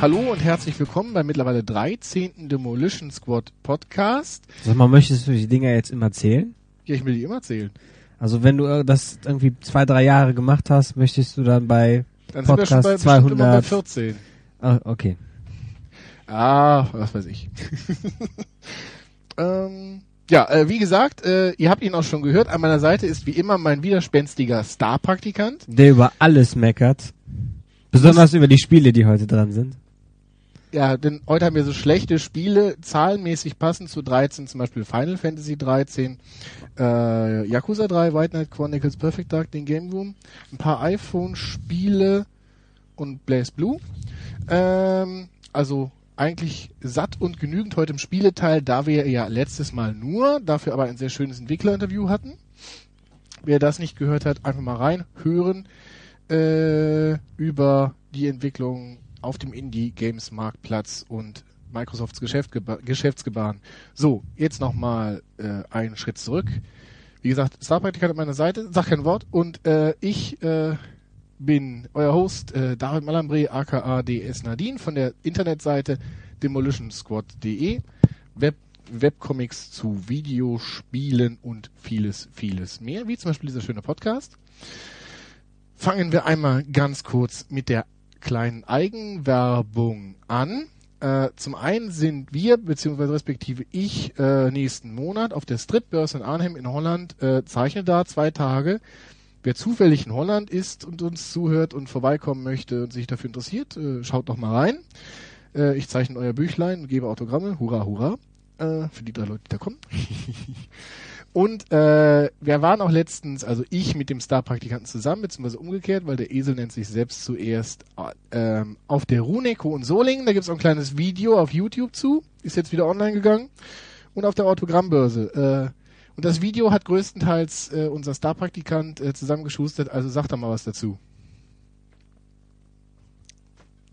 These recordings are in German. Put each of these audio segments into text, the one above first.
Hallo und herzlich willkommen beim mittlerweile 13. Demolition Squad Podcast. Sag mal, möchtest du die Dinger jetzt immer zählen? Ja, ich will die immer zählen. Also wenn du äh, das irgendwie zwei, drei Jahre gemacht hast, möchtest du dann bei Dann sind wir schon Podcast bei, bestimmt immer bei 200. 14. Ah, okay. Ah, was weiß ich. ähm, ja, äh, wie gesagt, äh, ihr habt ihn auch schon gehört. An meiner Seite ist wie immer mein widerspenstiger Star-Praktikant. Der über alles meckert. Besonders über die Spiele, die heute dran sind. Ja, denn heute haben wir so schlechte Spiele, zahlenmäßig passend zu 13, zum Beispiel Final Fantasy 13, äh, Yakuza 3, White Knight Chronicles, Perfect Dark, den Game Room, ein paar iPhone-Spiele und Blaze Blue. Ähm, also eigentlich satt und genügend heute im Spieleteil, da wir ja letztes Mal nur, dafür aber ein sehr schönes Entwicklerinterview hatten. Wer das nicht gehört hat, einfach mal reinhören äh, über die Entwicklung auf dem Indie-Games-Marktplatz und Microsofts Geschäftgeba Geschäftsgebaren. So, jetzt nochmal äh, einen Schritt zurück. Wie gesagt, Starpraktikant an meiner Seite, sag kein Wort und äh, ich äh, bin euer Host äh, David Malambre, aka DS Nadine von der Internetseite demolitionsquad.de, Web Webcomics zu Videospielen und vieles, vieles mehr, wie zum Beispiel dieser schöne Podcast. Fangen wir einmal ganz kurz mit der kleinen Eigenwerbung an. Äh, zum einen sind wir, beziehungsweise respektive ich, äh, nächsten Monat auf der Stripbörse in Arnhem in Holland, äh, zeichne da zwei Tage. Wer zufällig in Holland ist und uns zuhört und vorbeikommen möchte und sich dafür interessiert, äh, schaut doch mal rein. Äh, ich zeichne euer Büchlein und gebe Autogramme. Hurra, hurra. Äh, für die drei Leute, die da kommen. Und äh, wir waren auch letztens, also ich mit dem Star-Praktikanten zusammen, beziehungsweise umgekehrt, weil der Esel nennt sich selbst zuerst ähm, auf der Runeco in Solingen. Da gibt's auch ein kleines Video auf YouTube zu. Ist jetzt wieder online gegangen. Und auf der Autogrammbörse. Und das Video hat größtenteils äh, unser Star-Praktikant äh, zusammengeschustert. Also sag da mal was dazu.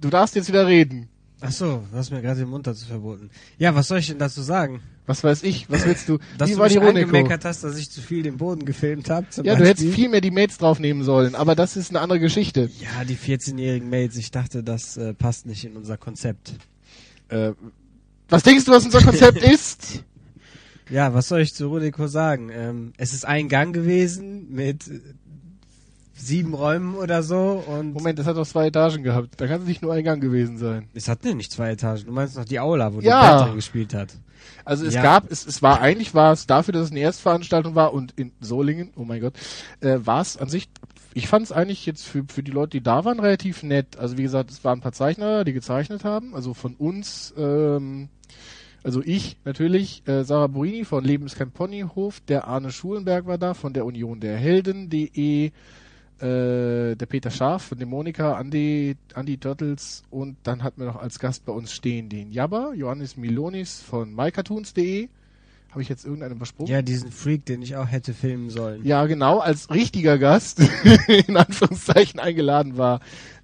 Du darfst jetzt wieder reden. Ach so, du hast mir gerade den Mund dazu verboten. Ja, was soll ich denn dazu sagen? Was weiß ich? Was willst du? Dass Wie du war mich angemeckert hast, dass ich zu viel den Boden gefilmt habe. Ja, du hättest viel mehr die Mates draufnehmen sollen, aber das ist eine andere Geschichte. Ja, die 14-jährigen Mates, ich dachte, das äh, passt nicht in unser Konzept. Äh, was denkst du, was unser Konzept ist? Ja, was soll ich zu Rudico sagen? Ähm, es ist ein Gang gewesen mit sieben Räumen oder so und Moment, das hat doch zwei Etagen gehabt. Da kann es nicht nur ein Gang gewesen sein. es hat nicht zwei Etagen. Du meinst noch die Aula, wo Ja. der drin gespielt hat. Also es Ja. gab, es, es war eigentlich war es dafür, dass es eine Erstveranstaltung war und in Solingen, oh mein Gott, äh, war es an sich, ich fand es eigentlich jetzt für, für die Leute, die da waren, relativ nett. Also wie gesagt, es waren ein paar Zeichner, die gezeichnet haben, also von uns, ähm, also ich natürlich, äh, Sarah Borini von Leben ist kein Ponyhof, der Arne Schulenberg war da von der Union der Helden.de, äh, der Peter Scharf von Dämonica, Andy, Andy Turtles und dann hatten wir noch als Gast bei uns stehen den Jabba, Johannes Milonis von mycartoons.de. Habe ich jetzt irgendeinen übersprungen? Ja, diesen Freak, den ich auch hätte filmen sollen. Ja, genau, als richtiger Gast, in Anführungszeichen, eingeladen war.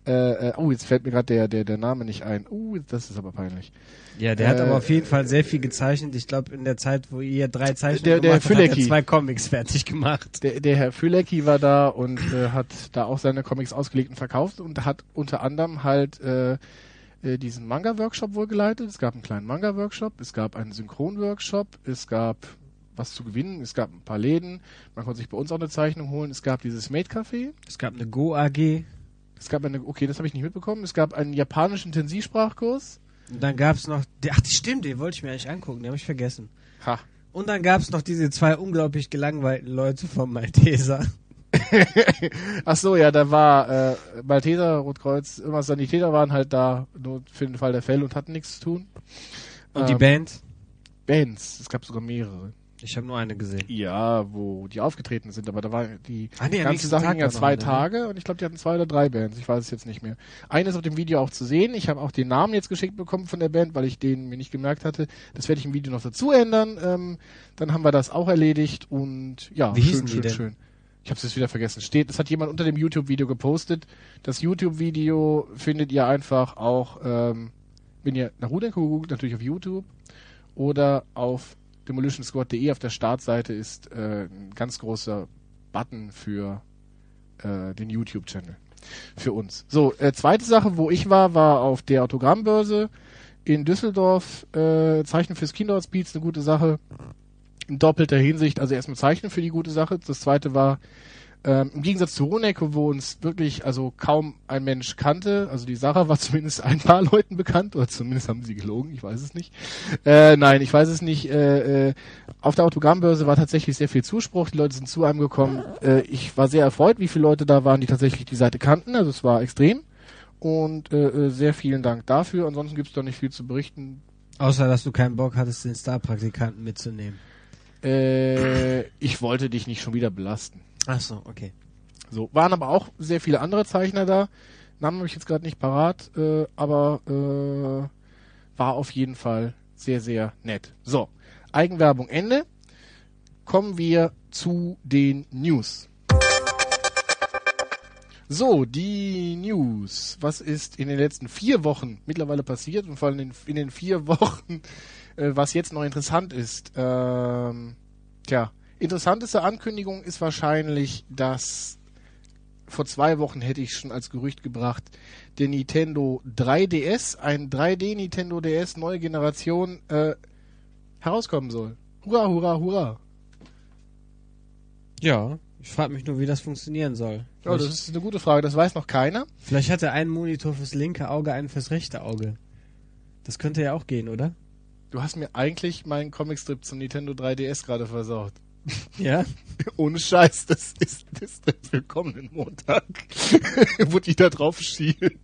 Äh, äh, oh, jetzt fällt mir gerade der, der, der Name nicht ein. Uh, das ist aber peinlich. Ja, der hat Äh, aber auf jeden Fall sehr viel gezeichnet. Ich glaube, in der Zeit, wo ihr drei Zeichnungen Der- der gemacht habt, hat er zwei Comics fertig gemacht. Der, der Herr Fülecki war da und äh, hat da auch seine Comics ausgelegt und verkauft und hat unter anderem halt äh, äh, diesen Manga-Workshop wohl geleitet. Es gab einen kleinen Manga-Workshop, es gab einen Synchron-Workshop, es gab was zu gewinnen, es gab ein paar Läden, man konnte sich bei uns auch eine Zeichnung holen, es gab dieses Made-Café, Es gab eine Go AG. Es gab eine, okay, das habe ich nicht mitbekommen, es gab einen japanischen Intensivsprachkurs. Und dann gab's noch, die- ach, die stimmt, den wollte ich mir eigentlich angucken, den habe ich vergessen. Ha. Und dann gab's noch diese zwei unglaublich gelangweilten Leute vom Malteser. Ach so, ja, da war äh, Malteser, Rotkreuz, irgendwas Sanitäter waren halt da, nur für den Fall der Fälle und hatten nichts zu tun. Und die Ähm, Band? Bands, es gab sogar mehrere. Ich habe nur eine gesehen. Ja, wo die aufgetreten sind, aber da war die Ah, nee, ganze Sache ging ja zwei ne? Tage und ich glaube, die hatten zwei oder drei Bands, ich weiß es jetzt nicht mehr. Eine ist auf dem Video auch zu sehen, ich habe auch den Namen jetzt geschickt bekommen von der Band, weil ich den mir nicht gemerkt hatte. Das werde ich im Video noch dazu ändern, ähm, dann haben wir das auch erledigt und ja, Wie schön, schön, schön. Ich habe es jetzt wieder vergessen. Steht, das hat jemand unter dem YouTube-Video gepostet. Das YouTube-Video findet ihr einfach auch ähm, wenn ihr nach Rudenko googelt, natürlich auf YouTube oder auf demolitionsquad.de auf der Startseite ist äh, ein ganz großer Button für äh, den YouTube-Channel. Für uns. So, äh, zweite Sache, wo ich war, war auf der Autogrammbörse in Düsseldorf. Äh, Zeichnen fürs Speeds, eine gute Sache. In doppelter Hinsicht. Also erstmal Zeichnen für die gute Sache. Das zweite war ähm, Im Gegensatz zu Honecker, wo uns wirklich also kaum ein Mensch kannte, also die Sache war zumindest ein paar Leuten bekannt, oder zumindest haben sie gelogen, ich weiß es nicht. Äh, nein, ich weiß es nicht. Äh, äh, auf der Autogrammbörse war tatsächlich sehr viel Zuspruch, die Leute sind zu einem gekommen. Äh, ich war sehr erfreut, wie viele Leute da waren, die tatsächlich die Seite kannten, also es war extrem. Und äh, äh sehr vielen Dank dafür. Ansonsten gibt es doch nicht viel zu berichten. Außer, dass du keinen Bock hattest, den Star-Praktikanten mitzunehmen. Ich wollte dich nicht schon wieder belasten. Ach so, okay. So, waren aber auch sehr viele andere Zeichner da. Namen habe ich jetzt gerade nicht parat, äh, aber äh, war auf jeden Fall sehr, sehr nett. So, Eigenwerbung Ende. Kommen wir zu den News. So, die News. Was ist in den letzten vier Wochen mittlerweile passiert und vor allem in, in den vier Wochen, äh, was jetzt noch interessant ist? Ähm, tja, Interessanteste Ankündigung ist wahrscheinlich, dass vor zwei Wochen hätte ich schon als Gerücht gebracht, der Nintendo 3DS, ein 3D Nintendo DS neue Generation, äh, herauskommen soll. Hurra, hurra, hurra. Ja, ich frage mich nur, wie das funktionieren soll. Ja, das ist eine gute Frage, das weiß noch keiner. Vielleicht hat er einen Monitor fürs linke Auge, einen fürs rechte Auge. Das könnte ja auch gehen, oder? Du hast mir eigentlich meinen Comicstrip zum Nintendo 3DS gerade versaut. Ja? Ohne Scheiß, das ist, das ist der willkommenen Montag. Wurde ich da drauf schielen.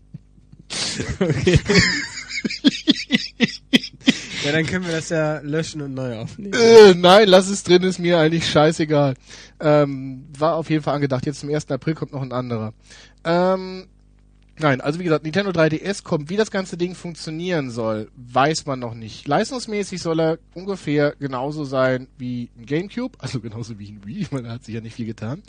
Okay. ja, dann können wir das ja löschen und neu aufnehmen. Äh, nein, lass es drin, ist mir eigentlich scheißegal. Ähm, war auf jeden Fall angedacht. Jetzt zum 1. April kommt noch ein anderer. Ähm, Nein, also wie gesagt, Nintendo 3DS kommt. Wie das ganze Ding funktionieren soll, weiß man noch nicht. Leistungsmäßig soll er ungefähr genauso sein wie ein GameCube, also genauso wie ein Wii, man hat sich ja nicht viel getan.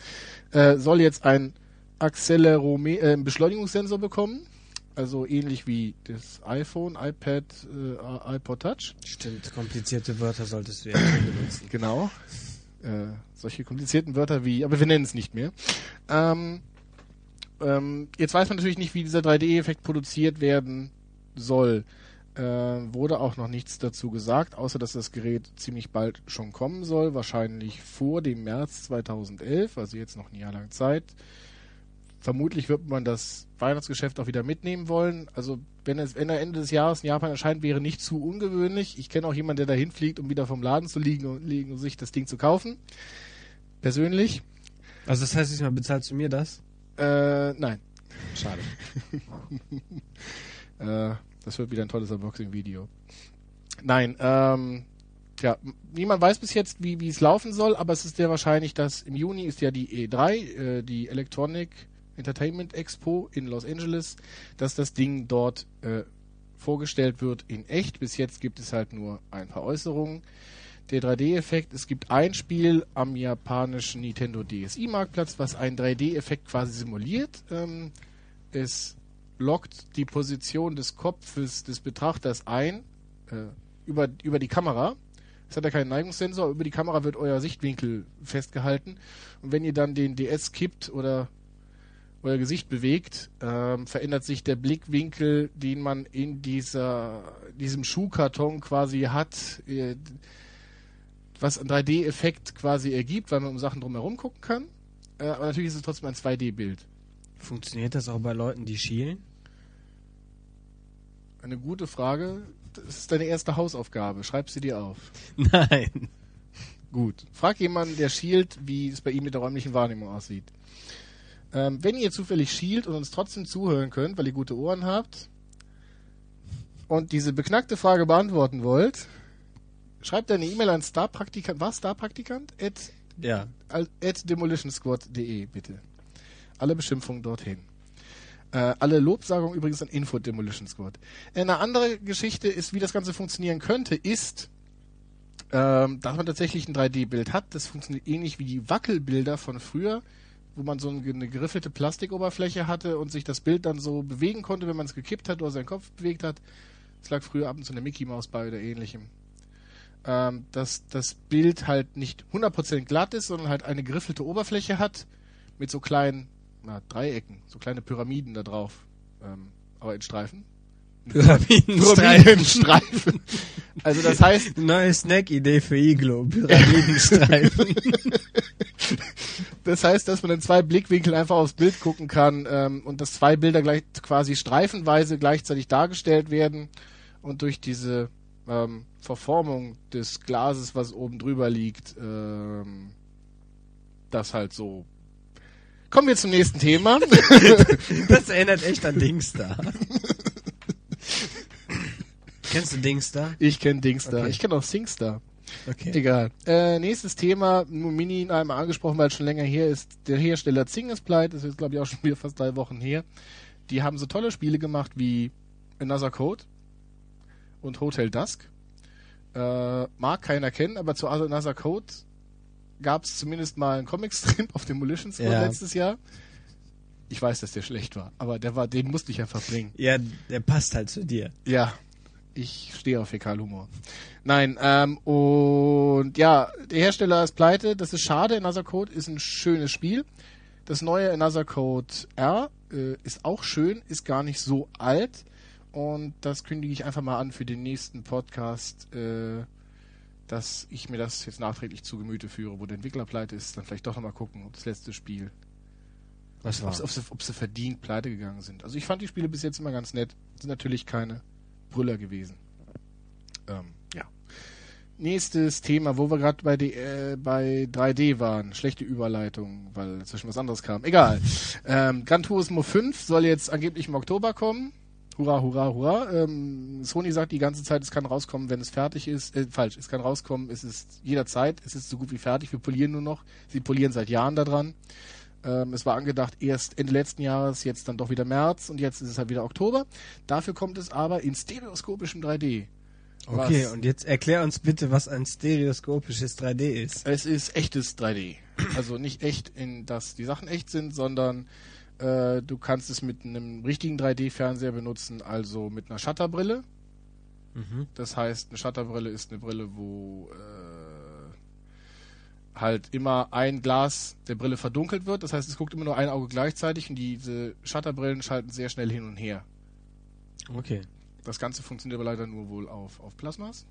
Äh, soll jetzt ein Accelerome äh, Beschleunigungssensor bekommen, also ähnlich wie das iPhone, iPad, äh, iPod Touch. Stimmt, komplizierte Wörter solltest du ja benutzen. Genau. Äh, solche komplizierten Wörter wie, aber wir nennen es nicht mehr. Ähm, ähm, jetzt weiß man natürlich nicht, wie dieser 3D-Effekt produziert werden soll. Äh, wurde auch noch nichts dazu gesagt, außer dass das Gerät ziemlich bald schon kommen soll, wahrscheinlich vor dem März 2011, also jetzt noch ein Jahr lang Zeit. Vermutlich wird man das Weihnachtsgeschäft auch wieder mitnehmen wollen. Also wenn es wenn Ende des Jahres in Japan erscheint, wäre nicht zu ungewöhnlich. Ich kenne auch jemanden, der dahin fliegt, um wieder vom Laden zu liegen und, liegen und sich das Ding zu kaufen. Persönlich. Also das heißt, diesmal bezahlst du mir das? Äh, nein. Schade. äh, das wird wieder ein tolles Unboxing-Video. Nein, ähm, ja, niemand weiß bis jetzt, wie, es laufen soll, aber es ist sehr wahrscheinlich, dass im Juni ist ja die E3, äh, die Electronic Entertainment Expo in Los Angeles, dass das Ding dort äh, vorgestellt wird in echt. Bis jetzt gibt es halt nur ein paar Äußerungen der 3D-Effekt. Es gibt ein Spiel am japanischen Nintendo DSi-Marktplatz, was einen 3D-Effekt quasi simuliert. Ähm, es lockt die Position des Kopfes des Betrachters ein äh, über, über die Kamera. Es hat ja keinen Neigungssensor, über die Kamera wird euer Sichtwinkel festgehalten. Und wenn ihr dann den DS kippt oder euer Gesicht bewegt, ähm, verändert sich der Blickwinkel, den man in dieser, diesem Schuhkarton quasi hat. Was ein 3D-Effekt quasi ergibt, weil man um Sachen drumherum gucken kann. Äh, aber natürlich ist es trotzdem ein 2D-Bild. Funktioniert das auch bei Leuten, die schielen? Eine gute Frage. Das ist deine erste Hausaufgabe. Schreib sie dir auf. Nein. Gut. Frag jemanden, der schielt, wie es bei ihm mit der räumlichen Wahrnehmung aussieht. Ähm, wenn ihr zufällig schielt und uns trotzdem zuhören könnt, weil ihr gute Ohren habt und diese beknackte Frage beantworten wollt, schreibt deine E-Mail an Starpraktikant, was Starpraktikant? At, ja. At demolitionsquad.de, bitte. Alle Beschimpfungen dorthin. Äh, alle Lobsagungen übrigens an Info Demolition Squad. Eine andere Geschichte ist, wie das Ganze funktionieren könnte, ist, ähm, dass man tatsächlich ein 3D-Bild hat. Das funktioniert ähnlich wie die Wackelbilder von früher, wo man so eine geriffelte Plastikoberfläche hatte und sich das Bild dann so bewegen konnte, wenn man es gekippt hat oder seinen Kopf bewegt hat. Es lag früher ab und zu eine Mickey Maus bei oder ähnlichem. Ähm, dass das Bild halt nicht 100% glatt ist, sondern halt eine geriffelte Oberfläche hat mit so kleinen na, Dreiecken, so kleine Pyramiden da drauf. Ähm, aber in Streifen. Pyramidenstreifen. Also das heißt, Neue Snack-Idee für Iglo. Pyramidenstreifen. das heißt, dass man in zwei Blickwinkeln einfach aufs Bild gucken kann ähm, und dass zwei Bilder gleich quasi streifenweise gleichzeitig dargestellt werden und durch diese ähm, Verformung des Glases, was oben drüber liegt, ähm, das halt so. Kommen wir zum nächsten Thema. das erinnert echt an Dingstar. Kennst du Dingstar? Ich kenne Dingstar. Okay. Ich kenne auch Singstar. Okay. Egal. Äh, nächstes Thema, nur Mini einmal angesprochen, weil es schon länger her ist. Der Hersteller Zing ist pleite, das ist glaube ich auch schon wieder fast drei Wochen her. Die haben so tolle Spiele gemacht wie Another Code und Hotel Dusk. Äh, mag keiner kennen, aber zu Another Code gab es zumindest mal einen Comicstrip auf Demolition Squad Ja. letztes Jahr. Ich weiß, dass der schlecht war, aber der war, den musste ich einfach bringen. Ja, der passt halt zu dir. Ja, ich stehe auf Fäkalhumor. Nein, ähm, und ja, der Hersteller ist pleite, das ist schade. Another Code ist ein schönes Spiel. Das neue Another Code R äh, ist auch schön, ist gar nicht so alt. Und das kündige ich einfach mal an für den nächsten Podcast, äh, dass ich mir das jetzt nachträglich zu Gemüte führe, wo der Entwickler pleite ist, dann vielleicht doch nochmal gucken, ob das letzte Spiel Was ob, sie- ob, sie, ob sie verdient pleite gegangen sind. Also ich fand die Spiele bis jetzt immer ganz nett. Sind natürlich keine Brüller gewesen. Ähm, ja. Nächstes Thema, wo wir gerade bei, äh, bei 3D waren. Schlechte Überleitung, weil dazwischen was anderes kam. Egal. ähm, Gran Turismo 5 soll jetzt angeblich im Oktober kommen. Hurra, hurra, hurra. Ähm, Sony sagt die ganze Zeit, es kann rauskommen, wenn es fertig ist. Äh, falsch, es kann rauskommen, es ist jederzeit, es ist so gut wie fertig. Wir polieren nur noch. Sie polieren seit Jahren daran. Ähm, es war angedacht erst Ende letzten Jahres, jetzt dann doch wieder März und jetzt ist es halt wieder Oktober. Dafür kommt es aber in stereoskopischem 3D. Okay, Was- und jetzt erklär uns bitte, was ein stereoskopisches 3D ist. Es ist echtes 3D. Also nicht echt, in dass die Sachen echt sind, sondern äh, du kannst es mit einem richtigen 3D-Fernseher benutzen, also mit einer Shutterbrille. Mhm. Das heißt, eine Shutterbrille ist eine Brille, wo äh, halt immer ein Glas der Brille verdunkelt wird. Das heißt, es guckt immer nur ein Auge gleichzeitig und diese Shutterbrillen schalten sehr schnell hin und her. Okay. Das Ganze funktioniert aber leider nur wohl auf, auf Plasmas.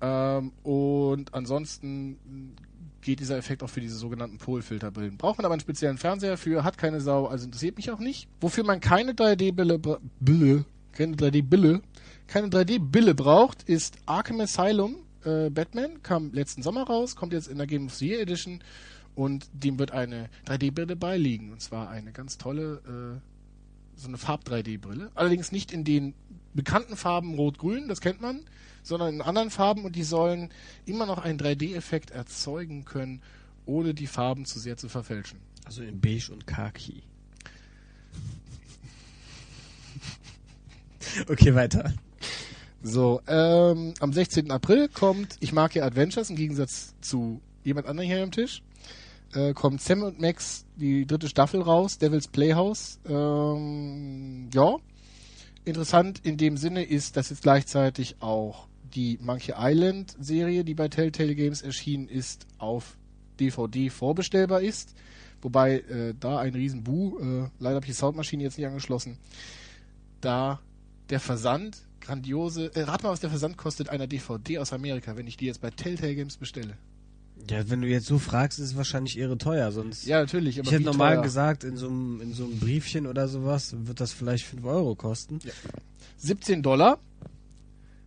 Ähm, und ansonsten geht dieser Effekt auch für diese sogenannten Polfilterbrillen. Braucht man aber einen speziellen Fernseher für, hat keine Sau, also interessiert mich auch nicht. Wofür man keine 3D-Bille, bra- Bille, keine 3D-Bille, keine 3D-Bille braucht, ist Arkham Asylum äh, Batman, kam letzten Sommer raus, kommt jetzt in der Game of the Year Edition und dem wird eine 3D-Brille beiliegen. Und zwar eine ganz tolle, äh, so eine Farb-3D-Brille. Allerdings nicht in den bekannten Farben Rot-Grün, das kennt man, sondern in anderen Farben und die sollen immer noch einen 3D-Effekt erzeugen können, ohne die Farben zu sehr zu verfälschen. Also in beige und khaki. Okay, weiter. So, ähm, am 16. April kommt Ich mag ja Adventures im Gegensatz zu jemand anderem hier am Tisch. Äh, kommt Sam und Max die dritte Staffel raus, Devil's Playhouse. Ähm, ja, interessant in dem Sinne ist, dass jetzt gleichzeitig auch die Monkey Island Serie, die bei Telltale Games erschienen ist, auf DVD vorbestellbar ist. Wobei äh, da ein riesen Bu, äh, leider habe ich die Soundmaschine jetzt nicht angeschlossen, da der Versand grandiose, äh, rat mal, was der Versand kostet einer DVD aus Amerika, wenn ich die jetzt bei Telltale Games bestelle. Ja, wenn du jetzt so fragst, ist es wahrscheinlich irre teuer, sonst. Ja, natürlich, aber ich hätte normal teuer? gesagt, in so einem in so einem Briefchen oder sowas wird das vielleicht 5 Euro kosten. 17 Dollar.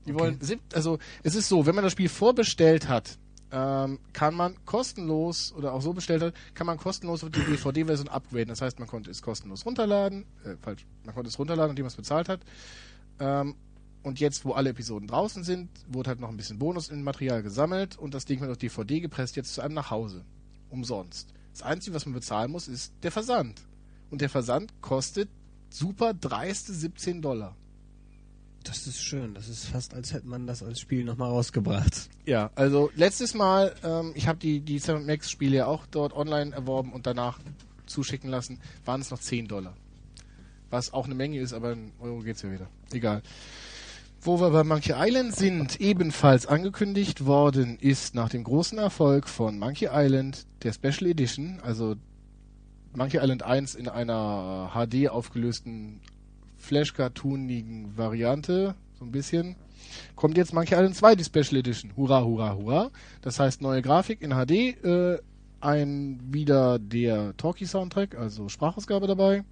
Die Okay. wollen, also es ist so, wenn man das Spiel vorbestellt hat, ähm, kann man kostenlos oder auch so bestellt hat, kann man kostenlos auf die DVD-Version upgraden. Das heißt, man konnte es kostenlos runterladen, äh, falsch, man konnte es runterladen, indem man es bezahlt hat. Ähm, und jetzt, wo alle Episoden draußen sind, wurde halt noch ein bisschen Bonus in Material gesammelt und das Ding wird auf DVD gepresst, jetzt zu einem nach Hause. Umsonst. Das Einzige, was man bezahlen muss, ist der Versand. Und der Versand kostet super dreiste 17 Dollar. Das ist schön. Das ist fast, als hätte man das als Spiel nochmal rausgebracht. Ja, also letztes Mal, ähm, ich habe die, die 7 Max Spiele ja auch dort online erworben und danach zuschicken lassen, waren es noch 10 Dollar. Was auch eine Menge ist, aber in Euro geht's ja wieder. Egal. Wo wir bei Monkey Island sind, ebenfalls angekündigt worden ist nach dem großen Erfolg von Monkey Island der Special Edition, also Monkey Island 1 in einer HD aufgelösten Flash-cartoonigen Variante, so ein bisschen, kommt jetzt Monkey Island 2, die Special Edition. Hurra, hurra, hurra. Das heißt neue Grafik in HD, äh, ein wieder der Talkie-Soundtrack, also Sprachausgabe dabei.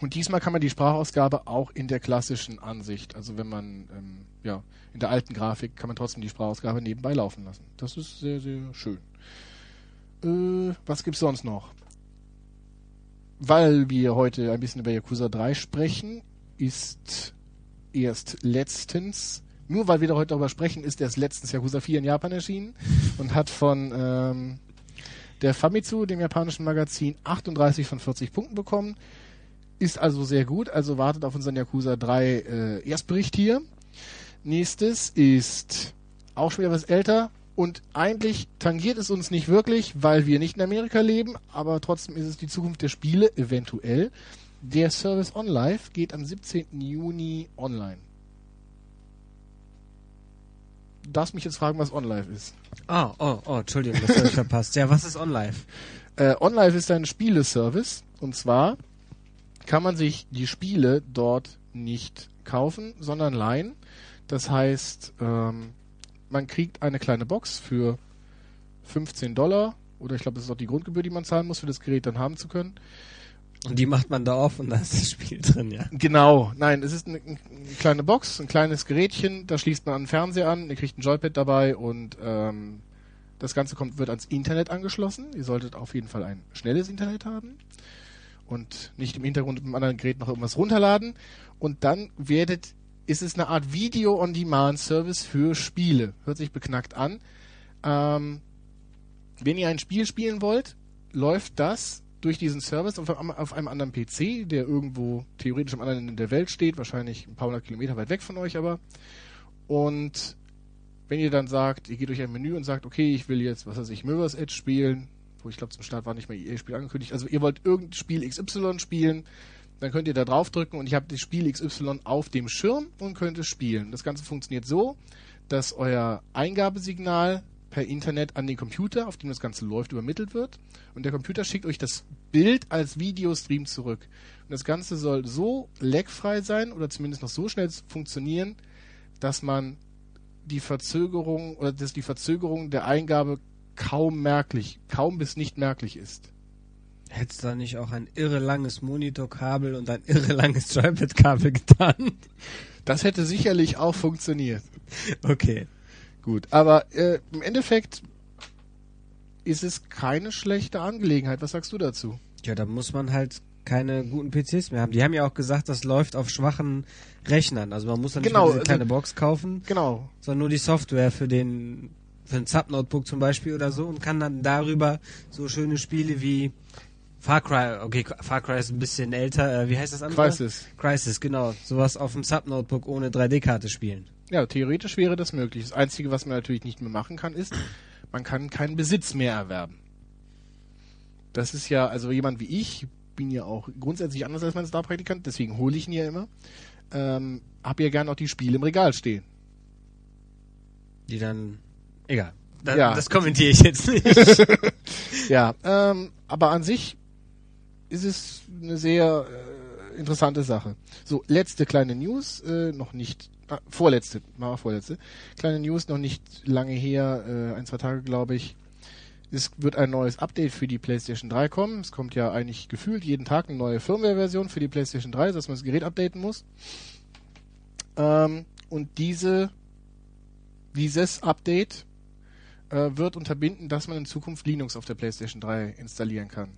Und diesmal kann man die Sprachausgabe auch in der klassischen Ansicht, also wenn man ähm, ja in der alten Grafik kann man trotzdem die Sprachausgabe nebenbei laufen lassen. Das ist sehr sehr schön. Äh, was gibt's sonst noch? Weil wir heute ein bisschen über Yakuza 3 sprechen, ist erst letztens, nur weil wir da heute darüber sprechen, ist erst letztens Yakuza 4 in Japan erschienen und hat von ähm, der Famitsu, dem japanischen Magazin, 38 von 40 Punkten bekommen. Ist also sehr gut, also wartet auf unseren Yakuza 3 äh, Erstbericht hier. Nächstes ist auch schon wieder was älter und eigentlich tangiert es uns nicht wirklich, weil wir nicht in Amerika leben, aber trotzdem ist es die Zukunft der Spiele, eventuell. Der Service OnLive geht am 17. Juni online. Du darfst mich jetzt fragen, was OnLive ist. Oh, oh, oh, Entschuldigung, das habe ich verpasst. Ja, was ist OnLive? Äh, OnLive ist ein Spieleservice und zwar kann man sich die Spiele dort nicht kaufen, sondern leihen. Das heißt, ähm, man kriegt eine kleine Box für 15 Dollar oder ich glaube, das ist auch die Grundgebühr, die man zahlen muss, für das Gerät dann haben zu können. Und die macht man da auf und da ist das Spiel drin, ja. Genau, nein, es ist eine, eine kleine Box, ein kleines Gerätchen, da schließt man einen Fernseher an, ihr kriegt ein Joypad dabei und ähm, das Ganze kommt, wird ans Internet angeschlossen. Ihr solltet auf jeden Fall ein schnelles Internet haben und nicht im Hintergrund mit einem anderen Gerät noch irgendwas runterladen. Und dann werdet, ist es eine Art Video-on-Demand-Service für Spiele. Hört sich beknackt an. Ähm, wenn ihr ein Spiel spielen wollt, läuft das durch diesen Service auf einem, auf einem anderen PC, der irgendwo theoretisch am anderen Ende der Welt steht, wahrscheinlich ein paar hundert Kilometer weit weg von euch aber. Und wenn ihr dann sagt, ihr geht durch ein Menü und sagt, okay, ich will jetzt, was weiß ich, Mirror's Edge spielen, wo ich glaube zum Start war nicht mehr EA-Spiel angekündigt, also ihr wollt irgendein Spiel XY spielen, dann könnt ihr da draufdrücken und ich habe das Spiel XY auf dem Schirm und könnt es spielen. Das Ganze funktioniert so, dass euer Eingabesignal per Internet an den Computer, auf dem das Ganze läuft, übermittelt wird. Und der Computer schickt euch das Bild als Videostream zurück. Und das Ganze soll so lagfrei sein oder zumindest noch so schnell funktionieren, dass man die Verzögerung oder dass die Verzögerung der Eingabe kaum merklich, kaum bis nicht merklich ist. Hättest du da nicht auch ein irre langes Monitorkabel und ein irre langes Joypad-Kabel getan? Das hätte sicherlich auch funktioniert. Okay. Gut, aber äh, im Endeffekt ist es keine schlechte Angelegenheit. Was sagst du dazu? Ja, da muss man halt keine guten PCs mehr haben. Die haben ja auch gesagt, das läuft auf schwachen Rechnern. Also man muss dann Genau, nicht diese also- kleine Box kaufen, Genau. sondern nur die Software für den für ein Sub-Notebook zum Beispiel oder so und kann dann darüber so schöne Spiele wie Far Cry, okay, Far Cry ist ein bisschen älter, äh, wie heißt das andere? Crisis. Crisis, genau. Sowas auf dem Sub-Notebook ohne 3D-Karte spielen. Ja, theoretisch wäre das möglich. Das Einzige, was man natürlich nicht mehr machen kann, ist, man kann keinen Besitz mehr erwerben. Das ist ja, also jemand wie ich, bin ja auch grundsätzlich anders als mein Star-Praktikant, deswegen hole ich ihn ja immer, ähm, hab ja gern auch die Spiele im Regal stehen. Die dann, egal. Da, Ja. Das kommentiere ich jetzt nicht. Ja, ähm, aber an sich ist es eine sehr äh, interessante Sache. So, letzte kleine News, äh, noch nicht, ah, vorletzte, mal vorletzte, kleine News, noch nicht lange her, äh, ein, zwei Tage glaube ich. Es wird ein neues Update für die PlayStation 3 kommen. Es kommt ja eigentlich gefühlt jeden Tag eine neue Firmware-Version für die PlayStation 3, dass man das Gerät updaten muss. Ähm, und diese, dieses Update äh, wird unterbinden, dass man in Zukunft Linux auf der PlayStation 3 installieren kann.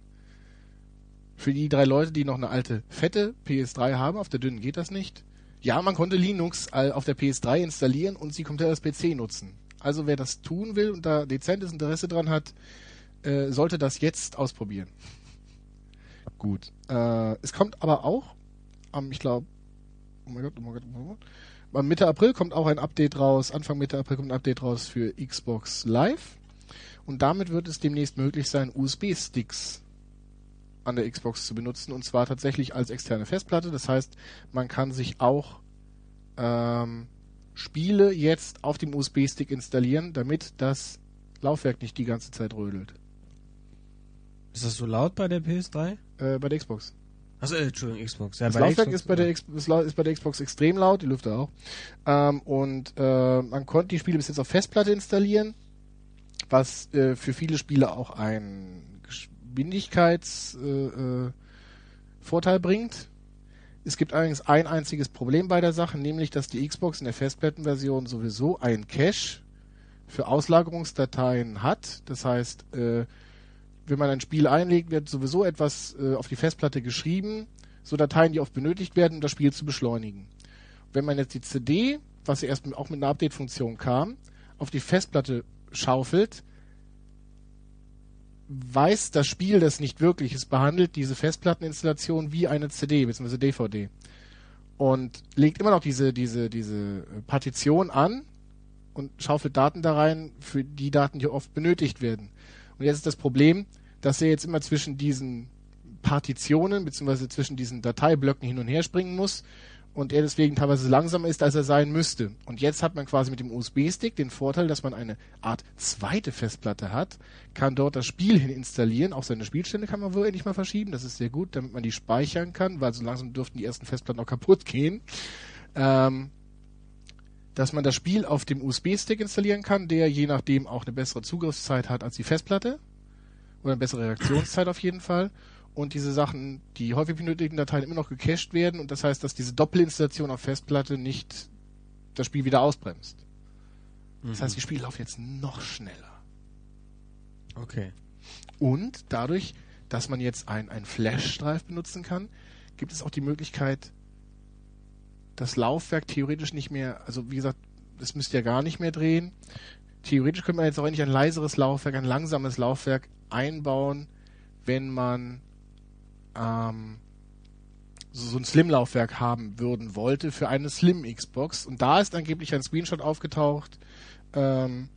Für die drei Leute, die noch eine alte, fette PS3 haben, auf der dünnen geht das nicht. Ja, man konnte Linux auf der PS3 installieren und sie komplett als PC nutzen. Also wer das tun will und da dezentes Interesse dran hat, äh, sollte das jetzt ausprobieren. Gut. Äh, es kommt aber auch am, ich glaube, oh mein Gott, oh mein Gott, oh mein Gott. Am Mitte April kommt auch ein Update raus, Anfang Mitte April kommt ein Update raus für Xbox Live. Und damit wird es demnächst möglich sein, USB-Sticks an der Xbox zu benutzen und zwar tatsächlich als externe Festplatte. Das heißt, man kann sich auch ähm, Spiele jetzt auf dem USB-Stick installieren, damit das Laufwerk nicht die ganze Zeit rödelt. Ist das so laut bei der PS3? Äh, bei der Xbox. Achso, äh, Entschuldigung, Xbox. Ja, das Laufwerk Xbox, ist, bei der ist bei der Xbox extrem laut, die Lüfter auch. Ähm, und äh, man konnte die Spiele bis jetzt auf Festplatte installieren, was äh, für viele Spiele auch ein Geschwindigkeitsvorteil äh, äh, bringt. Es gibt allerdings ein einziges Problem bei der Sache, nämlich dass die Xbox in der Festplattenversion sowieso ein Cache für Auslagerungsdateien hat. Das heißt, äh, wenn man ein Spiel einlegt, wird sowieso etwas äh, auf die Festplatte geschrieben, so Dateien, die oft benötigt werden, um das Spiel zu beschleunigen. Wenn man jetzt die CD, was ja erst auch mit einer Update-Funktion kam, auf die Festplatte schaufelt, weiß das Spiel, das nicht wirklich ist, behandelt diese Festplatteninstallation wie eine CD bzw. DVD und legt immer noch diese diese diese Partition an und schaufelt Daten da rein für die Daten, die oft benötigt werden. Und jetzt ist das Problem, dass er jetzt immer zwischen diesen Partitionen bzw. zwischen diesen Dateiblöcken hin und her springen muss und er deswegen teilweise langsamer ist, als er sein müsste. Und jetzt hat man quasi mit dem USB-Stick den Vorteil, dass man eine Art zweite Festplatte hat, kann dort das Spiel hin installieren, auch seine Spielstände kann man wohl endlich mal verschieben, das ist sehr gut, damit man die speichern kann, weil so langsam dürften die ersten Festplatten auch kaputt gehen. Ähm, dass man das Spiel auf dem USB-Stick installieren kann, der je nachdem auch eine bessere Zugriffszeit hat als die Festplatte. Oder eine bessere Reaktionszeit auf jeden Fall. Und diese Sachen, die häufig benötigten Dateien immer noch gecached werden. Und das heißt, dass diese Doppelinstallation auf Festplatte nicht das Spiel wieder ausbremst. Das heißt, die Spiele laufen jetzt noch schneller. Okay. Und dadurch, dass man jetzt ein, ein Flash-Drive benutzen kann, gibt es auch die Möglichkeit, das Laufwerk theoretisch nicht mehr, also wie gesagt, es müsste ja gar nicht mehr drehen. Theoretisch könnte man jetzt auch endlich ein leiseres Laufwerk, ein langsames Laufwerk einbauen, wenn man ähm, so, ein Slim-Laufwerk haben würden wollte für eine Slim-Xbox. Und da ist angeblich ein Screenshot aufgetaucht ähm,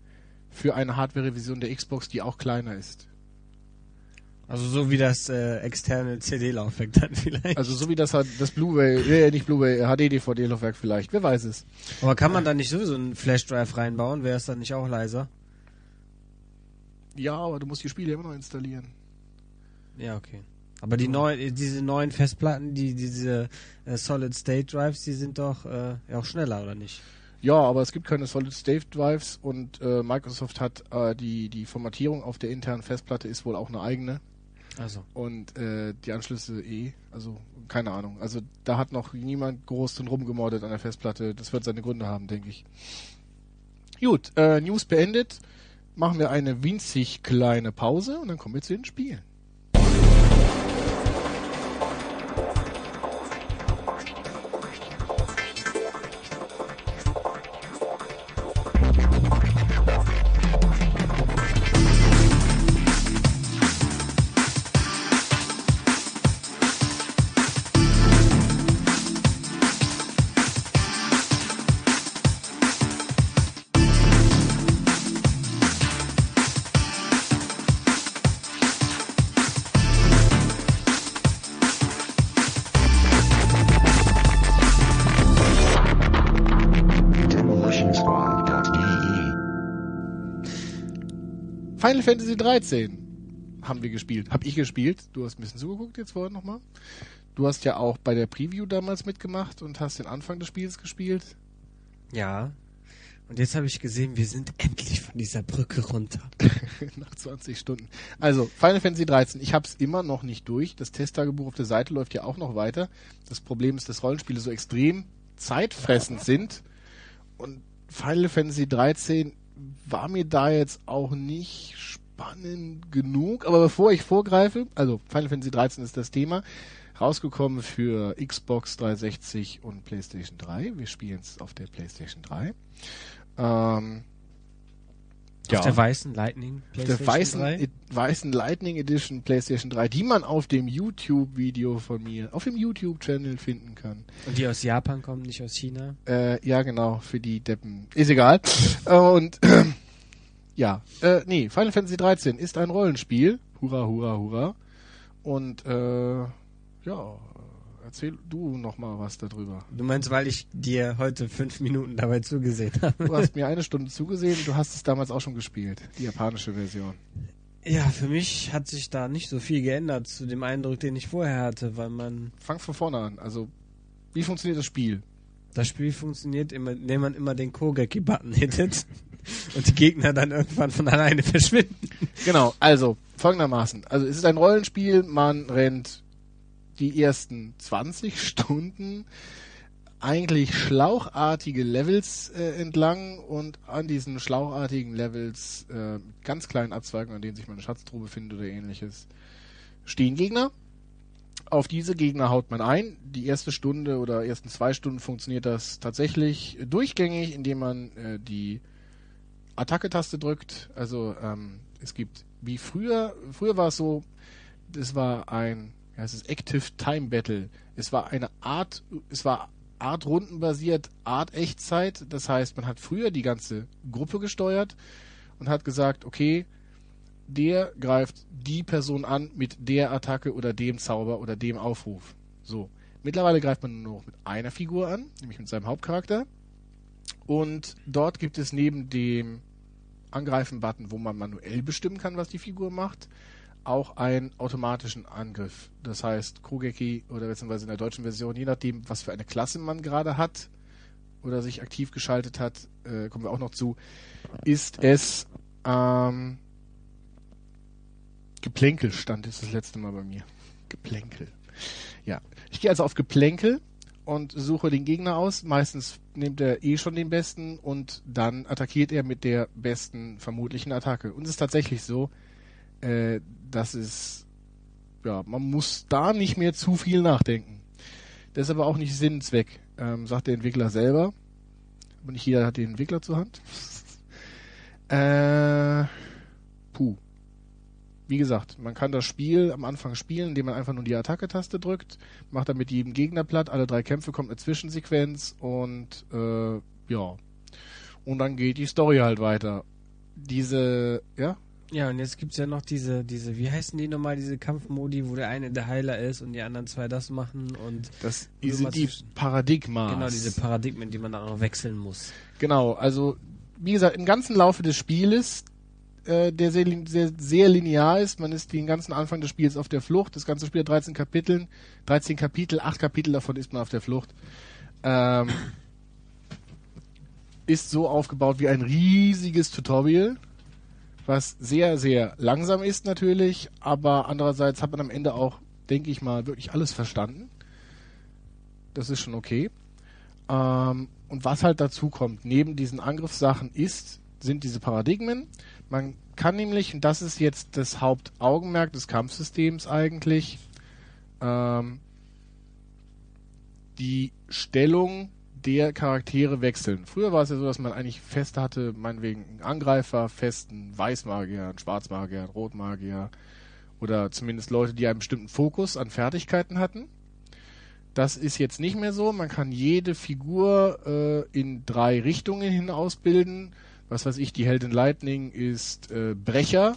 für eine Hardware-Revision der Xbox, die auch kleiner ist. Also so wie das äh, externe CD-Laufwerk dann vielleicht. Also so wie das das Blu-ray, äh, nicht Blu-ray, HD-DVD-Laufwerk vielleicht, wer weiß es. Aber kann man da nicht sowieso einen Flash-Drive reinbauen? Wäre es dann nicht auch leiser? Ja, aber du musst die Spiele immer noch installieren. Ja, okay. Aber die neuen, diese neuen Festplatten, die diese äh, Solid State Drives, die sind doch äh, ja auch schneller, oder nicht? Ja, aber es gibt keine Solid State Drives und äh, Microsoft hat äh, die die Formatierung auf der internen Festplatte ist wohl auch eine eigene Also. und äh, die Anschlüsse eh, also keine Ahnung. Also da hat noch niemand groß drin rumgemordet an der Festplatte. Das wird seine Gründe haben, denke ich. Gut, äh, News beendet. Machen wir eine winzig kleine Pause und dann kommen wir zu den Spielen. Final Fantasy 13 haben wir gespielt. Hab ich gespielt. Du hast ein bisschen zugeguckt jetzt vorhin nochmal. Du hast ja auch bei der Preview damals mitgemacht und hast den Anfang des Spiels gespielt. Ja. Und jetzt habe ich gesehen, wir sind endlich von dieser Brücke runter. Nach 20 Stunden. Also, Final Fantasy 13. Ich hab's immer noch nicht durch. Das Testtagebuch auf der Seite läuft ja auch noch weiter. Das Problem ist, dass Rollenspiele so extrem zeitfressend sind. Und Final Fantasy 13 war mir da jetzt auch nicht spannend genug. Aber bevor ich vorgreife, also Final Fantasy 13 ist das Thema. Rausgekommen für Xbox 360 und PlayStation 3. Wir spielen es auf der PlayStation 3. Ähm, Auf der weißen Lightning der PlayStation weißen, 3. e weißen Lightning Edition PlayStation 3, die man auf dem YouTube-Video von mir, auf dem YouTube-Channel finden kann. Und die aus Japan kommen, nicht aus China. Äh, ja, genau, für die Deppen. Ist egal. Äh, Und ja, äh, nee, Final Fantasy 13 ist ein Rollenspiel. Hurra, hurra, hurra. Und äh, ja, erzähl du noch mal was darüber. Du meinst, weil ich dir heute fünf Minuten dabei zugesehen habe? Du hast mir eine Stunde zugesehen, du hast es damals auch schon gespielt, die japanische Version. Ja, für mich hat sich da nicht so viel geändert zu dem Eindruck, den ich vorher hatte, weil man... Fang von vorne an. Also, wie funktioniert das Spiel? Das Spiel funktioniert, immer, indem man immer den Kogeki-Button hittet und die Gegner dann irgendwann von alleine verschwinden. Genau, also folgendermaßen. Also es ist ein Rollenspiel, man rennt die ersten 20 Stunden eigentlich schlauchartige Levels äh, entlang und an diesen schlauchartigen Levels, äh, ganz kleinen Abzweigungen, an denen sich mal eine Schatztruhe findet oder ähnliches, stehen Gegner. Auf diese Gegner haut man ein. Die erste Stunde oder ersten zwei Stunden funktioniert das tatsächlich durchgängig, indem man äh, die Attacke-Taste drückt. Also ähm, es gibt wie früher, früher war es so, das war ein, es ist Active Time Battle. Es war eine Art, es war Art rundenbasiert, Art Echtzeit. Das heißt, man hat früher die ganze Gruppe gesteuert und hat gesagt, okay, der greift die Person an mit der Attacke oder dem Zauber oder dem Aufruf. So. Mittlerweile greift man nur noch mit einer Figur an, nämlich mit seinem Hauptcharakter. Und dort gibt es neben dem Angreifen-Button, wo man manuell bestimmen kann, was die Figur macht, auch einen automatischen Angriff. Das heißt, Kogeki oder beziehungsweise in der deutschen Version, je nachdem, was für eine Klasse man gerade hat oder sich aktiv geschaltet hat, äh, kommen wir auch noch zu, ist es ähm, Geplänkel stand ist das letzte Mal bei mir. Geplänkel. Ja, ich gehe also auf Geplänkel und suche den Gegner aus. Meistens nimmt er eh schon den besten und dann attackiert er mit der besten vermutlichen Attacke. Und es ist tatsächlich so, äh, das ist, ja, man muss da nicht mehr zu viel nachdenken. Das ist aber auch nicht Sinn und Zweck, ähm, sagt der Entwickler selber. Aber nicht jeder hat den Entwickler zur Hand. äh, puh. Wie gesagt, man kann das Spiel am Anfang spielen, indem man einfach nur die Attacke-Taste drückt, macht dann mit jedem Gegner platt, alle drei Kämpfe kommt eine Zwischensequenz und äh, ja. Und dann geht die Story halt weiter. Diese, ja, Ja, und jetzt gibt's ja noch diese, diese, wie heißen die nochmal, diese Kampfmodi, wo der eine der Heiler ist und die anderen zwei das machen und das sind die Paradigmas. genau diese Paradigmen, die man dann auch wechseln muss. Genau, also wie gesagt, im ganzen Laufe des Spieles, äh, der sehr, sehr, sehr linear ist, man ist den ganzen Anfang des Spiels auf der Flucht. Das ganze Spiel hat 13 Kapiteln, 13 Kapitel, 8 Kapitel davon ist man auf der Flucht. Ähm, ist so aufgebaut wie ein riesiges Tutorial, was sehr, sehr langsam ist natürlich, aber andererseits hat man am Ende auch, denke ich mal, wirklich alles verstanden. Das ist schon okay. Ähm, und was halt dazu kommt, neben diesen Angriffssachen ist, sind diese Paradigmen. Man kann nämlich, und das ist jetzt das Hauptaugenmerk des Kampfsystems eigentlich, ähm, die Stellung der Charaktere wechseln. Früher war es ja so, dass man eigentlich fest hatte, meinetwegen einen Angreifer, festen Weißmagier, einen Schwarzmagier, einen Rotmagier oder zumindest Leute, die einen bestimmten Fokus an Fertigkeiten hatten. Das ist jetzt nicht mehr so. Man kann jede Figur äh, in drei Richtungen hin ausbilden. Was weiß ich, die Heldin Lightning ist äh, Brecher.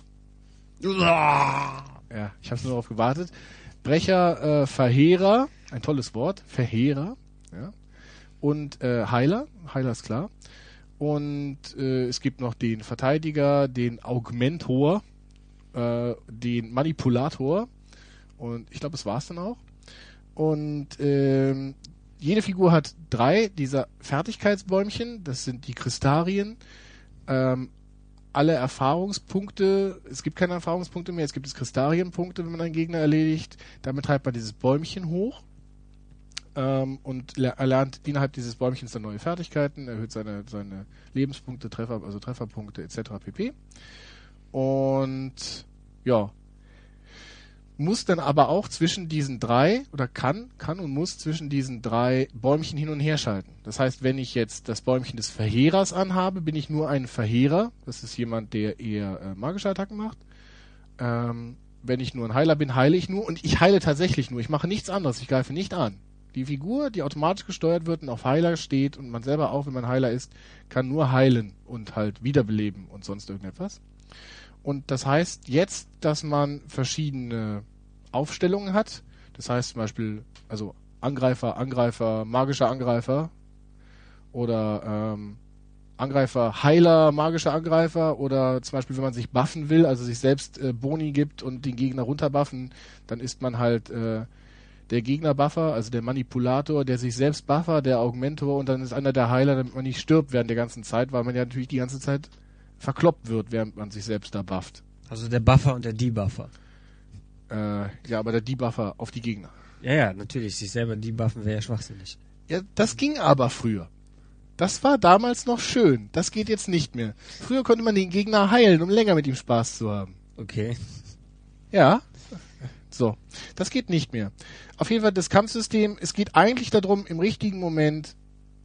Ja, ich habe nur darauf gewartet. Brecher, äh, Verheerer, ein tolles Wort, Verheerer. Ja. Und äh, Heiler, Heiler ist klar. Und äh, es gibt noch den Verteidiger, den Augmentor, äh, den Manipulator. Und ich glaube, das war's dann auch. Und ähm, jede Figur hat drei dieser Fertigkeitsbäumchen. Das sind die Kristarien. Ähm, alle Erfahrungspunkte, es gibt keine Erfahrungspunkte mehr, es gibt es Kristarienpunkte, wenn man einen Gegner erledigt. Damit treibt man dieses Bäumchen hoch ähm, und le- erlernt innerhalb dieses Bäumchens dann neue Fertigkeiten, erhöht seine, seine Lebenspunkte, Treffer, also Trefferpunkte etc. pp. Und ja, muss dann aber auch zwischen diesen drei oder kann, kann und muss zwischen diesen drei Bäumchen hin und her schalten. Das heißt, wenn ich jetzt das Bäumchen des Verheerers anhabe, bin ich nur ein Verheerer. Das ist jemand, der eher äh, magische Attacken macht. Ähm, wenn ich nur ein Heiler bin, heile ich nur und ich heile tatsächlich nur. Ich mache nichts anderes. Ich greife nicht an. Die Figur, die automatisch gesteuert wird und auf Heiler steht und man selber auch, wenn man Heiler ist, kann nur heilen und halt wiederbeleben und sonst irgendetwas. Und das heißt jetzt, dass man verschiedene Aufstellungen hat. Das heißt zum Beispiel, also Angreifer, Angreifer, magischer Angreifer oder ähm, Angreifer, Heiler, magischer Angreifer oder zum Beispiel, wenn man sich buffen will, also sich selbst äh, Boni gibt und den Gegner runterbuffen, dann ist man halt äh, der Gegner-Buffer, also der Manipulator, der sich selbst Buffer, der Augmentor und dann ist einer der Heiler, damit man nicht stirbt während der ganzen Zeit, weil man ja natürlich die ganze Zeit verkloppt wird, während man sich selbst da bufft. Also der Buffer und der Debuffer. Äh, ja, aber der Debuffer auf die Gegner. Ja, ja, natürlich. Sich selber debuffen wäre ja schwachsinnig. Ja, das ging aber früher. Das war damals noch schön. Das geht jetzt nicht mehr. Früher konnte man den Gegner heilen, um länger mit ihm Spaß zu haben. Okay. Ja. So. Das geht nicht mehr. Auf jeden Fall das Kampfsystem, es geht eigentlich darum, im richtigen Moment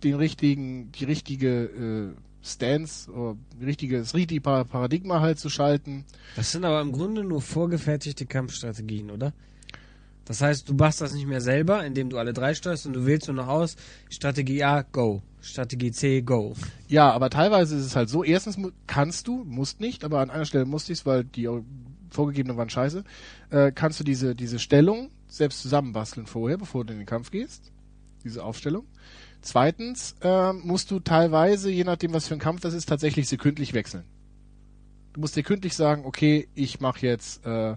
den richtigen, die richtige äh, Stance oder die richtige, das richtige Paradigma halt zu schalten. Das sind aber im Grunde nur vorgefertigte Kampfstrategien, oder? Das heißt, du machst das nicht mehr selber, indem du alle drei steuerst und du wählst nur noch aus, Strategie A, go. Strategie C, go. Ja, aber teilweise ist es halt so, erstens kannst du, musst nicht, aber an einer Stelle musst du es, weil die vorgegebenen waren scheiße, äh, kannst du diese, diese Stellung selbst zusammenbasteln vorher, bevor du in den Kampf gehst. Diese Aufstellung. Zweitens äh, musst du teilweise, je nachdem was für ein Kampf das ist, tatsächlich sekündlich wechseln. Du musst sekündlich sagen, okay, ich mache jetzt äh,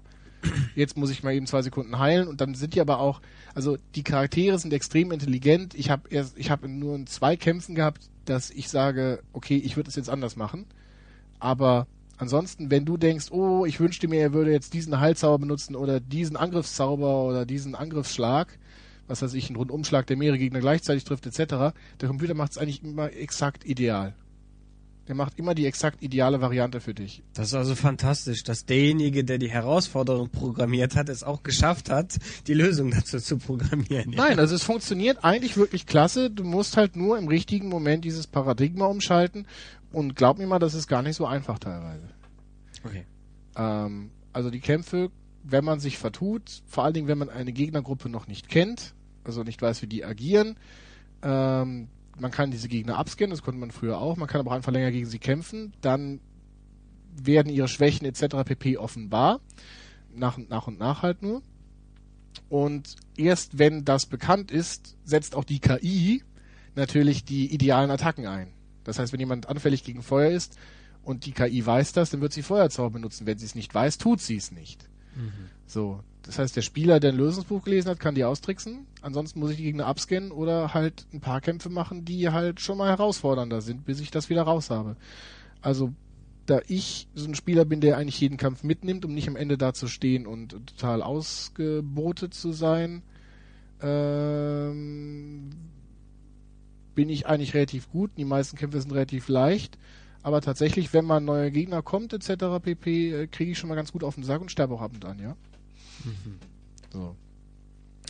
jetzt muss ich mal eben zwei Sekunden heilen und dann sind die aber auch, also die Charaktere sind extrem intelligent. Ich habe erst, ich habe nur in zwei Kämpfen gehabt, dass ich sage, okay, ich würde es jetzt anders machen. Aber ansonsten, wenn du denkst, oh, ich wünschte mir, er würde jetzt diesen Heilzauber benutzen oder diesen Angriffszauber oder diesen Angriffsschlag, was weiß ich, einen Rundumschlag, der mehrere Gegner gleichzeitig trifft, etc., der Computer macht es eigentlich immer exakt ideal. Der macht immer die exakt ideale Variante für dich. Das ist also fantastisch, dass derjenige, der die Herausforderung programmiert hat, es auch geschafft hat, die Lösung dazu zu programmieren. Ja. Nein, also es funktioniert eigentlich wirklich klasse. Du musst halt nur im richtigen Moment dieses Paradigma umschalten. Und glaub mir mal, das ist gar nicht so einfach teilweise. Okay. Ähm, also die Kämpfe, wenn man sich vertut, vor allen Dingen, wenn man eine Gegnergruppe noch nicht kennt, also nicht weiß, wie die agieren, ähm, man kann diese Gegner abscannen, das konnte man früher auch, man kann aber auch einfach länger gegen sie kämpfen, dann werden ihre Schwächen etc. pp. offenbar, nach und nach und nach halt nur. Und erst wenn das bekannt ist, setzt auch die KI natürlich die idealen Attacken ein. Das heißt, wenn jemand anfällig gegen Feuer ist und die KI weiß das, dann wird sie Feuerzauber benutzen. Wenn sie es nicht weiß, tut sie es nicht. Mhm. So, das heißt, der Spieler, der ein Lösungsbuch gelesen hat, kann die austricksen. Ansonsten muss ich die Gegner abscannen oder halt ein paar Kämpfe machen, die halt schon mal herausfordernder sind, bis ich das wieder raus habe. Also, da ich so ein Spieler bin, der eigentlich jeden Kampf mitnimmt, um nicht am Ende da zu stehen und total ausgebotet zu sein, ähm, bin ich eigentlich relativ gut. Die meisten Kämpfe sind relativ leicht. Aber tatsächlich, wenn mal ein neuer Gegner kommt, etc. pp, äh, kriege ich schon mal ganz gut auf den Sack und sterbe auch ab und an, ja. Mhm. So.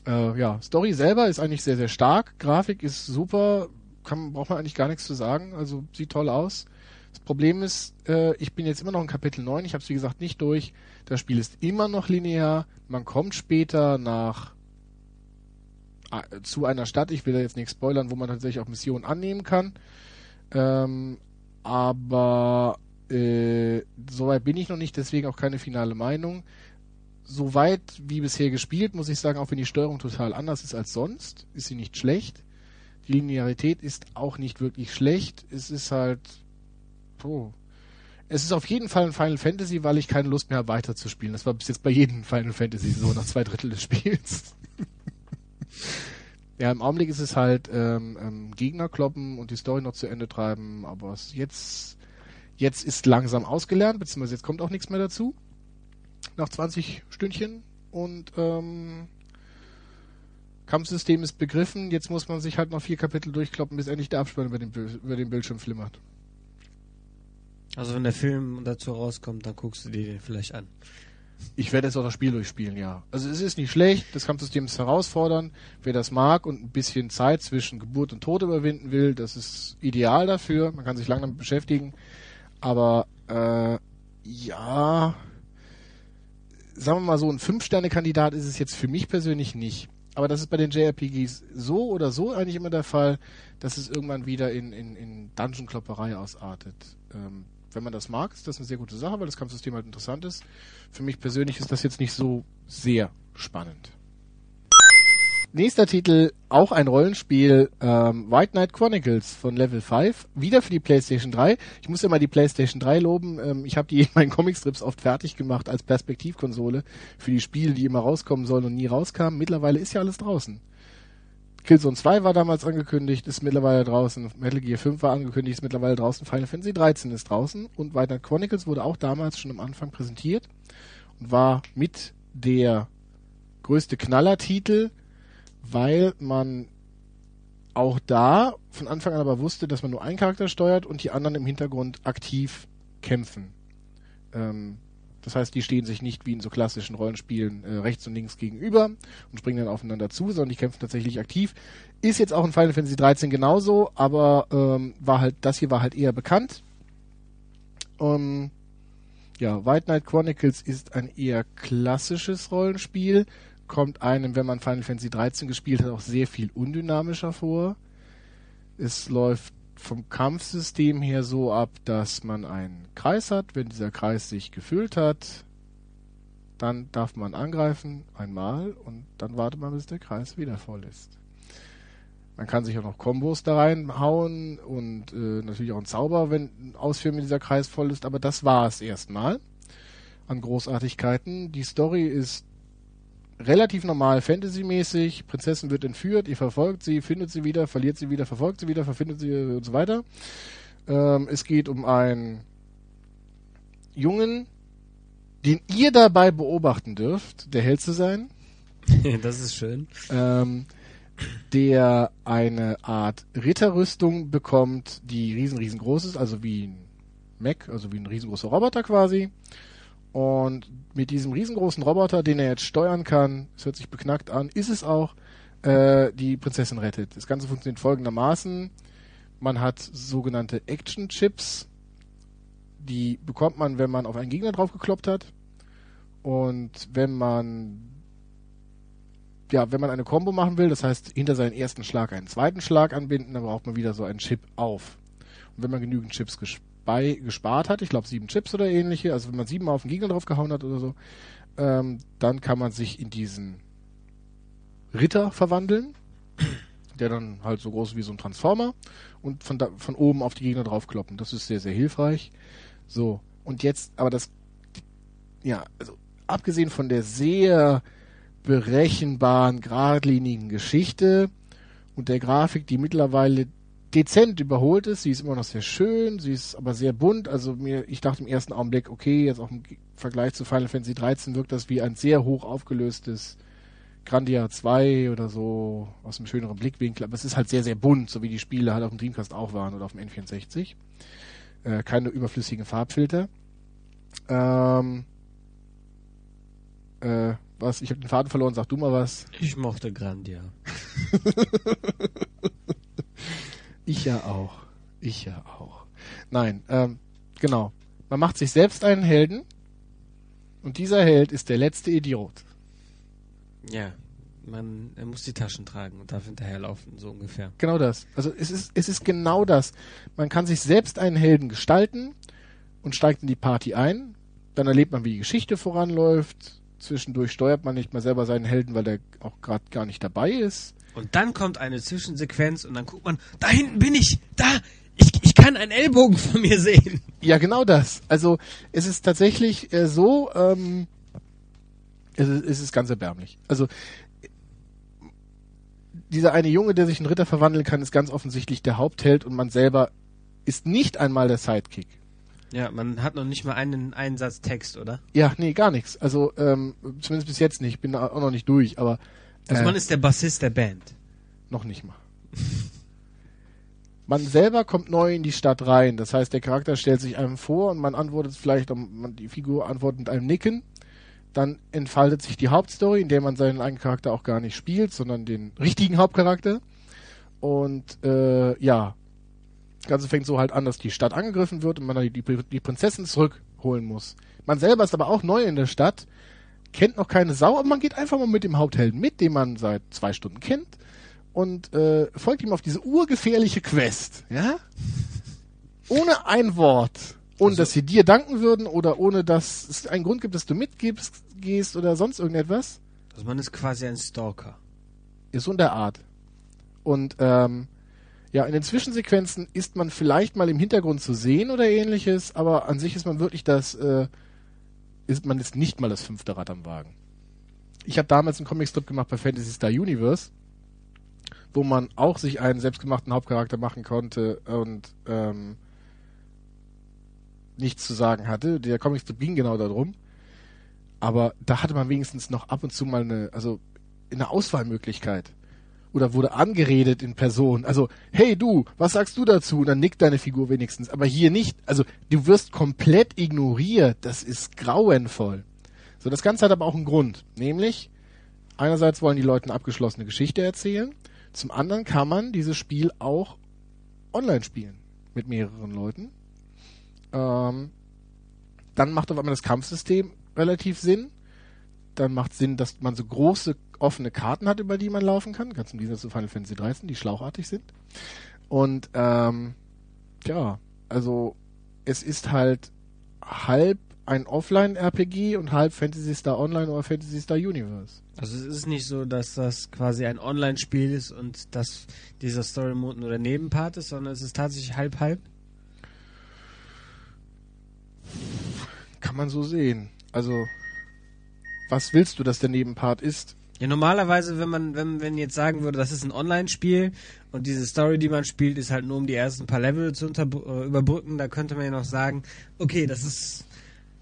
Äh, ja, Story selber ist eigentlich sehr, sehr stark. Grafik ist super. Kann, braucht man eigentlich gar nichts zu sagen. Also sieht toll aus. Das Problem ist, äh, ich bin jetzt immer noch in Kapitel 9. Ich habe es wie gesagt nicht durch. Das Spiel ist immer noch linear. Man kommt später nach zu einer Stadt. Ich will da jetzt nichts spoilern, wo man tatsächlich auch Missionen annehmen kann. Ähm, aber äh, soweit bin ich noch nicht, deswegen auch keine finale Meinung soweit wie bisher gespielt, muss ich sagen, auch wenn die Steuerung total anders ist als sonst, ist sie nicht schlecht. Die Linearität ist auch nicht wirklich schlecht. Es ist halt, oh. Es ist auf jeden Fall ein Final Fantasy, weil ich keine Lust mehr habe, weiterzuspielen. Das war bis jetzt bei jedem Final Fantasy so, nach zwei Drittel des Spiels. Ja, im Augenblick ist es halt ähm, ähm, Gegner kloppen und die Story noch zu Ende treiben, aber jetzt, jetzt ist langsam ausgelernt, beziehungsweise jetzt kommt auch nichts mehr dazu nach 20 Stündchen und ähm, Kampfsystem ist begriffen. Jetzt muss man sich halt noch vier Kapitel durchkloppen, bis endlich der Abspann über den, über den Bildschirm flimmert. Also wenn der Film dazu rauskommt, dann guckst du dir den vielleicht an. Ich werde jetzt auch das Spiel durchspielen, ja. Also es ist nicht schlecht, das Kampfsystem ist herausfordernd. Wer das mag und ein bisschen Zeit zwischen Geburt und Tod überwinden will, das ist ideal dafür. Man kann sich lange damit beschäftigen. Aber äh, ja, sagen wir mal so, ein Fünf-Sterne-Kandidat ist es jetzt für mich persönlich nicht. Aber das ist bei den JRPGs so oder so eigentlich immer der Fall, dass es irgendwann wieder in, in, in Dungeon-Klopperei ausartet. Ähm, wenn man das mag, ist das eine sehr gute Sache, weil das Kampfsystem halt interessant ist. Für mich persönlich ist das jetzt nicht so sehr spannend. nächster Titel, auch ein Rollenspiel, ähm, White Knight Chronicles von Level 5, wieder für die PlayStation 3. Ich muss mal die PlayStation 3 loben. Ähm, ich habe die in meinen Comicstrips oft fertig gemacht als Perspektivkonsole für die Spiele, die immer rauskommen sollen und nie rauskamen. Mittlerweile ist ja alles draußen. Killzone 2 war damals angekündigt, ist mittlerweile draußen. Metal Gear 5 war angekündigt, ist mittlerweile draußen. Final Fantasy 13 ist draußen. Und Knight Chronicles wurde auch damals schon am Anfang präsentiert und war mit der größte Knallertitel, weil man auch da von Anfang an aber wusste, dass man nur einen Charakter steuert und die anderen im Hintergrund aktiv kämpfen. Ähm, das heißt, die stehen sich nicht wie in so klassischen Rollenspielen äh, rechts und links gegenüber und springen dann aufeinander zu, sondern die kämpfen tatsächlich aktiv. Ist jetzt auch in Final Fantasy 13 genauso, aber ähm, war halt das hier war halt eher bekannt. Ähm, ja, White Knight Chronicles ist ein eher klassisches Rollenspiel, kommt einem, wenn man Final Fantasy 13 gespielt hat, auch sehr viel undynamischer vor. Es läuft vom Kampfsystem her so ab, dass man einen Kreis hat. Wenn dieser Kreis sich gefüllt hat, dann darf man angreifen einmal und dann wartet man, bis der Kreis wieder voll ist. Man kann sich auch noch Kombos da reinhauen und äh, natürlich auch einen Zauber wenn, ausführen, wenn dieser Kreis voll ist, aber das war es erstmal an Großartigkeiten. Die Story ist relativ normal Fantasy-mäßig. Prinzessin wird entführt, ihr verfolgt sie, findet sie wieder, verliert sie wieder, verfolgt sie wieder, verfindet sie und so weiter. Ähm, es geht um einen Jungen, den ihr dabei beobachten dürft, der Held zu sein. das ist schön. Ähm, der eine Art Ritterrüstung bekommt, die riesen, riesengroß ist, also wie ein Mac, also wie ein riesengroßer Roboter quasi. Und mit diesem riesengroßen Roboter, den er jetzt steuern kann, es hört sich beknackt an, ist es auch, äh, die Prinzessin rettet. Das Ganze funktioniert folgendermaßen. Man hat sogenannte Action Chips. Die bekommt man, wenn man auf einen Gegner draufgekloppt hat. Und wenn man ja, wenn man eine Combo machen will, das heißt hinter seinen ersten Schlag einen zweiten Schlag anbinden, dann braucht man wieder so einen Chip auf. Und wenn man genügend Chips bei gespart hat, ich glaube sieben Chips oder ähnliche, also wenn man sieben Mal auf den Gegner draufgehauen hat oder so, ähm, dann kann man sich in diesen Ritter verwandeln, der dann halt so groß wie so ein Transformer und von, da, von oben auf die Gegner draufkloppen. Das ist sehr, sehr hilfreich. So, und jetzt, aber das, ja, also abgesehen von der sehr berechenbaren, geradlinigen Geschichte und der Grafik, die mittlerweile dezent überholt ist. Sie ist immer noch sehr schön, sie ist aber sehr bunt. Also mir, ich dachte im ersten Augenblick, okay, jetzt auch im Vergleich zu Final Fantasy 13 wirkt das wie ein sehr hoch aufgelöstes Grandia 2 oder so aus einem schöneren Blickwinkel. Aber es ist halt sehr, sehr bunt, so wie die Spiele halt auf dem Dreamcast auch waren oder auf dem N64. Äh, keine überflüssigen Farbfilter. Ähm, äh, was? Ich habe den Faden verloren, sag du mal was. Ich mochte Grandia. Ich ja auch. Ich ja auch. Nein, ähm, genau. Man macht sich selbst einen Helden und dieser Held ist der letzte Idiot. Ja, man er muss die Taschen tragen und darf hinterherlaufen, so ungefähr. Genau das. Also es ist, es ist genau das. Man kann sich selbst einen Helden gestalten und steigt in die Party ein. Dann erlebt man, wie die Geschichte voranläuft. Zwischendurch steuert man nicht mal selber seinen Helden, weil der auch gerade gar nicht dabei ist. Und dann kommt eine Zwischensequenz und dann guckt man, da hinten bin ich, da, ich, ich kann einen Ellbogen von mir sehen. Ja, genau das. Also es ist tatsächlich äh, so, ähm, es, ist, es ist ganz erbärmlich. Also dieser eine Junge, der sich in Ritter verwandeln kann, ist ganz offensichtlich der Hauptheld und man selber ist nicht einmal der Sidekick. Ja, man hat noch nicht mal einen Einsatz Text, oder? Ja, nee, gar nichts. Also ähm, zumindest bis jetzt nicht. Ich bin auch noch nicht durch, aber also äh, man ist der Bassist der Band. Noch nicht mal. man selber kommt neu in die Stadt rein. Das heißt, der Charakter stellt sich einem vor und man antwortet vielleicht, die Figur antwortet mit einem Nicken. Dann entfaltet sich die Hauptstory, in der man seinen eigenen Charakter auch gar nicht spielt, sondern den richtigen Hauptcharakter. Und äh, ja, das Ganze fängt so halt an, dass die Stadt angegriffen wird und man die, die, die Prinzessin zurückholen muss. Man selber ist aber auch neu in der Stadt kennt noch keine Sau, aber man geht einfach mal mit dem Haupthelden mit, den man seit zwei Stunden kennt und äh, folgt ihm auf diese urgefährliche Quest, ja? Ohne ein Wort. Ohne also, dass sie dir danken würden oder ohne dass es einen Grund gibt, dass du mitgibst, gehst oder sonst irgendetwas. Also man ist quasi ein Stalker. Ist so in der Art. Und ähm, ja, in den Zwischensequenzen ist man vielleicht mal im Hintergrund zu sehen oder ähnliches, aber an sich ist man wirklich das, äh, ist man ist nicht mal das fünfte Rad am Wagen. Ich habe damals einen Comicstrip gemacht bei Fantasy Star Universe, wo man auch sich einen selbstgemachten Hauptcharakter machen konnte und ähm, nichts zu sagen hatte. Der Comicstrip ging genau darum. Aber da hatte man wenigstens noch ab und zu mal eine, also eine Auswahlmöglichkeit. Oder wurde angeredet in Person. Also, hey du, was sagst du dazu? Und dann nickt deine Figur wenigstens. Aber hier nicht. Also, du wirst komplett ignoriert. Das ist grauenvoll. So, das Ganze hat aber auch einen Grund. Nämlich, einerseits wollen die Leute eine abgeschlossene Geschichte erzählen. Zum anderen kann man dieses Spiel auch online spielen. Mit mehreren Leuten. Ähm, dann macht auf einmal das Kampfsystem relativ Sinn. Dann macht Sinn, dass man so große offene Karten hat, über die man laufen kann. Ganz im Gegensatz zu Final Fantasy 13, die schlauchartig sind. Und ähm, ja, also es ist halt halb ein Offline-RPG und halb Fantasy Star Online oder Fantasy Star Universe. Also es ist nicht so, dass das quasi ein Online-Spiel ist und dass dieser Story-Mode nur der Nebenpart ist, sondern es ist tatsächlich halb-halb. Kann man so sehen. Also, was willst du, dass der Nebenpart ist? Ja, normalerweise, wenn man, wenn, wenn jetzt sagen würde, das ist ein Online-Spiel und diese Story, die man spielt, ist halt nur um die ersten paar Level zu äh, überbrücken, da könnte man ja noch sagen, okay, das ist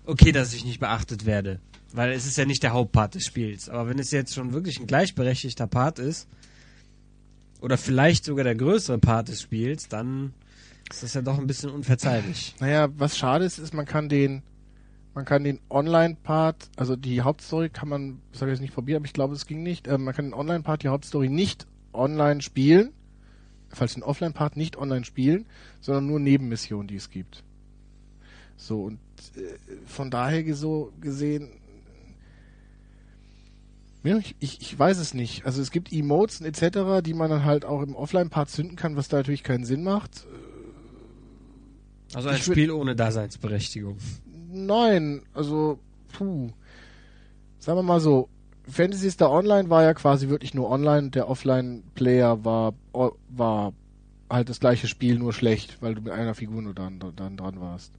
okay, dass ich nicht beachtet werde. Weil es ist ja nicht der Hauptpart des Spiels. Aber wenn es jetzt schon wirklich ein gleichberechtigter Part ist, oder vielleicht sogar der größere Part des Spiels, dann ist das ja doch ein bisschen unverzeihlich. Naja, was schade ist, ist, man kann den, man kann den Online-Part, also die Hauptstory kann man, das habe ich jetzt nicht probiert, aber ich glaube, es ging nicht, äh, man kann den Online-Part, die Hauptstory nicht online spielen, falls den Offline-Part nicht online spielen, sondern nur Nebenmissionen, die es gibt. So, und äh, von daher so gesehen, ich, ich weiß es nicht. Also es gibt Emotes etc., die man dann halt auch im Offline-Part zünden kann, was da natürlich keinen Sinn macht. Also ein Spiel ohne Daseinsberechtigung. Nein, also, puh. Sagen wir mal so, Fantasy Star Online war ja quasi wirklich nur online, der Offline-Player war, war halt das gleiche Spiel, nur schlecht, weil du mit einer Figur nur dann, dann dran warst.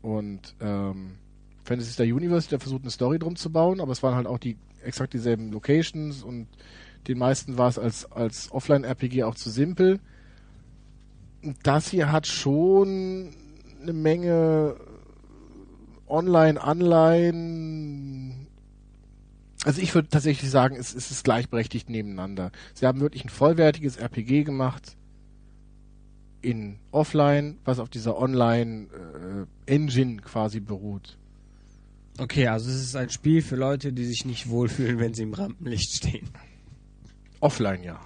Und ähm, Fantasy Star Universe, der versucht eine Story drum zu bauen, aber es waren halt auch die exakt dieselben Locations und den meisten war es als, als Offline-RPG auch zu simpel. Das hier hat schon eine Menge Online-Anleihen. Also ich würde tatsächlich sagen, es, es ist gleichberechtigt nebeneinander. Sie haben wirklich ein vollwertiges RPG gemacht in Offline, was auf dieser Online-Engine äh, quasi beruht. Okay, also es ist ein Spiel für Leute, die sich nicht wohlfühlen, wenn sie im Rampenlicht stehen. Offline, ja.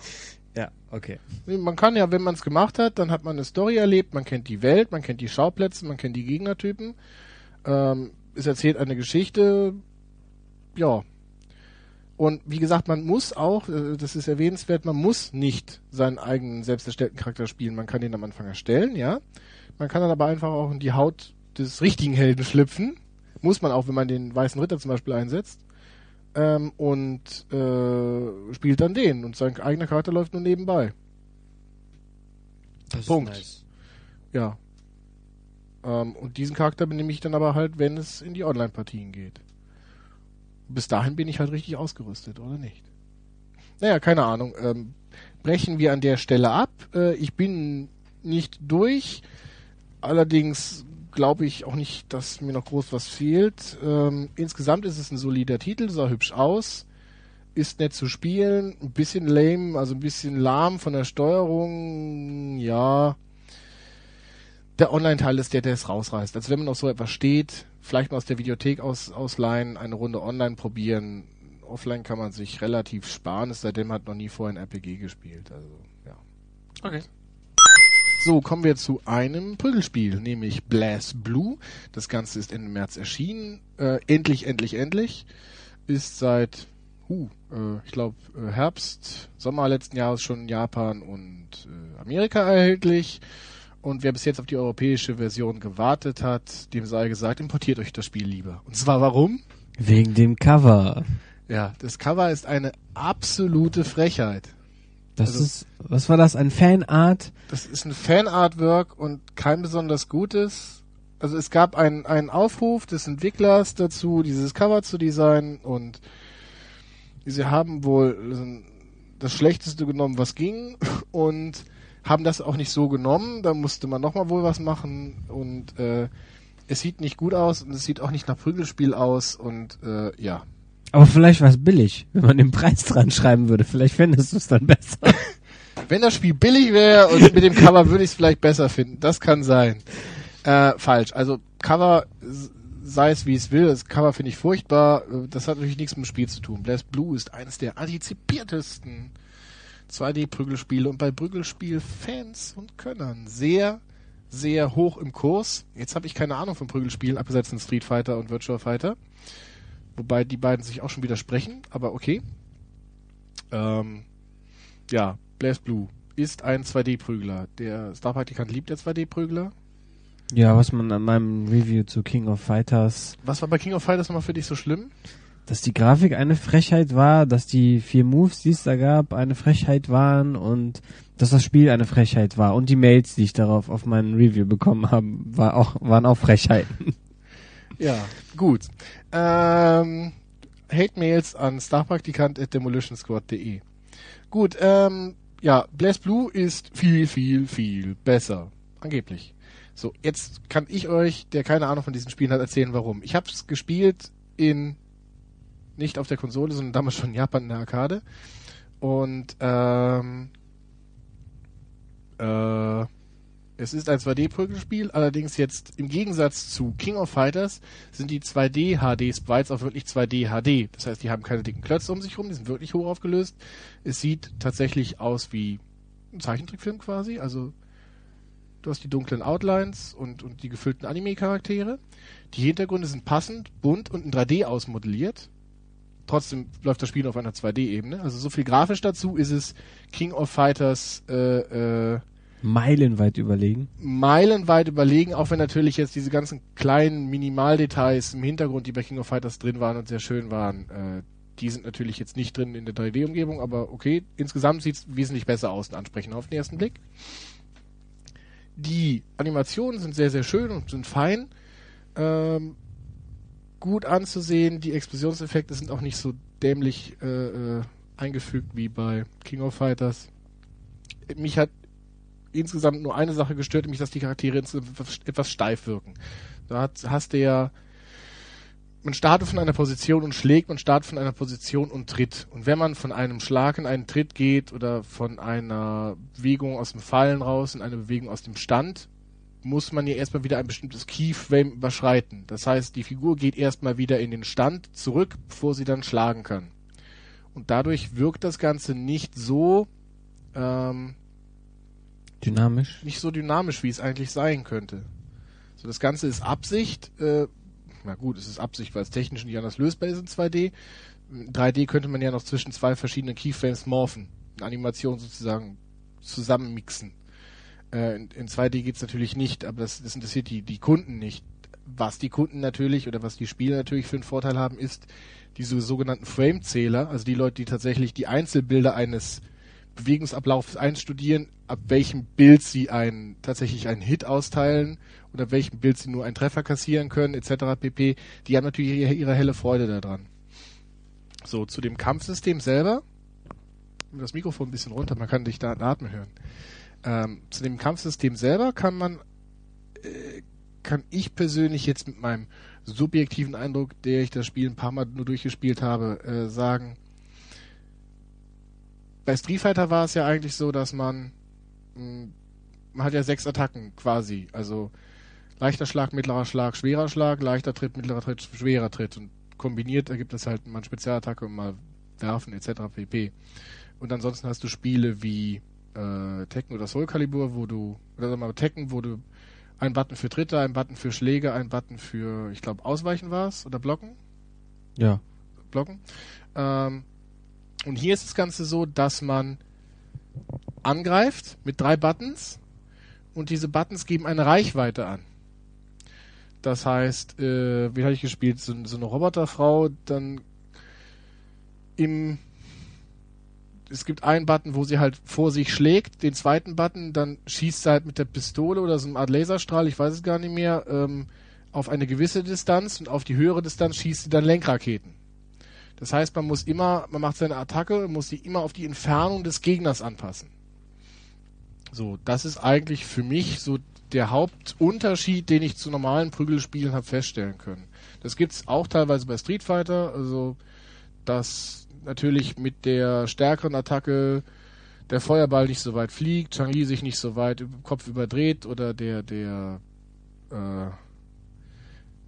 Ja, okay. Man kann ja, wenn man es gemacht hat, dann hat man eine Story erlebt, man kennt die Welt, man kennt die Schauplätze, man kennt die Gegnertypen. Ähm, es erzählt eine Geschichte, ja. Und wie gesagt, man muss auch, äh, das ist erwähnenswert, man muss nicht seinen eigenen selbst erstellten Charakter spielen. Man kann den am Anfang erstellen, ja. Man kann dann aber einfach auch in die Haut des richtigen Helden schlüpfen. Muss man auch, wenn man den Weißen Ritter zum Beispiel einsetzt ähm, und äh, spielt dann den und sein eigener Charakter läuft nur nebenbei. Das Punkt. Nice. Ja. Ähm, und diesen Charakter benehme ich dann aber halt, wenn es in die Online-Partien geht. Bis dahin bin ich halt richtig ausgerüstet, oder nicht? Naja, keine Ahnung. Ähm, brechen wir an der Stelle ab. Äh, ich bin nicht durch. Allerdings glaube ich auch nicht, dass mir noch groß was fehlt. Ähm, insgesamt ist es ein solider Titel, sah hübsch aus, ist nett zu spielen, ein bisschen lame, also ein bisschen lahm von der Steuerung, ja. Der Online-Teil ist der, der es rausreißt. Also wenn man auf so etwas steht, vielleicht mal aus der Videothek aus, ausleihen, eine Runde online probieren. Offline kann man sich relativ sparen, es sei denn, man hat noch nie vorher ein RPG gespielt. Also, ja. Okay. So, kommen wir zu einem Prügelspiel, nämlich Blast Blue. Das Ganze ist Ende März erschienen. Äh, endlich, endlich, endlich. Ist seit, huh, äh, ich glaube, äh, Herbst, Sommer letzten Jahres schon in Japan und äh, Amerika erhältlich. Und wer bis jetzt auf die europäische Version gewartet hat, dem sei gesagt, importiert euch das Spiel lieber. Und zwar warum? Wegen dem Cover. Ja, das Cover ist eine absolute Frechheit. Das also, ist, was war das? Ein Fanart? Das ist ein Fanartwork und kein besonders gutes. Also es gab einen, einen Aufruf des Entwicklers dazu, dieses Cover zu designen und sie haben wohl das Schlechteste genommen, was ging und haben das auch nicht so genommen. Da musste man nochmal wohl was machen und äh, es sieht nicht gut aus und es sieht auch nicht nach Prügelspiel aus und äh, ja. Aber vielleicht war es billig, wenn man den Preis dran schreiben würde. Vielleicht fändest du es dann besser. wenn das Spiel billig wäre und mit dem Cover würde ich es vielleicht besser finden. Das kann sein. Äh, falsch. Also Cover, sei es wie es will, das Cover finde ich furchtbar. Das hat natürlich nichts mit dem Spiel zu tun. Blast Blue ist eines der antizipiertesten 2D-Prügelspiele und bei Prügelspiel-Fans und Könnern sehr sehr hoch im Kurs. Jetzt habe ich keine Ahnung von Prügelspielen, abgesetzt von Street Fighter und Virtual Fighter. Wobei die beiden sich auch schon widersprechen, aber okay. Ähm, ja, Blaze Blue ist ein 2D-Prügler. Der Star-Praktikant liebt der 2D-Prügler. Ja, was man an meinem Review zu King of Fighters. Was war bei King of Fighters nochmal für dich so schlimm? Dass die Grafik eine Frechheit war, dass die vier Moves, die es da gab, eine Frechheit waren und dass das Spiel eine Frechheit war und die Mails, die ich darauf auf meinen Review bekommen habe, war auch, waren auch Frechheiten. Ja, gut. Ähm, Hate-Mails an starpraktikant.demolitionsquad.de Gut, ähm, ja, Blaze Blue ist viel, viel, viel besser. Angeblich. So, jetzt kann ich euch, der keine Ahnung von diesen Spielen hat, erzählen, warum. Ich habe es gespielt in nicht auf der Konsole, sondern damals schon in Japan in der Arcade. Und ähm, äh, es ist ein 2D-Prügelspiel, allerdings jetzt im Gegensatz zu King of Fighters sind die 2D-HD-Sprites auch wirklich 2D-HD. Das heißt, die haben keine dicken Klötze um sich rum, die sind wirklich hoch aufgelöst. Es sieht tatsächlich aus wie ein Zeichentrickfilm quasi, also du hast die dunklen Outlines und, und die gefüllten Anime-Charaktere. Die Hintergründe sind passend, bunt und in 3D ausmodelliert. Trotzdem läuft das Spiel auf einer 2D-Ebene. Also so viel grafisch dazu ist es King of Fighters äh, äh, meilenweit überlegen. Meilenweit überlegen, auch wenn natürlich jetzt diese ganzen kleinen Minimaldetails im Hintergrund, die bei King of Fighters drin waren und sehr schön waren, äh, die sind natürlich jetzt nicht drin in der 3D-Umgebung, aber okay, insgesamt sieht es wesentlich besser aus und ansprechend auf den ersten Blick. Die Animationen sind sehr, sehr schön und sind fein. Ähm, gut anzusehen. Die Explosionseffekte sind auch nicht so dämlich äh, äh, eingefügt wie bei King of Fighters. Mich hat insgesamt nur eine Sache gestört, nämlich dass die Charaktere etwas steif wirken. Da hast du ja, man startet von einer Position und schlägt, man startet von einer Position und tritt. Und wenn man von einem Schlag in einen Tritt geht oder von einer Bewegung aus dem Fallen raus in eine Bewegung aus dem Stand, muss man ja erstmal wieder ein bestimmtes Keyframe überschreiten. Das heißt, die Figur geht erstmal wieder in den Stand zurück, bevor sie dann schlagen kann. Und dadurch wirkt das Ganze nicht so ähm, dynamisch. Nicht so dynamisch, wie es eigentlich sein könnte. So, das Ganze ist Absicht. Äh, na gut, es ist Absicht, weil es technisch nicht anders lösbar ist in 2D. In 3D könnte man ja noch zwischen zwei verschiedenen Keyframes morphen. Eine Animation sozusagen zusammenmixen. Äh, in, in 2D geht's natürlich nicht, aber das, das interessiert die, die Kunden nicht. Was die Kunden natürlich oder was die Spieler natürlich für einen Vorteil haben, ist diese sogenannten Frame-Zähler, also die Leute, die tatsächlich die Einzelbilder eines Bewegungsablaufs einstudieren, ab welchem Bild sie einen, tatsächlich einen Hit austeilen oder welchem Bild sie nur einen Treffer kassieren können, etc. pp. Die haben natürlich ihre, ihre helle Freude daran. So, zu dem Kampfsystem selber. Das Mikrofon ein bisschen runter, man kann dich da atmen hören. Ähm, zu dem Kampfsystem selber kann man, äh, kann ich persönlich jetzt mit meinem subjektiven Eindruck, der ich das Spiel ein paar Mal nur durchgespielt habe, äh, sagen, bei Street Fighter war es ja eigentlich so, dass man, mh, hm, man hat ja sechs Attacken quasi, also leichter Schlag, mittlerer Schlag, schwerer Schlag, leichter Tritt, mittlerer Tritt, schwerer Tritt und kombiniert ergibt es halt mal Spezialattacke und mal werfen etc. pp. Und ansonsten hast du Spiele wie äh, Tekken oder Soul Calibur, wo du, oder sag mal Tekken, wo du ein Button für Tritte, ein Button für Schläge, ein Button für, ich glaube, Ausweichen war es oder Blocken. Ja. Blocken. Ähm, und hier ist das Ganze so, dass man angreift mit drei Buttons und diese Buttons geben eine Reichweite an. Das heißt, äh, wie hatte ich gespielt? So, so eine Roboterfrau, dann im es gibt einen Button, wo sie halt vor sich schlägt, den zweiten Button, dann schießt sie halt mit der Pistole oder so einer Art Laserstrahl, ich weiß es gar nicht mehr, ähm, auf eine gewisse Distanz und auf die höhere Distanz schießt sie dann Lenkraketen. Das heißt, man muss immer, man macht seine Attacke, muss sie immer auf die Entfernung des Gegners anpassen. So, das ist eigentlich für mich so der Hauptunterschied, den ich zu normalen Prügelspielen habe feststellen können. Das gibt's auch teilweise bei Street Fighter, also dass natürlich mit der stärkeren Attacke der Feuerball nicht so weit fliegt, Chang-Li sich nicht so weit im Kopf überdreht oder der der äh,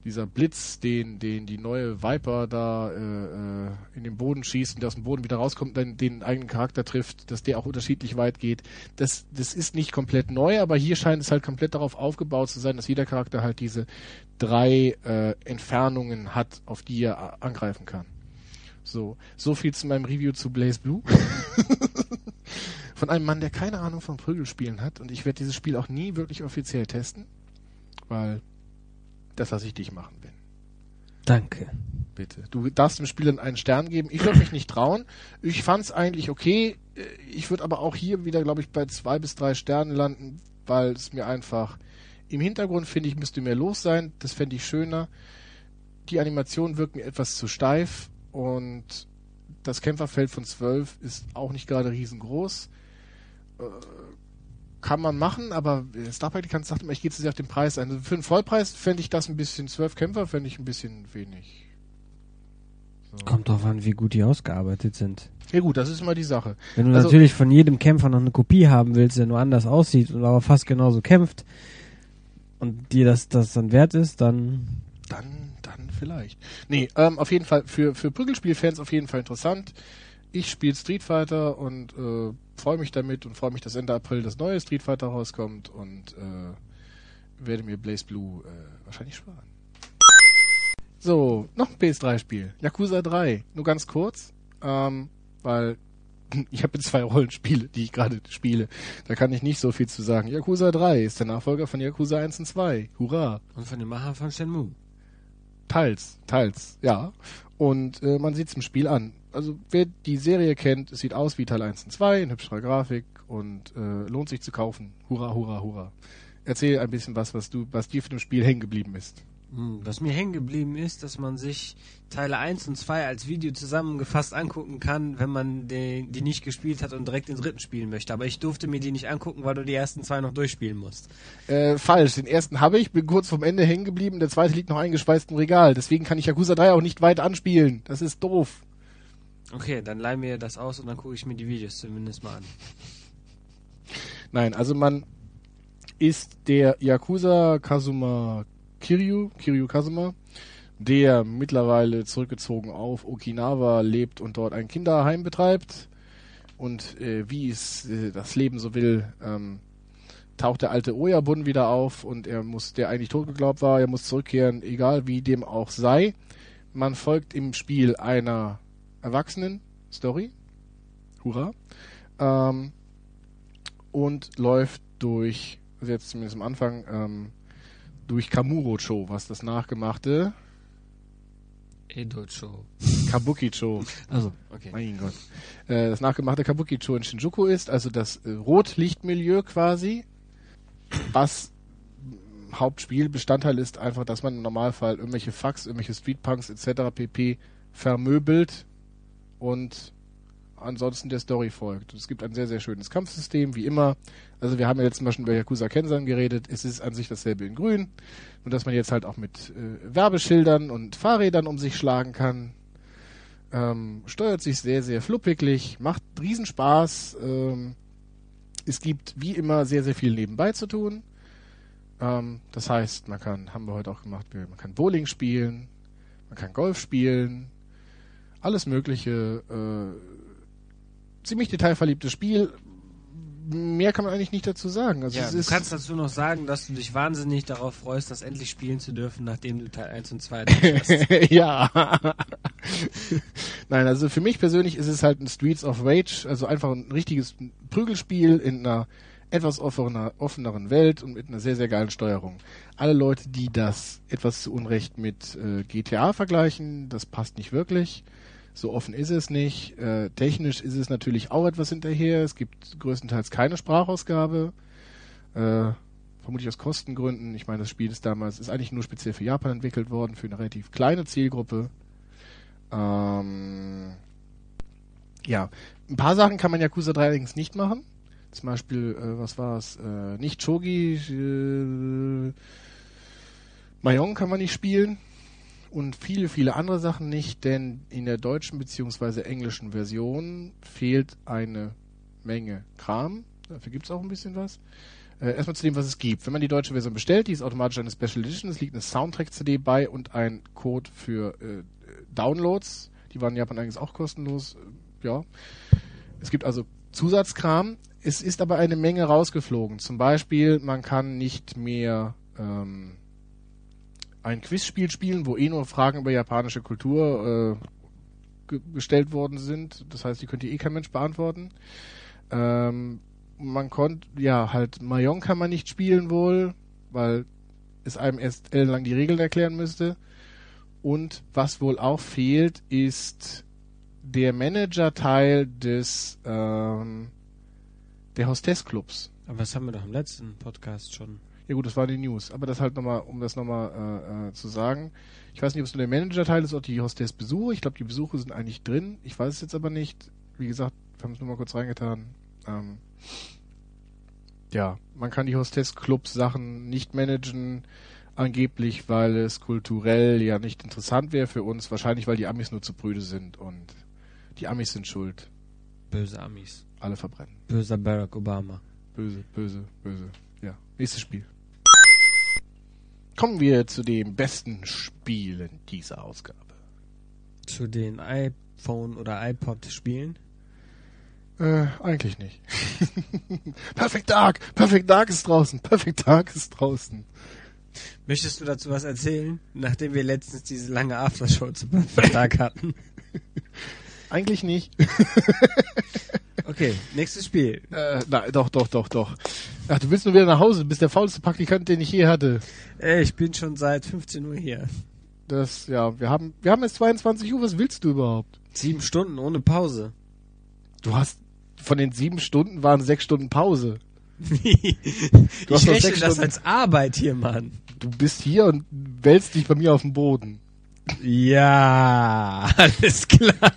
dieser Blitz, den, den die neue Viper da äh, äh, in den Boden schießt und der aus dem Boden wieder rauskommt, dann den eigenen Charakter trifft, dass der auch unterschiedlich weit geht. Das, das ist nicht komplett neu, aber hier scheint es halt komplett darauf aufgebaut zu sein, dass jeder Charakter halt diese drei äh, Entfernungen hat, auf die er angreifen kann. So, so viel zu meinem Review zu Blaze Blue. von einem Mann, der keine Ahnung von Prügelspielen hat und ich werde dieses Spiel auch nie wirklich offiziell testen, weil das lasse ich dich machen, Ben. Danke. Bitte. Du darfst dem Spiel dann einen Stern geben. Ich würde mich nicht trauen. Ich fand es eigentlich okay. Ich würde aber auch hier wieder, glaube ich, bei zwei bis drei Sternen landen, weil es mir einfach im Hintergrund, finde ich, müsste mehr los sein. Das fände ich schöner. Die Animation wirkt mir etwas zu steif und das Kämpferfeld von 12 ist auch nicht gerade riesengroß. Äh, kann man machen, aber Star Praktikant sagt immer, ich gehe zu sehr auf den Preis ein. Also für einen Vollpreis fände ich das ein bisschen, zwölf Kämpfer fände ich ein bisschen wenig. So. Kommt drauf an, wie gut die ausgearbeitet sind. Ja gut, das ist immer die Sache. Wenn du also, natürlich von jedem Kämpfer noch eine Kopie haben willst, der nur anders aussieht und aber fast genauso kämpft und dir das, das dann wert ist. Dann, dann vielleicht. Nee, ähm, auf jeden Fall, für, für Prügelspielfans auf jeden Fall interessant. Ich spiele Street Fighter und äh, freue mich damit und freue mich, dass Ende April das neue Street Fighter rauskommt und äh, werde mir Blaze Blue äh, wahrscheinlich sparen. So, noch ein PS3-Spiel. Yakuza 3. Nur ganz kurz, ähm, weil ich habe zwei Rollenspiele, die ich gerade spiele. Da kann ich nicht so viel zu sagen. Yakuza 3 ist der Nachfolger von Yakuza 1 und 2. Hurra. Und von dem Macher von Shenmue. Teils, teils, ja. Und äh, man sieht es im Spiel an also wer die Serie kennt, es sieht aus wie Teil 1 und 2, in hübscherer Grafik und äh, lohnt sich zu kaufen. Hurra, hurra, hurra. Erzähl ein bisschen was, was du, was dir für dem Spiel hängen geblieben ist. Hm, was mir hängen geblieben ist, dass man sich Teile 1 und 2 als Video zusammengefasst angucken kann, wenn man die, die nicht gespielt hat und direkt den dritten spielen möchte. Aber ich durfte mir die nicht angucken, weil du die ersten zwei noch durchspielen musst. Äh, falsch. Den ersten habe ich, bin kurz vom Ende hängen geblieben, der zweite liegt noch eingespeist im Regal. Deswegen kann ich Yakuza 3 auch nicht weit anspielen. Das ist doof. Okay, dann leih mir das aus und dann gucke ich mir die Videos zumindest mal an. Nein, also man ist der Yakuza Kazuma Kiryu, Kiryu Kazuma, der mittlerweile zurückgezogen auf Okinawa lebt und dort ein Kinderheim betreibt. Und äh, wie es äh, das Leben so will, ähm, taucht der alte Oyabun wieder auf und er muss, der eigentlich tot geglaubt war, er muss zurückkehren, egal wie dem auch sei. Man folgt im Spiel einer Erwachsenen-Story. Hurra. Ähm, und läuft durch, also jetzt zumindest am Anfang, ähm, durch Kamuro-Cho, was das nachgemachte Edo-Cho. Kabuki-Cho. Also, okay. Mein Gott. Äh, das nachgemachte Kabuki-Cho in Shinjuku ist, also das äh, Rotlichtmilieu quasi, was Hauptspielbestandteil ist einfach, dass man im Normalfall irgendwelche Fax, irgendwelche Streetpunks etc. pp. vermöbelt und ansonsten der Story folgt. Es gibt ein sehr, sehr schönes Kampfsystem, wie immer. Also wir haben ja letztes Mal schon über Yakuza Kensan geredet. Es ist an sich dasselbe in grün. Nur dass man jetzt halt auch mit äh, Werbeschildern und Fahrrädern um sich schlagen kann. Ähm, steuert sich sehr, sehr fluppiglich, macht Riesenspaß. Ähm, es gibt wie immer sehr, sehr viel nebenbei zu tun. Ähm, das heißt, man kann, haben wir heute auch gemacht, man kann Bowling spielen, man kann Golf spielen, alles mögliche. Äh, ziemlich detailverliebtes Spiel. Mehr kann man eigentlich nicht dazu sagen. Also ja, du kannst dazu noch sagen, dass du dich wahnsinnig darauf freust, das endlich spielen zu dürfen, nachdem du Teil 1 und 2 hast. ja. Nein, also für mich persönlich ist es halt ein Streets of Rage, also einfach ein richtiges Prügelspiel in einer etwas offener, offeneren Welt und mit einer sehr, sehr geilen Steuerung. Alle Leute, die das etwas zu Unrecht mit äh, GTA vergleichen, das passt nicht wirklich So offen ist es nicht. Äh, technisch ist es natürlich auch etwas hinterher. Es gibt größtenteils keine Sprachausgabe. Äh, vermutlich aus Kostengründen. Ich meine, das Spiel ist damals, ist eigentlich nur speziell für Japan entwickelt worden, für eine relativ kleine Zielgruppe. Ähm, ja, ein paar Sachen kann man Yakuza 3 allerdings nicht machen. Zum Beispiel, äh, was war es? Äh, nicht Chogi, äh, Mayong kann man nicht spielen und viele, viele andere Sachen nicht, denn in der deutschen bzw. englischen Version fehlt eine Menge Kram. Dafür gibt es auch ein bisschen was. Äh, erstmal zu dem, was es gibt. Wenn man die deutsche Version bestellt, die ist automatisch eine Special Edition. Es liegt eine Soundtrack-CD bei und ein Code für äh, Downloads. Die waren in Japan eigentlich auch kostenlos. Ja. Es gibt also Zusatzkram. Es ist aber eine Menge rausgeflogen. Zum Beispiel, man kann nicht mehr ähm, ein Quizspiel spielen, wo eh nur Fragen über japanische Kultur äh, ge gestellt worden sind. Das heißt, die könnte eh kein Mensch beantworten. Ähm, man konnte, ja, halt Mayong kann man nicht spielen wohl, weil es einem erst ellenlang die Regeln erklären müsste. Und was wohl auch fehlt, ist der Manager-Teil des ähm, der Hostess-Clubs. Aber das haben wir doch im letzten Podcast schon. Ja gut, das war die News. Aber das halt nochmal, um das nochmal äh, äh, zu sagen. Ich weiß nicht, ob es nur der Manager-Teil ist oder die Hostess-Besuche. Ich glaube, die Besuche sind eigentlich drin. Ich weiß es jetzt aber nicht. Wie gesagt, wir haben es nur mal kurz reingetan. Ähm, ja, man kann die Hostess-Clubs-Sachen nicht managen. Angeblich, weil es kulturell ja nicht interessant wäre für uns. Wahrscheinlich, weil die Amis nur zu brüde sind und die Amis sind schuld. Böse Amis. Alle verbrennen. Böser Barack Obama. Böse, böse, böse. Ja, nächstes Spiel. Kommen wir zu den besten Spielen dieser Ausgabe. Zu den iPhone- oder iPod-Spielen? Äh, eigentlich nicht. Perfect Dark! Perfect Dark ist draußen! Perfect Dark ist draußen! Möchtest du dazu was erzählen, nachdem wir letztens diese lange Aftershow zu Perfect Dark hatten? Eigentlich nicht. okay, nächstes Spiel. Äh, na, doch, doch, doch, doch. Ach, du willst nur wieder nach Hause, du bist der faulste Praktikant, den ich je hatte. Ey, ich bin schon seit 15 Uhr hier. Das, ja, wir haben, wir haben jetzt 22 Uhr, was willst du überhaupt? Sieben Stunden ohne Pause. Du hast, von den sieben Stunden waren sechs Stunden Pause. ich hast noch rechne sechs das Stunden- als Arbeit hier, Mann. Du bist hier und wälzt dich bei mir auf den Boden. Ja, alles klar.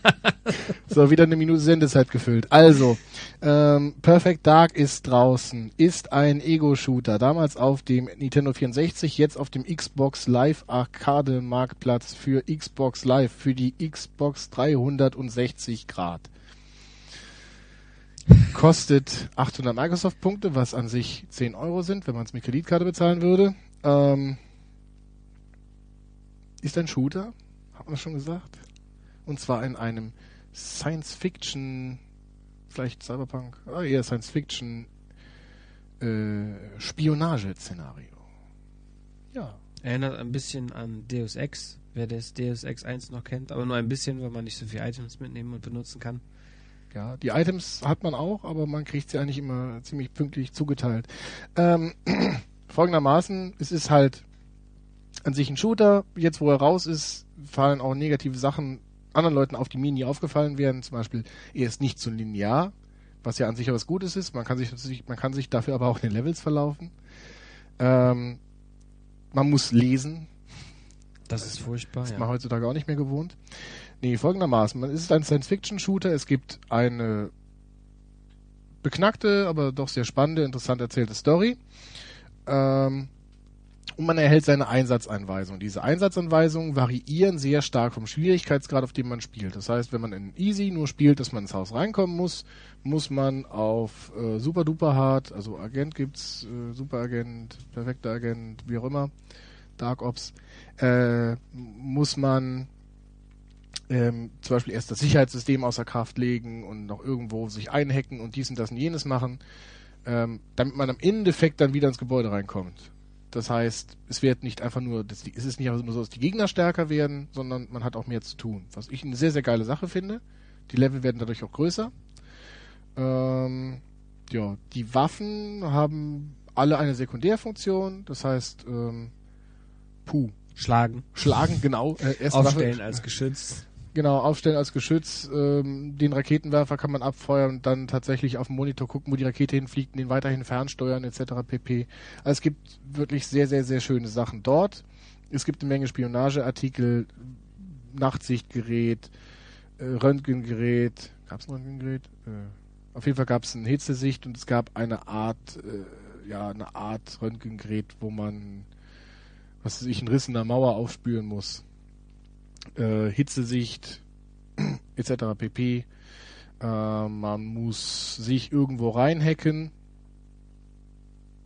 So, wieder eine Minute Sendezeit gefüllt. Also, ähm, Perfect Dark ist draußen, ist ein Ego-Shooter, damals auf dem Nintendo 64, jetzt auf dem Xbox Live Arcade Marktplatz für Xbox Live, für die Xbox 360 Grad. Kostet 800 Microsoft-Punkte, was an sich 10 Euro sind, wenn man es mit Kreditkarte bezahlen würde. Ähm, ist ein Shooter, hat man schon gesagt. Und zwar in einem Science-Fiction, vielleicht Cyberpunk, ah, eher Science-Fiction äh, Spionage-Szenario. Ja. Erinnert ein bisschen an Deus Ex, wer das Deus Ex 1 noch kennt, aber nur ein bisschen, weil man nicht so viele Items mitnehmen und benutzen kann. Ja, die Items hat man auch, aber man kriegt sie eigentlich immer ziemlich pünktlich zugeteilt. Ähm, folgendermaßen, es ist halt an sich ein Shooter. Jetzt, wo er raus ist, fallen auch negative Sachen anderen Leuten auf, die mir nie aufgefallen wären. Zum Beispiel, er ist nicht so linear, was ja an sich was Gutes ist. Man kann sich man kann sich dafür aber auch in den Levels verlaufen. Ähm, man muss lesen, Das ist furchtbar, ist ja. man heutzutage auch nicht mehr gewohnt. Nee, folgendermaßen. Man ist ein Science-Fiction-Shooter. Es gibt eine beknackte, aber doch sehr spannende, interessant erzählte Story. Ähm, und man erhält seine Einsatzanweisungen. Diese Einsatzanweisungen variieren sehr stark vom Schwierigkeitsgrad, auf dem man spielt. Das heißt, wenn man in Easy nur spielt, dass man ins Haus reinkommen muss, muss man auf äh, Super Duper Hard, also Agent gibt's, äh, Super Agent, perfekter Agent, wie auch immer, Dark Ops, äh, muss man ähm, zum Beispiel erst das Sicherheitssystem außer Kraft legen und noch irgendwo sich einhacken und dies und das und jenes machen, ähm, damit man am Endeffekt dann wieder ins Gebäude reinkommt. Das heißt, es wird nicht einfach nur, es ist nicht einfach nur so, dass die Gegner stärker werden, sondern man hat auch mehr zu tun. Was ich eine sehr, sehr geile Sache finde. Die Level werden dadurch auch größer. Ähm, ja, die Waffen haben alle eine Sekundärfunktion. Das heißt, ähm, puh, Schlagen, schlagen, genau. Äh, aufstellen Waffe, als Geschütz. Genau, aufstellen als Geschütz. Ähm, den Raketenwerfer kann man abfeuern und dann tatsächlich auf dem Monitor gucken, wo die Rakete hinfliegt und den weiterhin fernsteuern etc. pp. Also es gibt wirklich sehr, sehr, sehr schöne Sachen dort. Es gibt eine Menge Spionageartikel, Nachtsichtgerät, äh, Röntgengerät. Gab es ein Röntgengerät? Äh, auf jeden Fall gab es eine Hitzesicht und es gab eine Art, äh, ja, eine Art Röntgengerät, wo man, was weiß ich, einen Riss in der Mauer aufspüren muss äh, Hitzesicht etc. pp. Äh, man muss sich irgendwo reinhacken.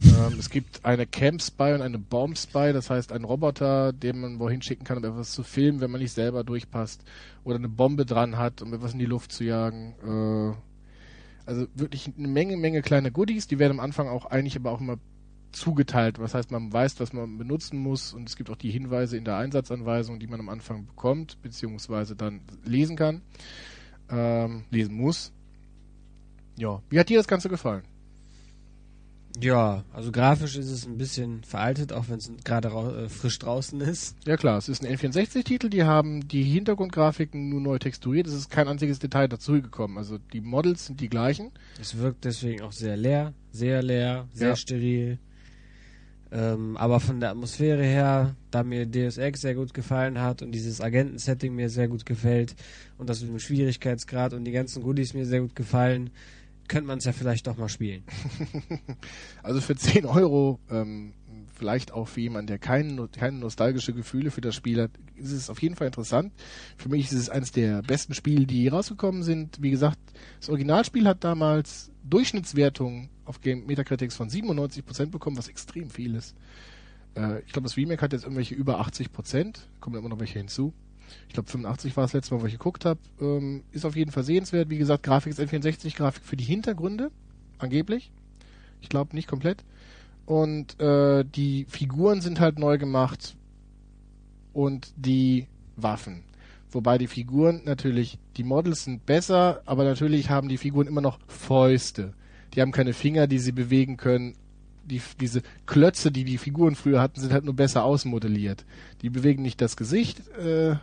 Ähm, es gibt eine Camp Spy und eine Bomb Spy, das heißt ein Roboter, den man wohin schicken kann, um etwas zu filmen, wenn man nicht selber durchpasst. Oder eine Bombe dran hat, um etwas in die Luft zu jagen. Äh, also wirklich eine Menge, Menge kleine Goodies. Die werden am Anfang auch eigentlich aber auch immer zugeteilt. Was heißt, man weiß, was man benutzen muss und es gibt auch die Hinweise in der Einsatzanweisung, die man am Anfang bekommt, beziehungsweise dann lesen kann, ähm, lesen muss. Ja, wie hat dir das Ganze gefallen? Ja, also grafisch ist es ein bisschen veraltet, auch wenn es gerade äh, frisch draußen ist. Ja klar, es ist ein N64-Titel, die haben die Hintergrundgrafiken nur neu texturiert, es ist kein einziges Detail dazugekommen. Also die Models sind die gleichen. Es wirkt deswegen auch sehr leer, sehr leer, sehr ja. steril. Ähm, aber von der Atmosphäre her, da mir Deus Ex sehr gut gefallen hat und dieses Agentensetting mir sehr gut gefällt und das mit dem Schwierigkeitsgrad und die ganzen Goodies mir sehr gut gefallen, könnte man es ja vielleicht doch mal spielen. also für 10 Euro, ähm, vielleicht auch für jemanden, der kein, keine nostalgische Gefühle für das Spiel hat, ist es auf jeden Fall interessant. Für mich ist es eines der besten Spiele, die rausgekommen sind. Wie gesagt, das Originalspiel hat damals Durchschnittswertung auf Game Metacritics von 97% bekommen, was extrem viel ist. Äh, ich glaube, das Remake hat jetzt irgendwelche über 80%, kommen immer noch welche hinzu. Ich glaube, 85 war das letzte Mal, wo ich geguckt habe. Ähm, ist auf jeden Fall sehenswert. Wie gesagt, Grafik ist N64, Grafik für die Hintergründe, angeblich. Ich glaube nicht komplett. Und äh, die Figuren sind halt neu gemacht und die Waffen. Wobei die Figuren natürlich, die Models sind besser, aber natürlich haben die Figuren immer noch Fäuste. Die haben keine Finger, die sie bewegen können. Die, diese Klötze, die die Figuren früher hatten, sind halt nur besser ausmodelliert. Die bewegen nicht das Gesicht. Äh,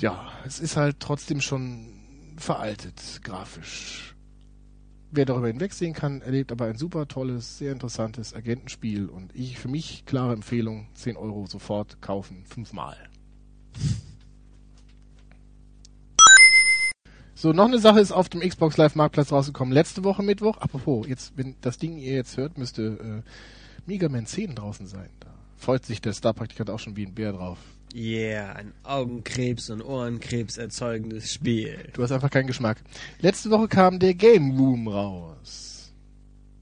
ja, es ist halt trotzdem schon veraltet, grafisch. Wer darüber hinwegsehen kann, erlebt aber ein super tolles, sehr interessantes Agentenspiel und ich, für mich, klare Empfehlung, 10 Euro sofort kaufen, fünfmal. So, noch eine Sache ist auf dem Xbox Live Marktplatz rausgekommen. Letzte Woche Mittwoch. Apropos, jetzt, wenn das Ding ihr jetzt hört, müsste äh, Mega Man 10 draußen sein. Da freut sich der Star-Praktikant auch schon wie ein Bär drauf. Yeah, ein Augenkrebs und Ohrenkrebs erzeugendes Spiel. Du hast einfach keinen Geschmack. Letzte Woche kam der Game Room raus.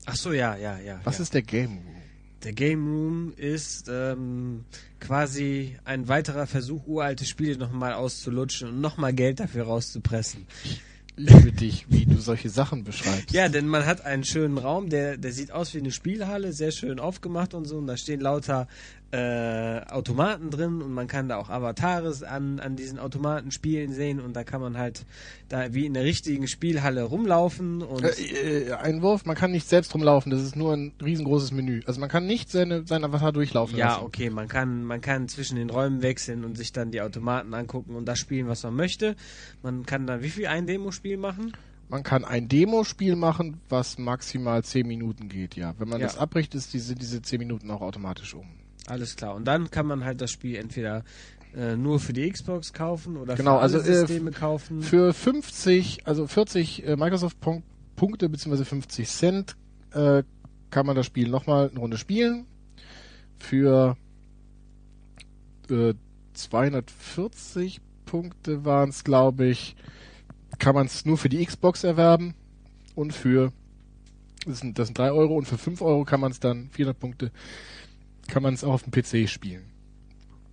Ach so, ja, ja, ja. Was ja. ist der Game Room? Der Game Room ist ähm, quasi ein weiterer Versuch, uralte Spiele nochmal auszulutschen und nochmal Geld dafür rauszupressen. Ich liebe dich, wie du solche Sachen beschreibst. Ja, denn man hat einen schönen Raum, der, der sieht aus wie eine Spielhalle, sehr schön aufgemacht und so. Und da stehen lauter äh, Automaten drin und man kann da auch Avatares an, an diesen Automaten spielen sehen und da kann man halt da wie in der richtigen Spielhalle rumlaufen und äh, äh, Einwurf, man kann nicht selbst rumlaufen, das ist nur ein riesengroßes Menü. Also man kann nicht seine, sein Avatar durchlaufen ja, lassen. okay, man kann man kann zwischen den Räumen wechseln und sich dann die Automaten angucken und das spielen, was man möchte. Man kann dann wie viel ein Demospiel machen? Man kann ein Demospiel machen, was maximal 10 Minuten geht, ja. Wenn man ja. das abbricht, ist diese, diese 10 Minuten auch automatisch um. Alles klar. Und dann kann man halt das Spiel entweder äh, nur für die Xbox kaufen oder genau, für alle also, Systeme äh, kaufen. Für 50, also 40 äh, Microsoft-Punkte bzw. 50 Cent äh, kann man das Spiel nochmal eine Runde spielen. Für äh, 240 Punkte waren es, glaube ich, kann man es nur für die Xbox erwerben und für das sind, das sind 3 Euro und für 5 Euro kann man es dann 400 Punkte kann man es auch auf dem PC spielen.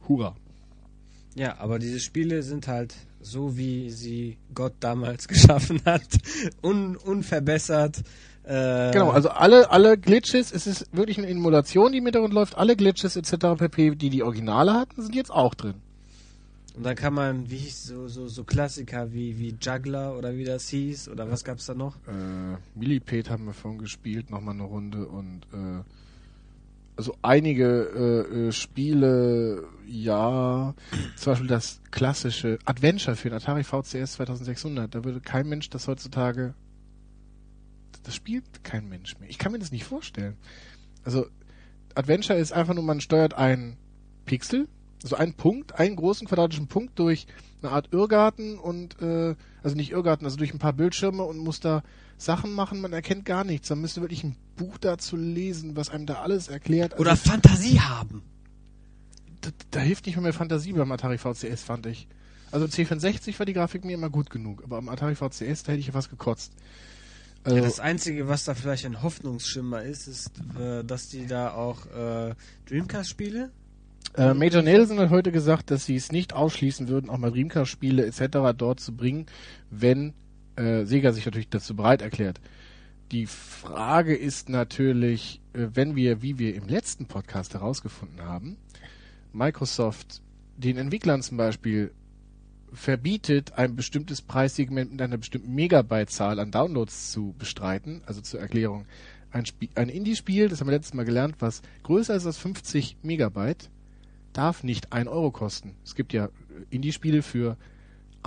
Hurra. Ja, aber diese Spiele sind halt so, wie sie Gott damals geschaffen hat, un unverbessert. Äh genau, also alle, alle Glitches, es ist wirklich eine Emulation, die im Hintergrund läuft, alle Glitches etc. pp, die die Originale hatten, sind jetzt auch drin. Und dann kann man, wie hieß so, so, so Klassiker wie, wie Juggler oder wie das hieß, oder was gab's da noch? Äh, Millipede haben wir vorhin gespielt, nochmal eine Runde und äh, Also einige äh, äh, Spiele, ja, zum Beispiel das klassische Adventure für den Atari VCS 2600. Da würde kein Mensch das heutzutage. Das spielt kein Mensch mehr. Ich kann mir das nicht vorstellen. Also Adventure ist einfach nur, man steuert einen Pixel, also einen Punkt, einen großen quadratischen Punkt durch eine Art Irrgarten und äh, also nicht Irrgarten, also durch ein paar Bildschirme und muss da Sachen machen, man erkennt gar nichts. Man müsste wirklich ein Buch dazu lesen, was einem da alles erklärt. Also, Oder Fantasie haben. Da, da, hilft nicht mehr, mehr Fantasie beim Atari VCS, fand ich. Also C64 war die Grafik mir immer gut genug, aber am Atari VCS, da hätte ich ja fast gekotzt. Also, ja, das Einzige, was da vielleicht ein Hoffnungsschimmer ist, ist, äh, dass die da auch äh, Dreamcast-Spiele äh, Major Nelson hat heute gesagt, dass sie es nicht ausschließen würden, auch mal Dreamcast-Spiele etc. dort zu bringen, wenn äh, Sega sich natürlich dazu bereit erklärt. Die Frage ist natürlich, äh, wenn wir, wie wir im letzten Podcast herausgefunden haben, Microsoft den Entwicklern zum Beispiel verbietet, ein bestimmtes Preissegment mit einer bestimmten Megabyte-Zahl an Downloads zu bestreiten, also zur Erklärung, ein, ein Indie-Spiel, das haben wir letztes Mal gelernt, was größer ist als 50 Megabyte, darf nicht 1 Euro kosten. Es gibt ja Indie-Spiele für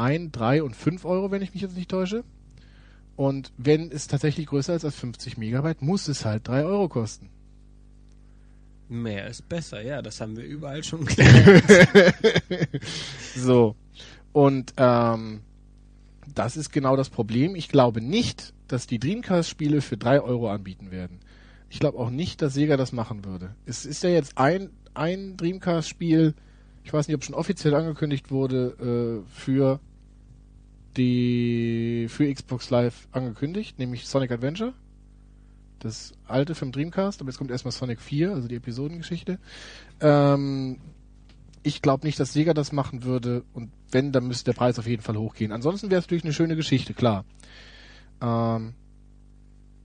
1, 3 und 5 Euro, wenn ich mich jetzt nicht täusche. Und wenn es tatsächlich größer ist als 50 Megabyte, muss es halt 3 Euro kosten. Mehr ist besser, ja, das haben wir überall schon gelernt. so. Und ähm, das ist genau das Problem. Ich glaube nicht, dass die Dreamcast-Spiele für 3 Euro anbieten werden. Ich glaube auch nicht, dass Sega das machen würde. Es ist ja jetzt ein ein Dreamcast-Spiel, ich weiß nicht, ob schon offiziell angekündigt wurde, äh, für die für Xbox Live angekündigt, nämlich Sonic Adventure. Das alte vom Dreamcast, aber jetzt kommt erstmal Sonic 4, also die Episodengeschichte. Ähm, ich glaube nicht, dass Sega das machen würde und wenn, dann müsste der Preis auf jeden Fall hochgehen. Ansonsten wäre es natürlich eine schöne Geschichte, klar. Ähm,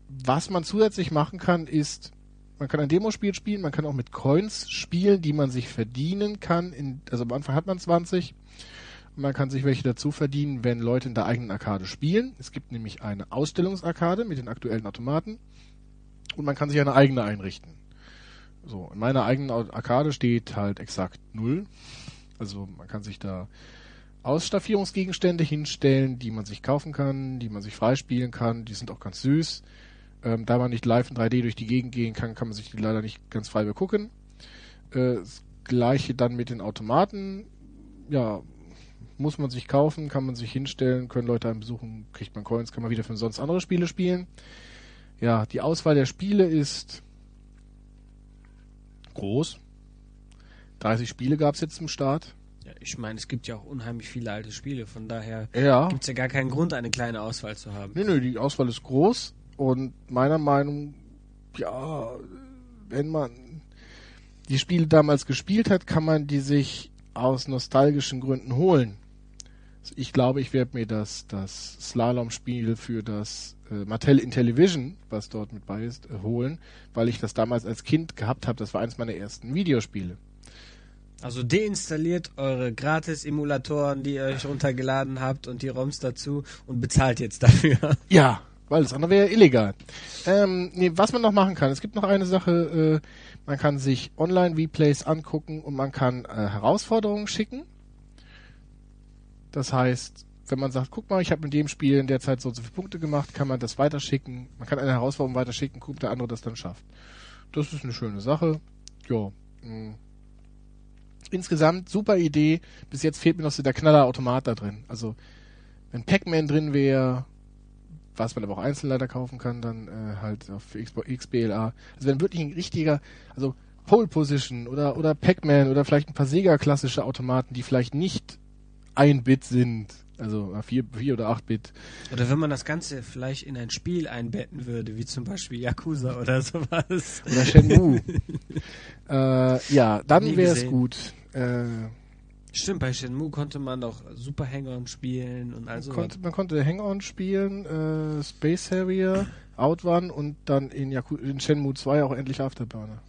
was man zusätzlich machen kann, ist man kann ein Demospiel spielen, man kann auch mit Coins spielen, die man sich verdienen kann. In, also am Anfang hat man 20 und man kann sich welche dazu verdienen, wenn Leute in der eigenen Arkade spielen. Es gibt nämlich eine Ausstellungsarkade mit den aktuellen Automaten und man kann sich eine eigene einrichten. So, in meiner eigenen Arkade steht halt exakt null. Also man kann sich da Ausstaffierungsgegenstände hinstellen, die man sich kaufen kann, die man sich freispielen kann. Die sind auch ganz süß. Ähm, da man nicht live in 3D durch die Gegend gehen kann, kann man sich die leider nicht ganz frei begucken. Äh, das gleiche dann mit den Automaten. Ja, muss man sich kaufen, kann man sich hinstellen, können Leute einen besuchen, kriegt man Coins, kann man wieder für sonst andere Spiele spielen. Ja, die Auswahl der Spiele ist groß. 30 Spiele gab es jetzt zum Start. Ja, ich meine, es gibt ja auch unheimlich viele alte Spiele, von daher ja. gibt es ja gar keinen Grund, eine kleine Auswahl zu haben. Nö, nö, die Auswahl ist groß. Und meiner Meinung, ja, wenn man die Spiele damals gespielt hat, kann man die sich aus nostalgischen Gründen holen. Ich glaube, ich werde mir das, das Slalom-Spiel für das äh, Mattel Intellivision, was dort mit bei ist, äh, holen, weil ich das damals als Kind gehabt habe. Das war eins meiner ersten Videospiele. Also deinstalliert eure Gratis-Emulatoren, die ihr euch runtergeladen habt und die ROMs dazu und bezahlt jetzt dafür. Ja, weil das andere wäre illegal. Ähm, nee, was man noch machen kann, es gibt noch eine Sache, äh, man kann sich Online-Replays angucken und man kann äh, Herausforderungen schicken. Das heißt, wenn man sagt, guck mal, ich habe mit dem Spiel in der Zeit so und so viele Punkte gemacht, kann man das weiterschicken. Man kann eine Herausforderung weiterschicken, guckt der andere das dann schafft. Das ist eine schöne Sache. Ja. Mh. Insgesamt super Idee. Bis jetzt fehlt mir noch so der Knallerautomat da drin. Also wenn Pac-Man drin wäre, was man aber auch einzeln leider kaufen kann, dann äh, halt auf XBLA. Also wenn wirklich ein richtiger, also Pole Position oder oder Pac-Man oder vielleicht ein paar Sega klassische Automaten, die vielleicht nicht ein Bit sind, also vier, vier oder acht Bit. Oder wenn man das Ganze vielleicht in ein Spiel einbetten würde, wie zum Beispiel Yakuza oder sowas. Oder Shenmue. äh, ja, dann wäre es gut. Äh, Stimmt, bei Shenmue konnte man doch Super Hang-On spielen und also. Konnte, man konnte Hang-On spielen, äh, Space Harrier, Outrun und dann in, Yaku in Shenmue 2 auch endlich Afterburner.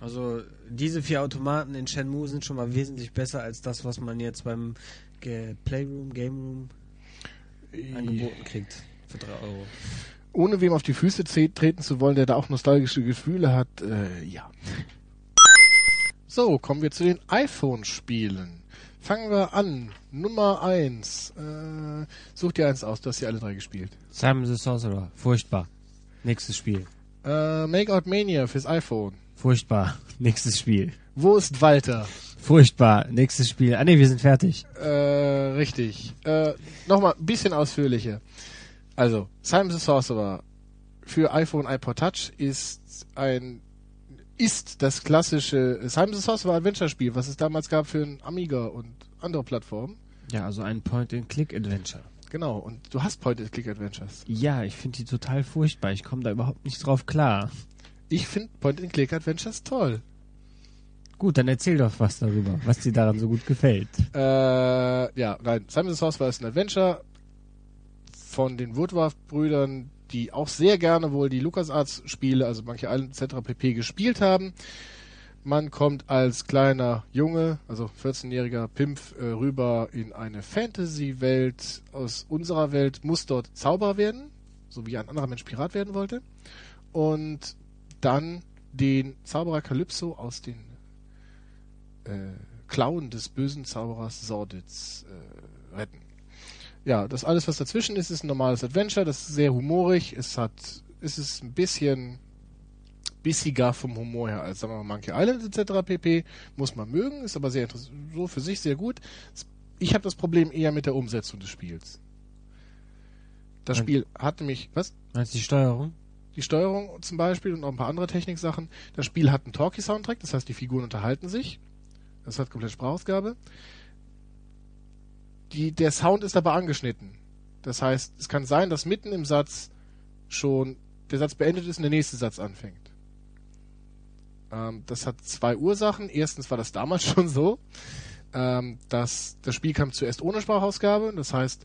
Also diese vier Automaten in Shenmue sind schon mal wesentlich besser als das, was man jetzt beim Playroom, Game Room angeboten kriegt für 3 Euro. Ohne wem auf die Füße treten zu wollen, der da auch nostalgische Gefühle hat, äh, ja. So, kommen wir zu den iPhone-Spielen. Fangen wir an. Nummer eins. Äh, such dir eins aus, du hast sie alle drei gespielt. Simon the Sorcerer. Furchtbar. Nächstes Spiel. Äh, Make Out Mania fürs iPhone. Furchtbar. Nächstes Spiel. Wo ist Walter? Furchtbar. Nächstes Spiel. Ah ne, wir sind fertig. Äh, richtig. Äh, Nochmal ein bisschen ausführlicher. Also, Simon the Sorcerer für iPhone iPod Touch ist ein ist das klassische Simon the Sorcerer Adventure Spiel, was es damals gab für ein Amiga und andere Plattformen. Ja, also ein Point-and-Click-Adventure. Genau, und du hast Point-and-Click-Adventures. Ja, ich finde die total furchtbar. Ich komme da überhaupt nicht drauf klar. Ich finde Point-and-Click-Adventures toll. Gut, dann erzähl doch was darüber, was dir daran so gut gefällt. Äh, ja, nein, Simon the Sorcerer ist ein Adventure von den Woodruff-Brüdern, die auch sehr gerne wohl die LucasArts-Spiele, also Monkey Island etc. pp. gespielt haben. Man kommt als kleiner Junge, also 14-jähriger Pimpf, äh, rüber in eine Fantasy-Welt aus unserer Welt, muss dort Zauberer werden, so wie ein anderer Mensch Pirat werden wollte. Und dann den Zauberer Calypso aus den äh, Klauen des bösen Zauberers Sorditz äh, retten. Ja, das alles, was dazwischen ist, ist ein normales Adventure, das ist sehr humorig, es hat, es ist ein bisschen bissiger vom Humor her als, sagen wir mal, Monkey Island etc. pp. Muss man mögen, ist aber sehr interessant, so für sich sehr gut. Ich habe das Problem eher mit der Umsetzung des Spiels. Das Mein- Spiel hat nämlich, was? Meinst du die Steuerung? Die Steuerung zum Beispiel und noch ein paar andere Techniksachen. Das Spiel hat einen Talkie-Soundtrack, das heißt, die Figuren unterhalten sich. Das hat komplett Sprachausgabe. Die, der Sound ist aber angeschnitten. Das heißt, es kann sein, dass mitten im Satz schon der Satz beendet ist und der nächste Satz anfängt. Ähm, das hat zwei Ursachen. Erstens war das damals schon so, ähm, dass das Spiel kam zuerst ohne Sprachausgabe. Das heißt,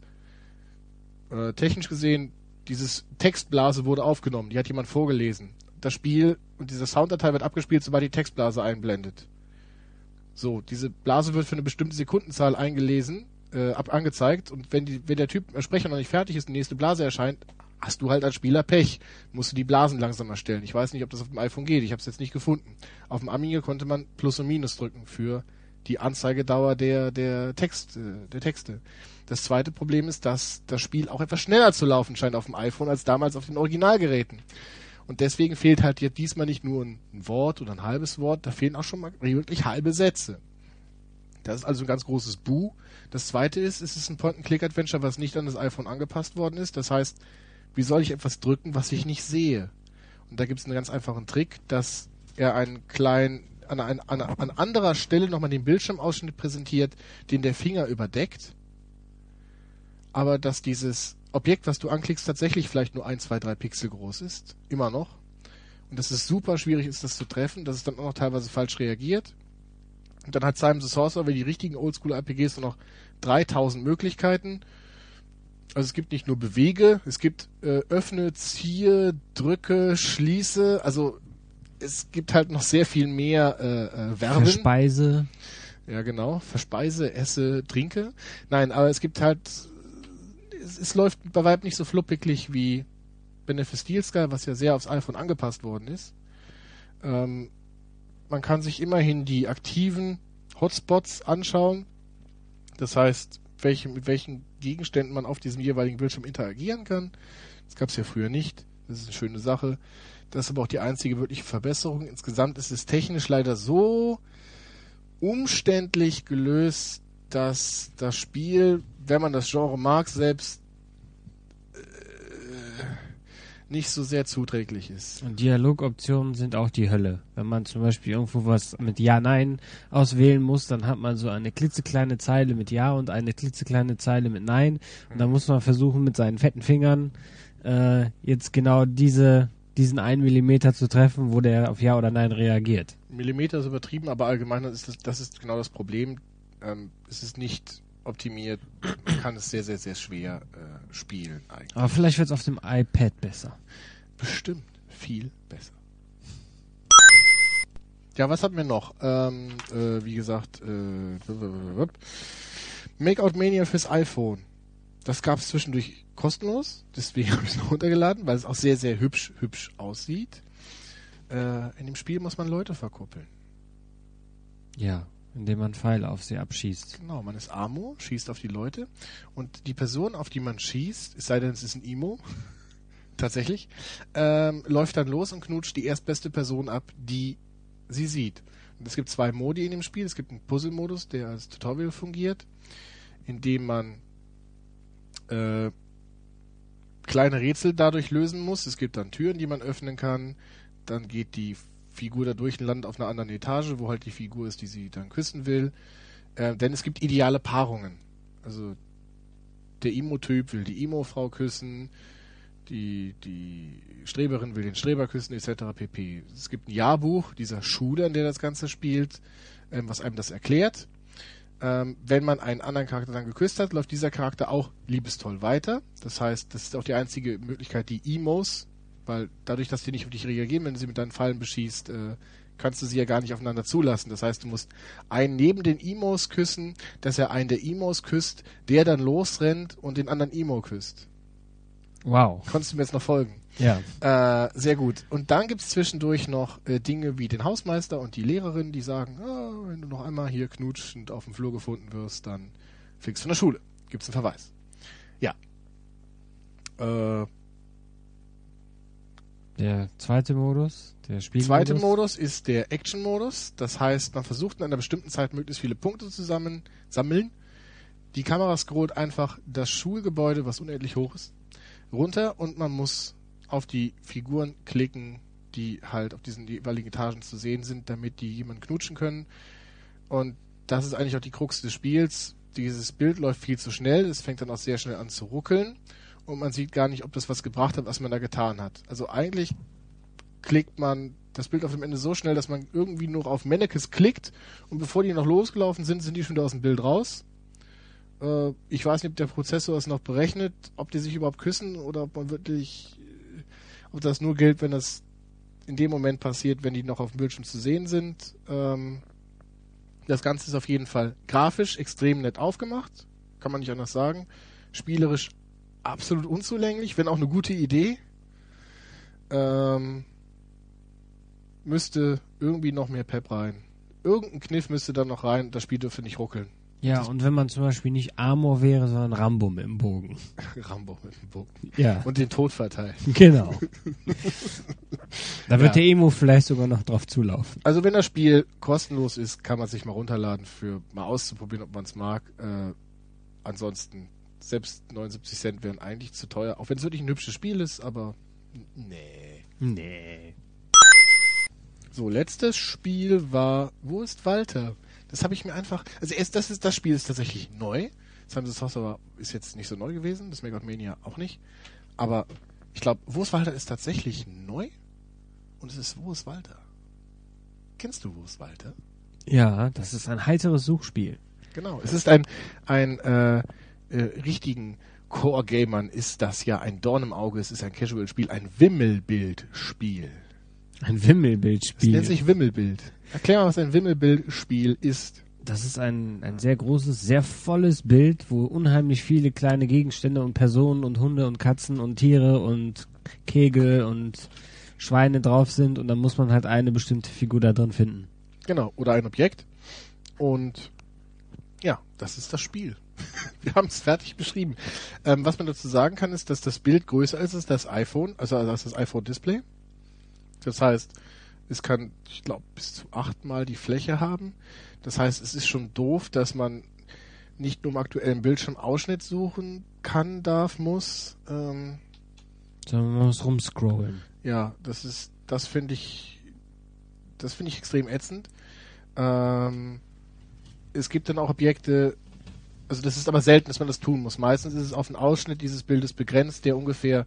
äh, technisch gesehen, dieses Textblase wurde aufgenommen. Die hat jemand vorgelesen. Das Spiel und dieser Sounddatei wird abgespielt, sobald die Textblase einblendet. So, diese Blase wird für eine bestimmte Sekundenzahl eingelesen, äh, ab angezeigt und wenn die, wenn der Typ äh, Sprecher noch nicht fertig ist die nächste Blase erscheint, hast du halt als Spieler Pech. Musst du die Blasen langsamer stellen. Ich weiß nicht, ob das auf dem iPhone geht. Ich habe es jetzt nicht gefunden. Auf dem Amiga konnte man Plus und Minus drücken für die Anzeigedauer der der Text äh, der Texte. Das zweite Problem ist, dass das Spiel auch etwas schneller zu laufen scheint auf dem iPhone als damals auf den Originalgeräten. Und deswegen fehlt halt jetzt diesmal nicht nur ein Wort oder ein halbes Wort, da fehlen auch schon mal wirklich halbe Sätze. Das ist also ein ganz großes Bu. Das zweite ist, es ist ein Point-and-Click-Adventure, was nicht an das iPhone angepasst worden ist. Das heißt, wie soll ich etwas drücken, was ich nicht sehe? Und da gibt es einen ganz einfachen Trick, dass er einen kleinen, an, ein, an, an anderer Stelle nochmal den Bildschirmausschnitt präsentiert, den der Finger überdeckt. Aber dass dieses Objekt, was du anklickst, tatsächlich vielleicht nur ein, zwei, drei Pixel groß ist. Immer noch. Und dass es super schwierig ist, das zu treffen, dass es dann auch noch teilweise falsch reagiert. Und dann hat Simon the Sorcerer, wie die richtigen Oldschool-RPGs, nur noch 3000 Möglichkeiten. Also es gibt nicht nur Bewege, es gibt äh, öffne, ziehe, drücke, schließe. Also es gibt halt noch sehr viel mehr äh, äh, Verben. Verspeise. Ja, genau. Verspeise, esse, trinke. Nein, aber es gibt halt, es, es läuft bei weitem nicht so fluppiglich wie Benefit Steel Sky, was ja sehr aufs iPhone angepasst worden ist. Ähm, man kann sich immerhin die aktiven Hotspots anschauen. Das heißt, welche, mit welchen Gegenständen man auf diesem jeweiligen Bildschirm interagieren kann. Das gab es ja früher nicht. Das ist eine schöne Sache. Das ist aber auch die einzige wirkliche Verbesserung. Insgesamt ist es technisch leider so umständlich gelöst, dass das Spiel, wenn man das Genre mag, selbst äh, nicht so sehr zuträglich ist. Und Dialogoptionen sind auch die Hölle. Wenn man zum Beispiel irgendwo was mit Ja, Nein auswählen muss, dann hat man so eine klitzekleine Zeile mit Ja und eine klitzekleine Zeile mit Nein. Und dann muss man versuchen, mit seinen fetten Fingern äh, jetzt genau diese, diesen einen Millimeter zu treffen, wo der auf Ja oder Nein reagiert. Millimeter ist übertrieben, aber allgemein ist das, das ist genau das Problem. Ähm, es ist nicht optimiert. Man kann es sehr, sehr, sehr schwer äh, spielen eigentlich. Aber vielleicht wird es auf dem iPad besser. Bestimmt viel besser. Ja, was hatten wir noch? Ähm, äh, wie gesagt, äh, Makeout Mania fürs iPhone. Das gab es zwischendurch kostenlos, deswegen habe ich es noch runtergeladen, weil es auch sehr, sehr hübsch, hübsch aussieht. Äh, in dem Spiel muss man Leute verkuppeln. Ja, indem man Pfeile auf sie abschießt. Genau, man ist Amo, schießt auf die Leute und die Person, auf die man schießt, es sei denn, es ist ein Emo, tatsächlich, ähm, läuft dann los und knutscht die erstbeste Person ab, die sie sieht. Und es gibt zwei Modi in dem Spiel. Es gibt einen Puzzle-Modus, der als Tutorial fungiert, in dem man äh, kleine Rätsel dadurch lösen muss. Es gibt dann Türen, die man öffnen kann. Dann geht die Figur da durch landet auf einer anderen Etage, wo halt die Figur ist, die sie dann küssen will. Äh, denn es gibt ideale Paarungen. Also der Emo-Typ will die Emo-Frau küssen, die, die Streberin will den Streber küssen, etc. pp. Es gibt ein Jahrbuch dieser Schule, an der das Ganze spielt, ähm, was einem das erklärt. Ähm, wenn man einen anderen Charakter dann geküsst hat, läuft dieser Charakter auch liebestoll weiter. Das heißt, das ist auch die einzige Möglichkeit, die Emos, weil dadurch, dass die nicht auf dich reagieren, wenn du sie mit deinen Fallen beschießt, äh, kannst du sie ja gar nicht aufeinander zulassen. Das heißt, du musst einen neben den Emos küssen, dass er einen der Emos küsst, der dann losrennt und den anderen Emo küsst. Wow. Konntest du mir jetzt noch folgen? Ja. Äh, sehr gut. Und dann gibt's zwischendurch noch äh, Dinge wie den Hausmeister und die Lehrerin, die sagen, ah, wenn du noch einmal hier knutschend auf dem Flur gefunden wirst, dann fliegst du von der Schule. Gibt's einen Verweis. Ja. Äh, Der zweite Modus, der Spielmodus. zweite Modus ist der Action-Modus. Das heißt, man versucht in einer bestimmten Zeit möglichst viele Punkte zusammen sammeln. Die Kamera scrollt einfach das Schulgebäude, was unendlich hoch ist, runter und man muss auf die Figuren klicken, die halt auf diesen jeweiligen Etagen zu sehen sind, damit die jemanden knutschen können. Und das ist eigentlich auch die Krux des Spiels. Dieses Bild läuft viel zu schnell, es fängt dann auch sehr schnell an zu ruckeln und man sieht gar nicht, ob das was gebracht hat, was man da getan hat. Also eigentlich klickt man das Bild auf dem Ende so schnell, dass man irgendwie nur auf Mannequins klickt und bevor die noch losgelaufen sind, sind die schon wieder aus dem Bild raus. Äh, ich weiß nicht, ob der Prozessor es noch berechnet, ob die sich überhaupt küssen oder ob man wirklich, äh, ob das nur gilt, wenn das in dem Moment passiert, wenn die noch auf dem Bildschirm zu sehen sind. Ähm, das Ganze ist auf jeden Fall grafisch extrem nett aufgemacht, kann man nicht anders sagen. Spielerisch absolut unzulänglich, wenn auch eine gute Idee. Ähm, müsste irgendwie noch mehr Pep rein. Irgendein Kniff müsste da noch rein, das Spiel dürfte nicht ruckeln. Ja, und wenn man zum Beispiel nicht Amor wäre, sondern Rambo mit dem Bogen. Rambo mit dem Bogen. Ja. Und den Tod verteilen. Genau. da wird Ja. der Emo vielleicht sogar noch drauf zulaufen. Also wenn das Spiel kostenlos ist, kann man sich mal runterladen für mal auszuprobieren, ob man es mag. Äh, ansonsten, selbst 79 Cent wären eigentlich zu teuer, auch wenn es wirklich ein hübsches Spiel ist, aber nee. Nee. So, letztes Spiel war Wo ist Walter? Das habe ich mir einfach. Also erst das ist das Spiel ist tatsächlich neu. Simon Sorcerer ist jetzt nicht so neu gewesen, das Mega Mania auch nicht. Aber ich glaube, Wo ist Walter ist tatsächlich neu und es ist Wo ist Walter? Kennst du Wo ist Walter? Ja, das ist ein heiteres Suchspiel. Genau, es ist ein, ein äh, äh, richtigen Core-Gamern ist das ja ein Dorn im Auge, es ist ein Casual-Spiel, ein Wimmelbild-Spiel. Ein Es Wimmelbildspiel. nennt sich Wimmelbild. Erklär mal, was ein Wimmelbild-Spiel ist. Das ist ein, ein sehr großes, sehr volles Bild, wo unheimlich viele kleine Gegenstände und Personen und Hunde und Katzen und Tiere und Kegel und Schweine drauf sind und dann muss man halt eine bestimmte Figur da drin finden. Genau, oder ein Objekt. Und ja, das ist das Spiel. Wir haben es fertig beschrieben. Ähm, was man dazu sagen kann, ist, dass das Bild größer ist als das iPhone, also als das iPhone-Display. Das heißt, es kann, ich glaube, bis zu achtmal die Fläche haben. Das heißt, es ist schon doof, dass man nicht nur im aktuellen Bildschirm Ausschnitt suchen kann, darf, muss. Ähm, Sondern man muss rumscrollen. ja, das ist, das finde ich, das finde ich extrem ätzend. Ähm, es gibt dann auch Objekte, also das ist aber selten, dass man das tun muss. Meistens ist es auf einen Ausschnitt dieses Bildes begrenzt, der ungefähr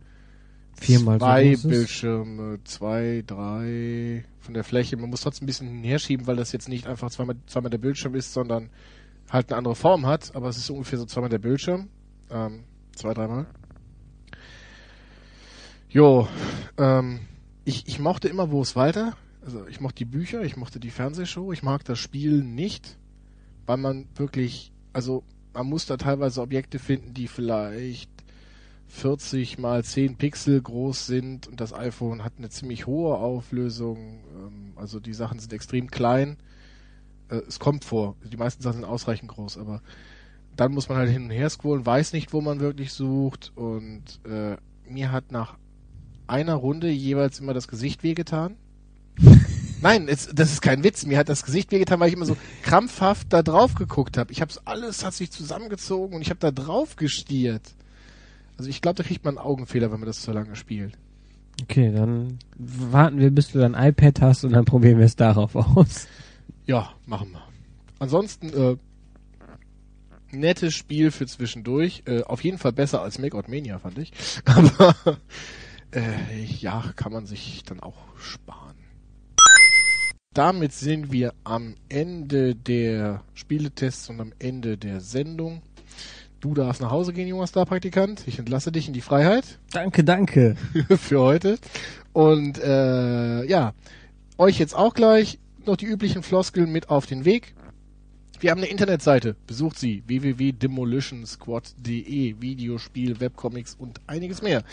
Viermal so zwei ist. Bildschirme, zwei, drei von der Fläche. Man muss trotzdem ein bisschen hinschieben, weil das jetzt nicht einfach zweimal, zweimal der Bildschirm ist, sondern halt eine andere Form hat, aber es ist ungefähr so zweimal der Bildschirm. Ähm, zwei, dreimal. Jo, ähm, ich, ich mochte immer Wo ist Walter? Also ich mochte die Bücher, ich mochte die Fernsehshow, ich mag das Spiel nicht, weil man wirklich, also man muss da teilweise Objekte finden, die vielleicht 40 mal 10 Pixel groß sind und das iPhone hat eine ziemlich hohe Auflösung. Ähm, also die Sachen sind extrem klein. Äh, es kommt vor. Die meisten Sachen sind ausreichend groß, aber dann muss man halt hin und her scrollen, weiß nicht, wo man wirklich sucht und äh, mir hat nach einer Runde jeweils immer das Gesicht wehgetan. Nein, es, das ist kein Witz. Mir hat das Gesicht wehgetan, weil ich immer so krampfhaft da drauf geguckt habe. Ich habe alles hat sich zusammengezogen und ich habe da drauf gestiert. Also ich glaube, da kriegt man einen Augenfehler, wenn man das zu lange spielt. Okay, dann warten wir, bis du dein iPad hast und dann probieren wir es darauf aus. Ja, machen wir. Ansonsten, äh, nettes Spiel für zwischendurch. Äh, auf jeden Fall besser als Make Out Mania, fand ich. Aber äh, ja, kann man sich dann auch sparen. Damit sind wir am Ende der Spieletests und am Ende der Sendung. Du darfst nach Hause gehen, junger Star-Praktikant. Ich entlasse dich in die Freiheit. Danke, danke. für heute. Und äh, ja, euch jetzt auch gleich noch die üblichen Floskeln mit auf den Weg. Wir haben eine Internetseite. Besucht sie www.demolitionsquad.de. Videospiel, Webcomics und einiges mehr.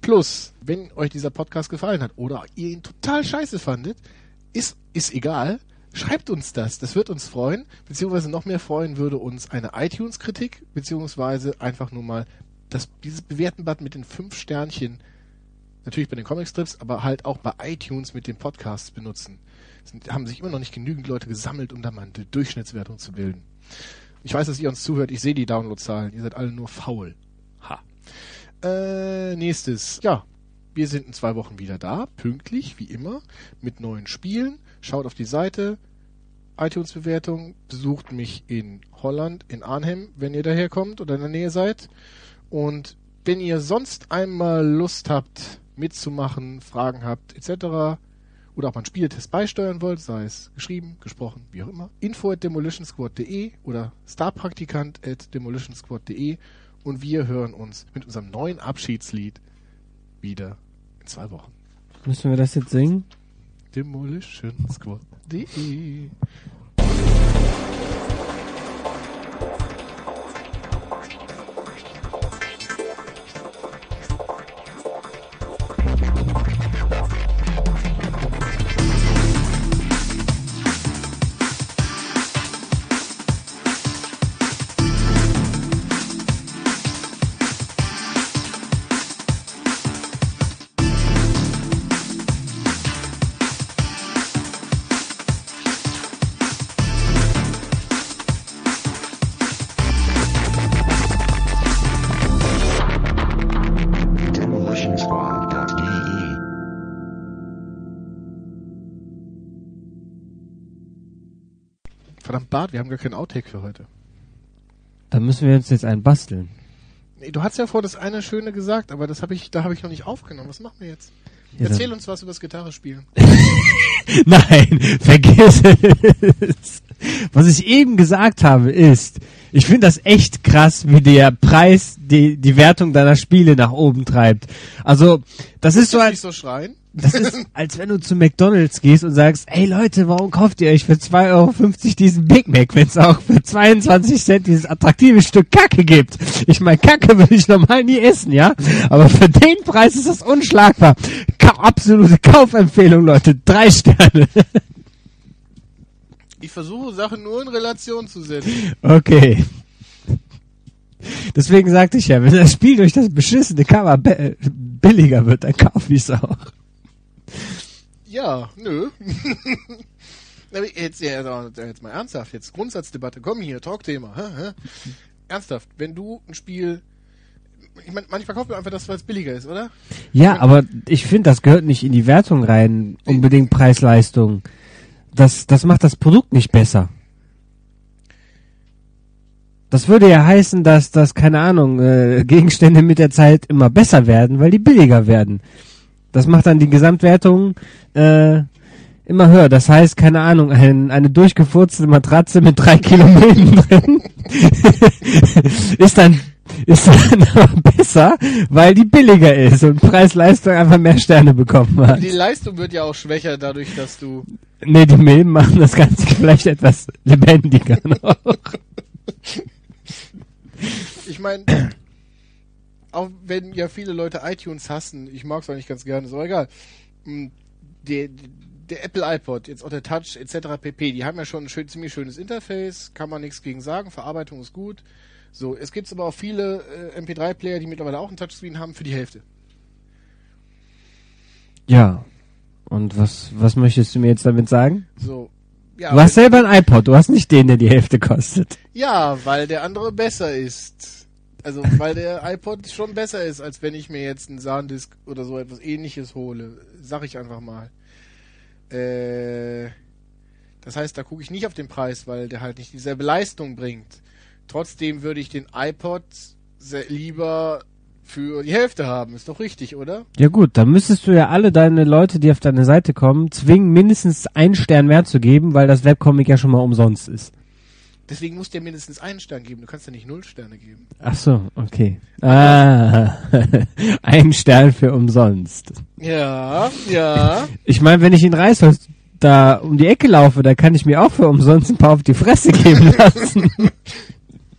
Plus, wenn euch dieser Podcast gefallen hat oder ihr ihn total scheiße fandet, ist, ist egal. Schreibt uns das, das wird uns freuen, beziehungsweise noch mehr freuen würde uns eine iTunes-Kritik, beziehungsweise einfach nur mal das, dieses Bewerten-Button mit den fünf Sternchen, natürlich bei den Comicstrips, aber halt auch bei iTunes mit den Podcasts benutzen. Es sind, haben sich immer noch nicht genügend Leute gesammelt, um da mal eine Durchschnittswertung zu bilden. Ich weiß, dass ihr uns zuhört, ich sehe die Downloadzahlen, ihr seid alle nur faul. Ha. Äh, nächstes, ja, wir sind in zwei Wochen wieder da, pünktlich, wie immer, mit neuen Spielen. Schaut auf die Seite, iTunes-Bewertung, besucht mich in Holland, in Arnhem, wenn ihr daherkommt oder in der Nähe seid. Und wenn ihr sonst einmal Lust habt, mitzumachen, Fragen habt, etc., oder auch mal einen Spieltest beisteuern wollt, sei es geschrieben, gesprochen, wie auch immer, info at demolitionsquad.de oder starpraktikant at demolitionsquad.de und wir hören uns mit unserem neuen Abschiedslied wieder in zwei Wochen. Müssen wir das jetzt singen? Demolition Squad.de Bart, wir haben gar keinen Outtake für heute. Da müssen wir uns jetzt einen basteln. Nee, du hast ja vor das eine Schöne gesagt, aber das habe ich, da habe ich noch nicht aufgenommen. Was machen wir jetzt? Ja, Erzähl dann- uns was über das Gitarre spielen. Nein, vergiss es. Was ich eben gesagt habe ist, ich finde das echt krass, wie der Preis die, die Wertung deiner Spiele nach oben treibt. Also, das ist so, als, so schreien. das ist, als wenn du zu McDonalds gehst und sagst, ey Leute, warum kauft ihr euch für 2,50 Euro diesen Big Mac, wenn es auch für 22 Cent dieses attraktive Stück Kacke gibt? Ich meine, Kacke würde ich normal nie essen, ja? Aber für den Preis ist das unschlagbar. Ka absolute Kaufempfehlung, Leute. Drei Sterne. Ich versuche Sachen nur in Relation zu setzen. Okay. Deswegen sagte ich ja, wenn das Spiel durch das beschissene Cover billiger wird, dann kaufe ich es auch. Ja, nö. Jetzt, also, jetzt mal ernsthaft, jetzt Grundsatzdebatte, komm hier, Talkthema. Ernsthaft, wenn du ein Spiel, ich meine, manchmal kauft man einfach das, weil es billiger ist, oder? Ja, aber ich finde, das gehört nicht in die Wertung rein, unbedingt Preis-Leistung. Das, das macht das Produkt nicht besser. Das würde ja heißen, dass, dass keine Ahnung, äh, Gegenstände mit der Zeit immer besser werden, weil die billiger werden. Das macht dann die Gesamtwertung äh, immer höher. Das heißt, keine Ahnung, ein, eine durchgefurzte Matratze mit drei Kilo Milben drin ist dann ist dann aber besser, weil die billiger ist und Preis-Leistung einfach mehr Sterne bekommen hat. Die Leistung wird ja auch schwächer dadurch, dass du, Nee, die Milben machen das Ganze vielleicht etwas lebendiger noch. ich meine, auch wenn ja viele Leute iTunes hassen, ich mag es eigentlich ganz gerne, ist aber egal. Mm, Die, der Apple iPod, jetzt auch der Touch etc. pp, die haben ja schon ein schön, ziemlich schönes Interface, kann man nichts gegen sagen, Verarbeitung ist gut. So, es gibt aber auch viele äh, MP3-Player, die mittlerweile auch einen Touchscreen haben, für die Hälfte. Ja. Und was, was möchtest du mir jetzt damit sagen? So, ja. Du hast selber ein iPod, du hast nicht den, der die Hälfte kostet. Ja, weil der andere besser ist. Also, weil der iPod schon besser ist, als wenn ich mir jetzt einen Sandisk oder so etwas ähnliches hole. Sag ich einfach mal. Äh, das heißt, da gucke ich nicht auf den Preis, weil der halt nicht dieselbe Leistung bringt. Trotzdem würde ich den iPod lieber für die Hälfte haben. Ist doch richtig, oder? Ja gut, dann müsstest du ja alle deine Leute, die auf deine Seite kommen, zwingen, mindestens einen Stern mehr zu geben, weil das Webcomic ja schon mal umsonst ist. Deswegen musst du dir mindestens einen Stern geben. Du kannst ja nicht null Sterne geben. Ach so, okay. Ah, ein Stern für umsonst. Ja, ja. Ich meine, wenn ich in Reisholz da um die Ecke laufe, da kann ich mir auch für umsonst ein paar auf die Fresse geben lassen.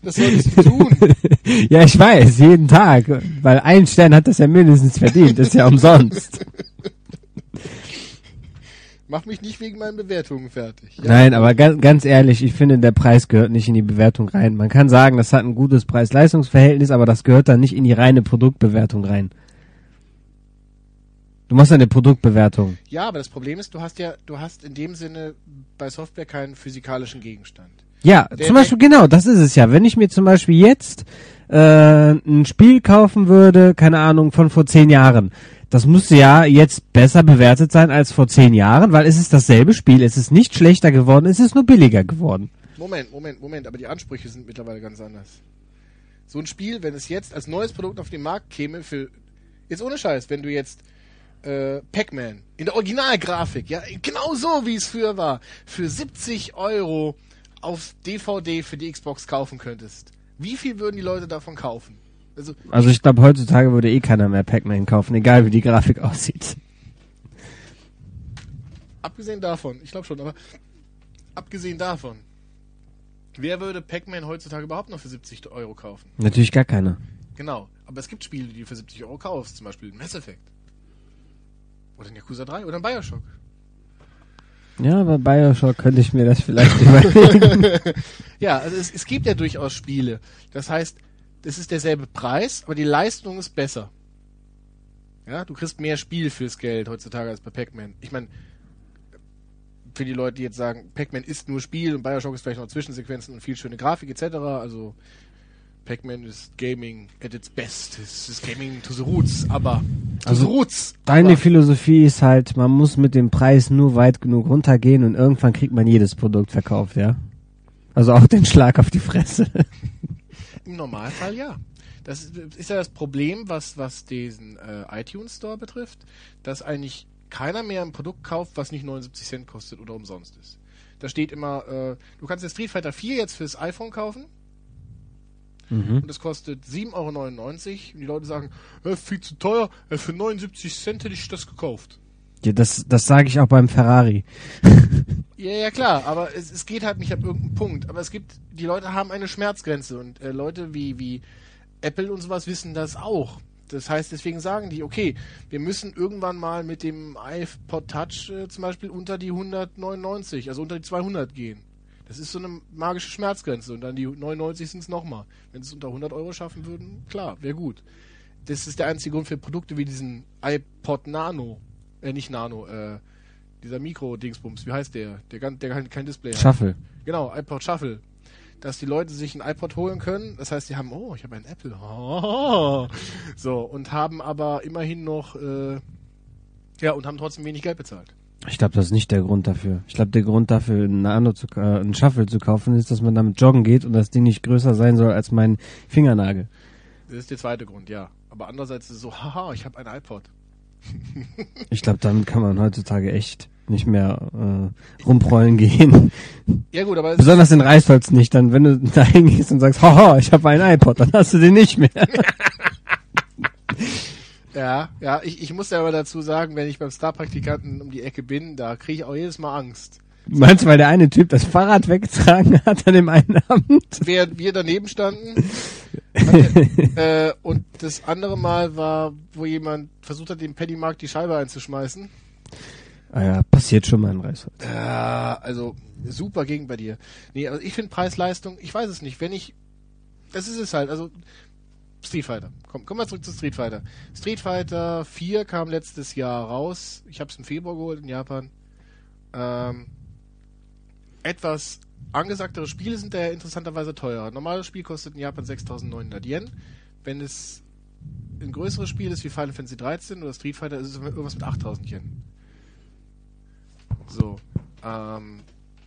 Das solltest du tun. ja, ich weiß, jeden Tag. Weil ein Stern hat das ja mindestens verdient. Das ist ja umsonst. Mach mich nicht wegen meinen Bewertungen fertig. Ja. Nein, aber ganz, ganz ehrlich, ich finde, der Preis gehört nicht in die Bewertung rein. Man kann sagen, das hat ein gutes Preis-Leistungs-Verhältnis, aber das gehört dann nicht in die reine Produktbewertung rein. Du machst eine Produktbewertung. Ja, aber das Problem ist, du hast ja, du hast in dem Sinne bei Software keinen physikalischen Gegenstand. Ja, der zum Beispiel genau, das ist es ja. Wenn ich mir zum Beispiel jetzt äh, ein Spiel kaufen würde, keine Ahnung, von vor zehn Jahren, das müsste ja jetzt besser bewertet sein als vor zehn Jahren, weil es ist dasselbe Spiel, es ist nicht schlechter geworden, es ist nur billiger geworden. Moment, Moment, Moment, aber die Ansprüche sind mittlerweile ganz anders. So ein Spiel, wenn es jetzt als neues Produkt auf den Markt käme, für jetzt ohne Scheiß, wenn du jetzt äh, Pac-Man in der Originalgrafik, ja, genau so wie es früher war, für 70 Euro auf DVD für die Xbox kaufen könntest, wie viel würden die Leute davon kaufen? Also, also ich glaube, heutzutage würde eh keiner mehr Pac-Man kaufen, egal wie die Grafik aussieht. Abgesehen davon, ich glaube schon, aber abgesehen davon, wer würde Pac-Man heutzutage überhaupt noch für 70 Euro kaufen? Natürlich gar keiner. Genau, aber es gibt Spiele, die du für 70 Euro kaufst, zum Beispiel Mass Effect. Oder ein Yakuza 3 oder ein Bioshock. Ja, bei Bioshock könnte ich mir das vielleicht überlegen. ja, also es, es gibt ja durchaus Spiele. Das heißt, es ist derselbe Preis, aber die Leistung ist besser. Ja, du kriegst mehr Spiel fürs Geld heutzutage als bei Pac-Man. Ich meine, für die Leute, die jetzt sagen, Pac-Man ist nur Spiel und Bioshock ist vielleicht noch Zwischensequenzen und viel schöne Grafik etc. Also Pac-Man ist Gaming at its best. Es ist Gaming to the roots, aber to also the roots. Deine aber. Philosophie ist halt, man muss mit dem Preis nur weit genug runtergehen und irgendwann kriegt man jedes Produkt verkauft, ja? Also auch den Schlag auf die Fresse. Im Normalfall ja. Das ist ja das Problem, was, was diesen äh, iTunes Store betrifft, dass eigentlich keiner mehr ein Produkt kauft, was nicht 79 Cent kostet oder umsonst ist. Da steht immer, äh, du kannst den Street Fighter 4 jetzt fürs iPhone kaufen Mhm. Und es kostet 7,99 Euro. Und die Leute sagen, viel zu teuer, äh, für 79 Cent hätte ich das gekauft. Ja, das, das sage ich auch beim Ferrari. ja, ja, klar, aber es, es geht halt nicht ab irgendeinem Punkt. Aber es gibt, die Leute haben eine Schmerzgrenze und äh, Leute wie, wie Apple und sowas wissen das auch. Das heißt, deswegen sagen die, okay, wir müssen irgendwann mal mit dem iPod Touch äh, zum Beispiel unter die 199, also unter die 200 gehen. Das ist so eine magische Schmerzgrenze und dann die 99 sind es nochmal. Wenn sie es unter 100 Euro schaffen würden, klar, wäre gut. Das ist der einzige Grund für Produkte wie diesen iPod Nano, äh, nicht Nano, äh, dieser Mikro-Dingsbums, wie heißt der? Der, der kein, kein Display hat. Shuffle. Genau, iPod Shuffle. Dass die Leute sich ein iPod holen können, das heißt, sie haben, oh, ich habe einen Apple. Oh. So, und haben aber immerhin noch, äh, ja, und haben trotzdem wenig Geld bezahlt. Ich glaube, das ist nicht der Grund dafür. Ich glaube, der Grund dafür, ein Nano zu, äh, einen Shuffle zu kaufen, ist, dass man damit joggen geht und das Ding nicht größer sein soll als mein Fingernagel. Das ist der zweite Grund, ja. Aber andererseits ist es so, haha, ich habe ein iPod. ich glaube, damit kann man heutzutage echt nicht mehr äh, rumprollen gehen. Ja gut, aber besonders in Reisholz nicht. Dann, wenn du da hingehst und sagst, haha, ich habe ein iPod, dann hast du den nicht mehr. Ja, ja, ich, ich muss ja aber dazu sagen, wenn ich beim Star-Praktikanten um die Ecke bin, da kriege ich auch jedes Mal Angst. Meinst du, weil der eine Typ das Fahrrad weggetragen hat an dem einen Abend? Während wir daneben standen. äh, und das andere Mal war, wo jemand versucht hat, dem Pennymark die Scheibe einzuschmeißen. Ah ja, passiert schon mal in Reisholz. Ja, also super gegen bei dir. Nee, also ich finde Preis-Leistung, ich weiß es nicht. Wenn ich, das ist es halt, also Street Fighter. Komm, kommen wir zurück zu Street Fighter. Street Fighter 4 kam letztes Jahr raus. Ich habe es im Februar geholt in Japan. Ähm, etwas angesagtere Spiele sind daher interessanterweise teurer. Ein normales Spiel kostet in Japan 6.900 Yen. Wenn es ein größeres Spiel ist wie Final Fantasy 13 oder Street Fighter, ist es irgendwas mit 8.000 Yen. So. Ähm,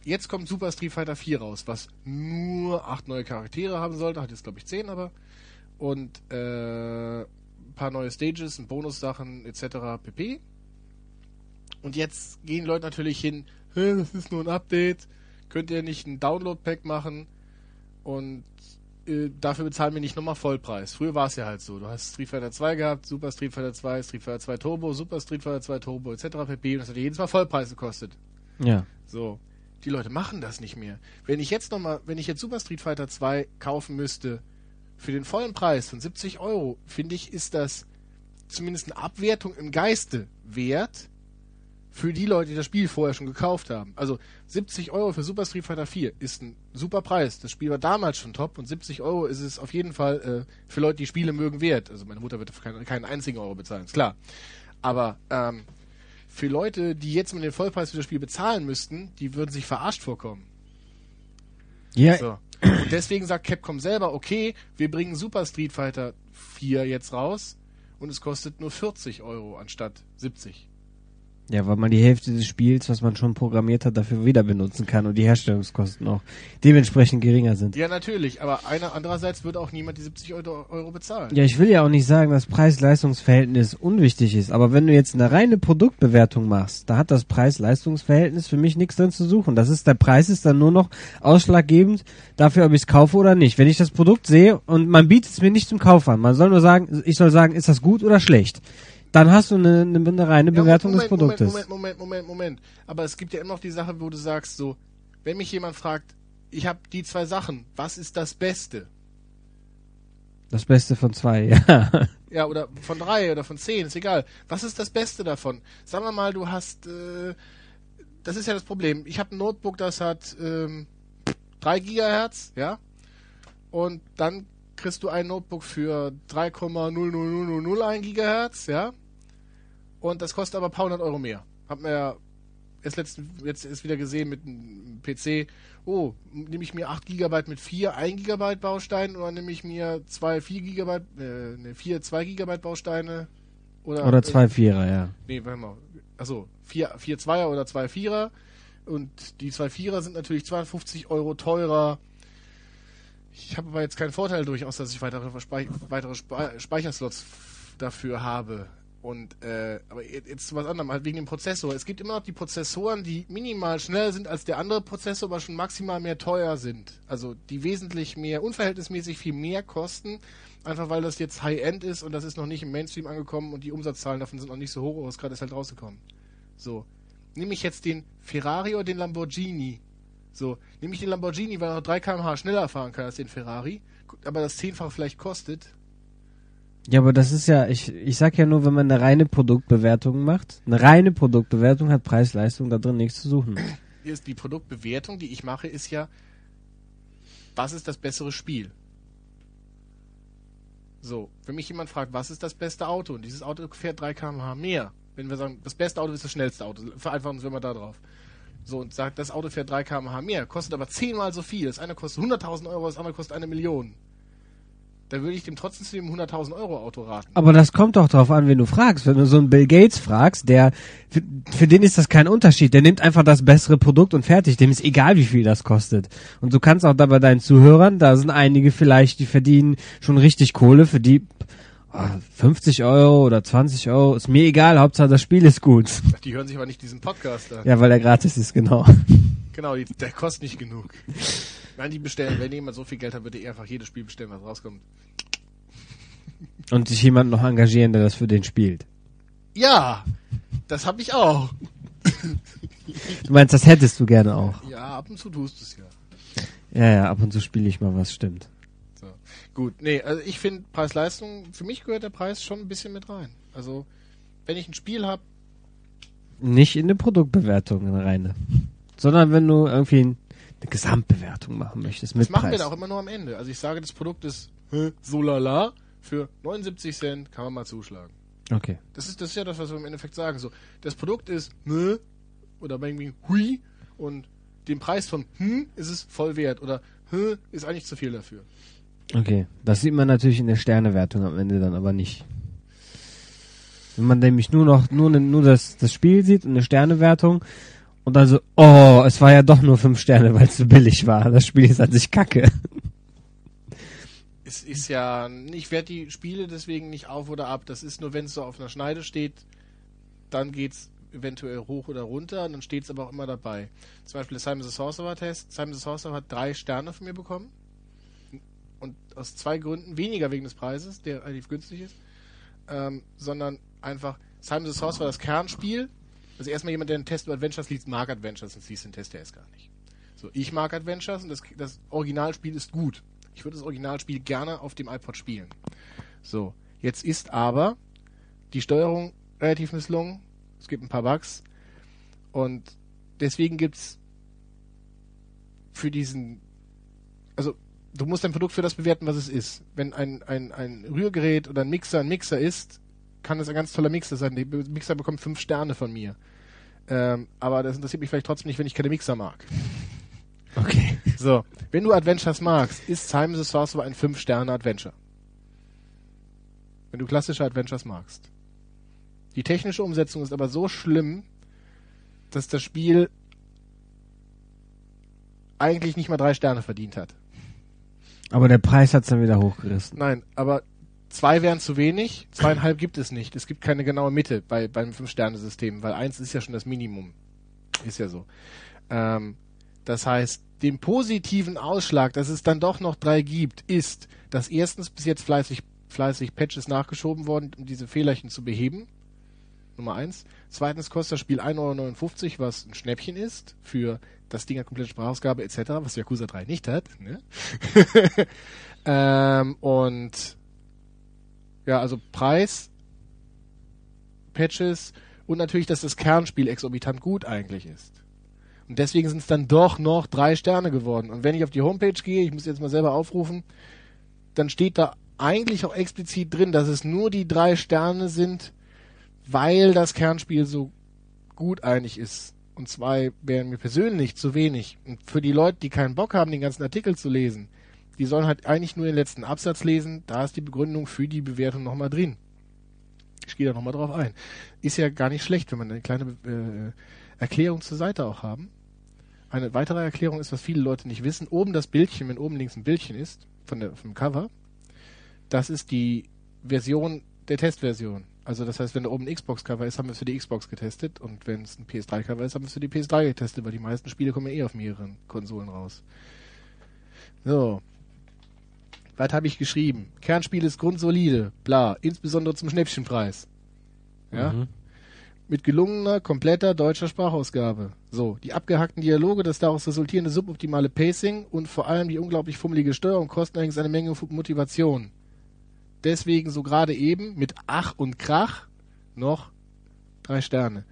jetzt kommt Super Street Fighter 4 raus, was nur acht neue Charaktere haben sollte. Hat jetzt, glaube ich, zehn, aber. Und äh, ein paar neue Stages, und Bonussachen etc. pp. Und jetzt gehen Leute natürlich hin, das ist nur ein Update. Könnt ihr nicht ein Download-Pack machen? Und äh, dafür bezahlen wir nicht nochmal Vollpreis. Früher war es ja halt so. Du hast Street Fighter 2 gehabt, Super Street Fighter 2, Street Fighter 2 Turbo, Super Street Fighter 2 Turbo etc. pp. Und das hat jedes Mal Vollpreis gekostet. Ja. So. Die Leute machen das nicht mehr. Wenn ich jetzt nochmal, wenn ich jetzt Super Street Fighter 2 kaufen müsste, für den vollen Preis von 70 Euro, finde ich, ist das zumindest eine Abwertung im Geiste wert, für die Leute, die das Spiel vorher schon gekauft haben. Also 70 Euro für Super Street Fighter 4 ist ein super Preis. Das Spiel war damals schon top und 70 Euro ist es auf jeden Fall äh, für Leute, die Spiele mögen, wert. Also meine Mutter wird keinen, keinen einzigen Euro bezahlen, ist klar. Aber ähm, für Leute, die jetzt mit dem Vollpreis für das Spiel bezahlen müssten, die würden sich verarscht vorkommen. Ja. So. Deswegen sagt Capcom selber, okay, wir bringen Super Street Fighter 4 jetzt raus und es kostet nur 40 Euro anstatt 70. Ja, weil man die Hälfte des Spiels, was man schon programmiert hat, dafür wieder benutzen kann und die Herstellungskosten auch dementsprechend geringer sind. Ja, natürlich, aber einer andererseits würde auch niemand die 70 Euro, Euro bezahlen. Ja, ich will ja auch nicht sagen, dass Preis-Leistungs-Verhältnis unwichtig ist, aber wenn du jetzt eine reine Produktbewertung machst, da hat das Preis-Leistungs-Verhältnis für mich nichts drin zu suchen. Das ist, der Preis ist dann nur noch ausschlaggebend dafür, ob ich es kaufe oder nicht. Wenn ich das Produkt sehe und man bietet es mir nicht zum Kauf an, man soll nur sagen, ich soll sagen, ist das gut oder schlecht? Dann hast du eine, eine, eine reine Bewertung Moment, des Produktes. Moment, Moment, Moment, Moment, Moment. Aber es gibt ja immer noch die Sache, wo du sagst, so, wenn mich jemand fragt, ich habe die zwei Sachen, was ist das Beste? Das Beste von zwei, ja. Ja, oder von drei oder von zehn, ist egal. Was ist das Beste davon? Sagen wir mal, du hast, äh, das ist ja das Problem. Ich habe ein Notebook, das hat ähm, 3 Gigahertz, ja, und dann kriegst du ein Notebook für 3,00001 Gigahertz, ja, und das kostet aber ein paar hundert Euro mehr. Hab mir ja erst letzten, jetzt ist wieder gesehen mit einem PC, oh, nehme ich mir 8 GB mit 4 1 GB Bausteinen oder nehme ich mir 2 4 GB, äh, ne, 4 2 GB Bausteine oder, Oder zwei Vierer, ja. Nee, warte mal. Achso, 4, 4 Zweier oder 2 Vierer. Und die 2 Vierer sind natürlich 250 Euro teurer. Ich habe aber jetzt keinen Vorteil durchaus, dass ich weitere, Verspeich weitere Spe Speicherslots dafür habe. Und äh, aber je- jetzt zu was anderem, halt wegen dem Prozessor. Es gibt immer noch die Prozessoren, die minimal schneller sind als der andere Prozessor, aber schon maximal mehr teuer sind. Also die wesentlich mehr, unverhältnismäßig viel mehr kosten, einfach weil das jetzt High-End ist und das ist noch nicht im Mainstream angekommen und die Umsatzzahlen davon sind noch nicht so hoch, aber es gerade ist halt rausgekommen. So. Nehme ich jetzt den Ferrari oder den Lamborghini? So, nehme ich den Lamborghini, weil er noch 3 km/h schneller fahren kann als den Ferrari, aber das zehnfach vielleicht kostet. Ja, aber das ist ja, ich, ich sag ja nur, wenn man eine reine Produktbewertung macht, eine reine Produktbewertung hat Preis-Leistung da drin nichts zu suchen. Hier ist die Produktbewertung, die ich mache, ist ja, was ist das bessere Spiel? So, wenn mich jemand fragt, was ist das beste Auto? Und dieses Auto fährt 3 km/h mehr. Wenn wir sagen, das beste Auto ist das schnellste Auto, vereinfachen uns wir mal da drauf. So, und sagt, das Auto fährt 3 km/h mehr, kostet aber zehnmal so viel. Das eine kostet 100.000 Euro, das andere kostet eine Million. Da würde ich dem trotzdem zu dem 100.000 Euro Auto raten. Aber das kommt doch drauf an, wen du fragst. Wenn du so einen Bill Gates fragst, der, für, für den ist das kein Unterschied. Der nimmt einfach das bessere Produkt und fertig. Dem ist egal, wie viel das kostet. Und du kannst auch da bei deinen Zuhörern, da sind einige vielleicht, die verdienen schon richtig Kohle, für die 50 Euro oder 20 Euro, ist mir egal, Hauptsache das Spiel ist gut. Die hören sich aber nicht diesen Podcast an. Ja, weil er gratis ist, genau. Genau, die, der kostet nicht genug. Nein, die bestellen, wenn jemand so viel Geld hat, würde er einfach jedes Spiel bestellen, was rauskommt. Und sich jemand noch engagieren, der das für den spielt. Ja, das habe ich auch. Du meinst, das hättest du gerne auch. Ja, ab und zu tust du es ja. Ja, ja, ab und zu spiele ich mal was, stimmt. Gut, nee, also ich finde Preis-Leistung, für mich gehört der Preis schon ein bisschen mit rein. Also, wenn ich ein Spiel habe, Nicht in eine Produktbewertung rein. Sondern wenn du irgendwie eine Gesamtbewertung machen möchtest mit Das machen wir Preis. da auch immer nur am Ende. Also ich sage, das Produkt ist so lala. Für 79 Cent kann man mal zuschlagen. Okay. Das ist, das ist ja das, was wir im Endeffekt sagen. So, das Produkt ist ne oder irgendwie hui und den Preis von hm ist es voll wert oder hm ist eigentlich zu viel dafür. Okay. Das sieht man natürlich in der Sternewertung am Ende dann aber nicht. Wenn man nämlich nur noch, nur, ne- nur das, das Spiel sieht und eine Sternewertung und dann so, oh, es war ja doch nur fünf Sterne, weil es so billig war. Das Spiel ist an sich kacke. Es ist ja, ich werde die Spiele deswegen nicht auf oder ab. Das ist nur, wenn es so auf einer Schneide steht, dann geht's eventuell hoch oder runter und dann steht es aber auch immer dabei. Zum Beispiel der Simon the Sorcerer Test. Simon the Sorcerer hat drei Sterne von mir bekommen. Und aus zwei Gründen, weniger wegen des Preises, der relativ günstig ist, ähm, sondern einfach Simon the Sorcerer, das Kernspiel. Also erstmal jemand, der einen Test über Adventures liest, mag Adventures, sonst liest den Test ja erst gar nicht. So, ich mag Adventures und das, das Originalspiel ist gut. Ich würde das Originalspiel gerne auf dem iPod spielen. So, jetzt ist aber die Steuerung relativ misslungen. Es gibt ein paar Bugs. Und deswegen gibt's für diesen, also du musst dein Produkt für das bewerten, was es ist. Wenn ein, ein, ein Rührgerät oder ein Mixer ein Mixer ist, kann es ein ganz toller Mixer sein. Der Mixer bekommt fünf Sterne von mir. Ähm, aber das interessiert mich vielleicht trotzdem nicht, wenn ich keine Mixer mag. Okay. So, wenn du Adventures magst, ist Simon the Sorcerer ein 5-Sterne-Adventure. Wenn du klassische Adventures magst. Die technische Umsetzung ist aber so schlimm, dass das Spiel eigentlich nicht mal drei Sterne verdient hat. Aber der Preis hat's dann wieder hochgerissen. Nein, aber zwei wären zu wenig, zweieinhalb gibt es nicht. Es gibt keine genaue Mitte bei, beim Fünf-Sterne-System, weil eins ist ja schon das Minimum. Ist ja so. Ähm, das heißt, den positiven Ausschlag, dass es dann doch noch drei gibt, ist, dass erstens bis jetzt fleißig, fleißig Patches nachgeschoben worden, um diese Fehlerchen zu beheben. Nummer eins. Zweitens kostet das Spiel 1,59 Euro, was ein Schnäppchen ist, für das Ding hat komplette Sprachausgabe etc., was Yakuza 3 nicht hat. Ne? ähm, und ja, also Preis, Patches und natürlich, dass das Kernspiel exorbitant gut eigentlich ist. Und deswegen sind es dann doch noch drei Sterne geworden. Und wenn ich auf die Homepage gehe, ich muss jetzt mal selber aufrufen, dann steht da eigentlich auch explizit drin, dass es nur die drei Sterne sind, weil das Kernspiel so gut eigentlich ist. Und zwei wären mir persönlich zu wenig. Und für die Leute, die keinen Bock haben, den ganzen Artikel zu lesen, die sollen halt eigentlich nur den letzten Absatz lesen. Da ist die Begründung für die Bewertung nochmal drin. Ich gehe da nochmal drauf ein. Ist ja gar nicht schlecht, wenn man eine kleine äh, Erklärung zur Seite auch haben. Eine weitere Erklärung ist, was viele Leute nicht wissen. Oben das Bildchen, wenn oben links ein Bildchen ist, von der, vom Cover, das ist die Version der Testversion. Also das heißt, wenn da oben ein Xbox-Cover ist, haben wir es für die Xbox getestet und wenn es ein PS3-Cover ist, haben wir es für die PS3 getestet, weil die meisten Spiele kommen ja eh auf mehreren Konsolen raus. So. Was habe ich geschrieben? Kernspiel ist grundsolide, bla, insbesondere zum Schnäppchenpreis. Ja? Mhm. Mit gelungener, kompletter deutscher Sprachausgabe. So, die abgehackten Dialoge, das daraus resultierende suboptimale Pacing und vor allem die unglaublich fummelige Steuerung kosten allerdings eine Menge Motivation. Deswegen so gerade eben mit Ach und Krach noch drei Sterne.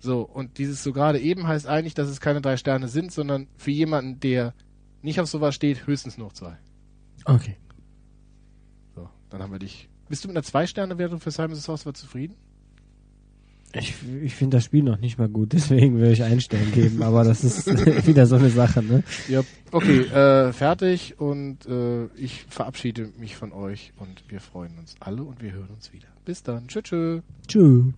So, und dieses so gerade eben heißt eigentlich, dass es keine drei Sterne sind, sondern für jemanden, der nicht auf sowas steht, höchstens noch zwei. Okay. So, dann haben wir dich. Bist du mit einer Zwei-Sterne-Wertung für Simon Sorcerer zufrieden? Ich, ich finde das Spiel noch nicht mal gut, deswegen würde ich einen Stern geben, aber das ist wieder so eine Sache, ne? Ja. Okay, äh, fertig und äh, ich verabschiede mich von euch und wir freuen uns alle und wir hören uns wieder. Bis dann. Tschüss. tschüss. Tschüss.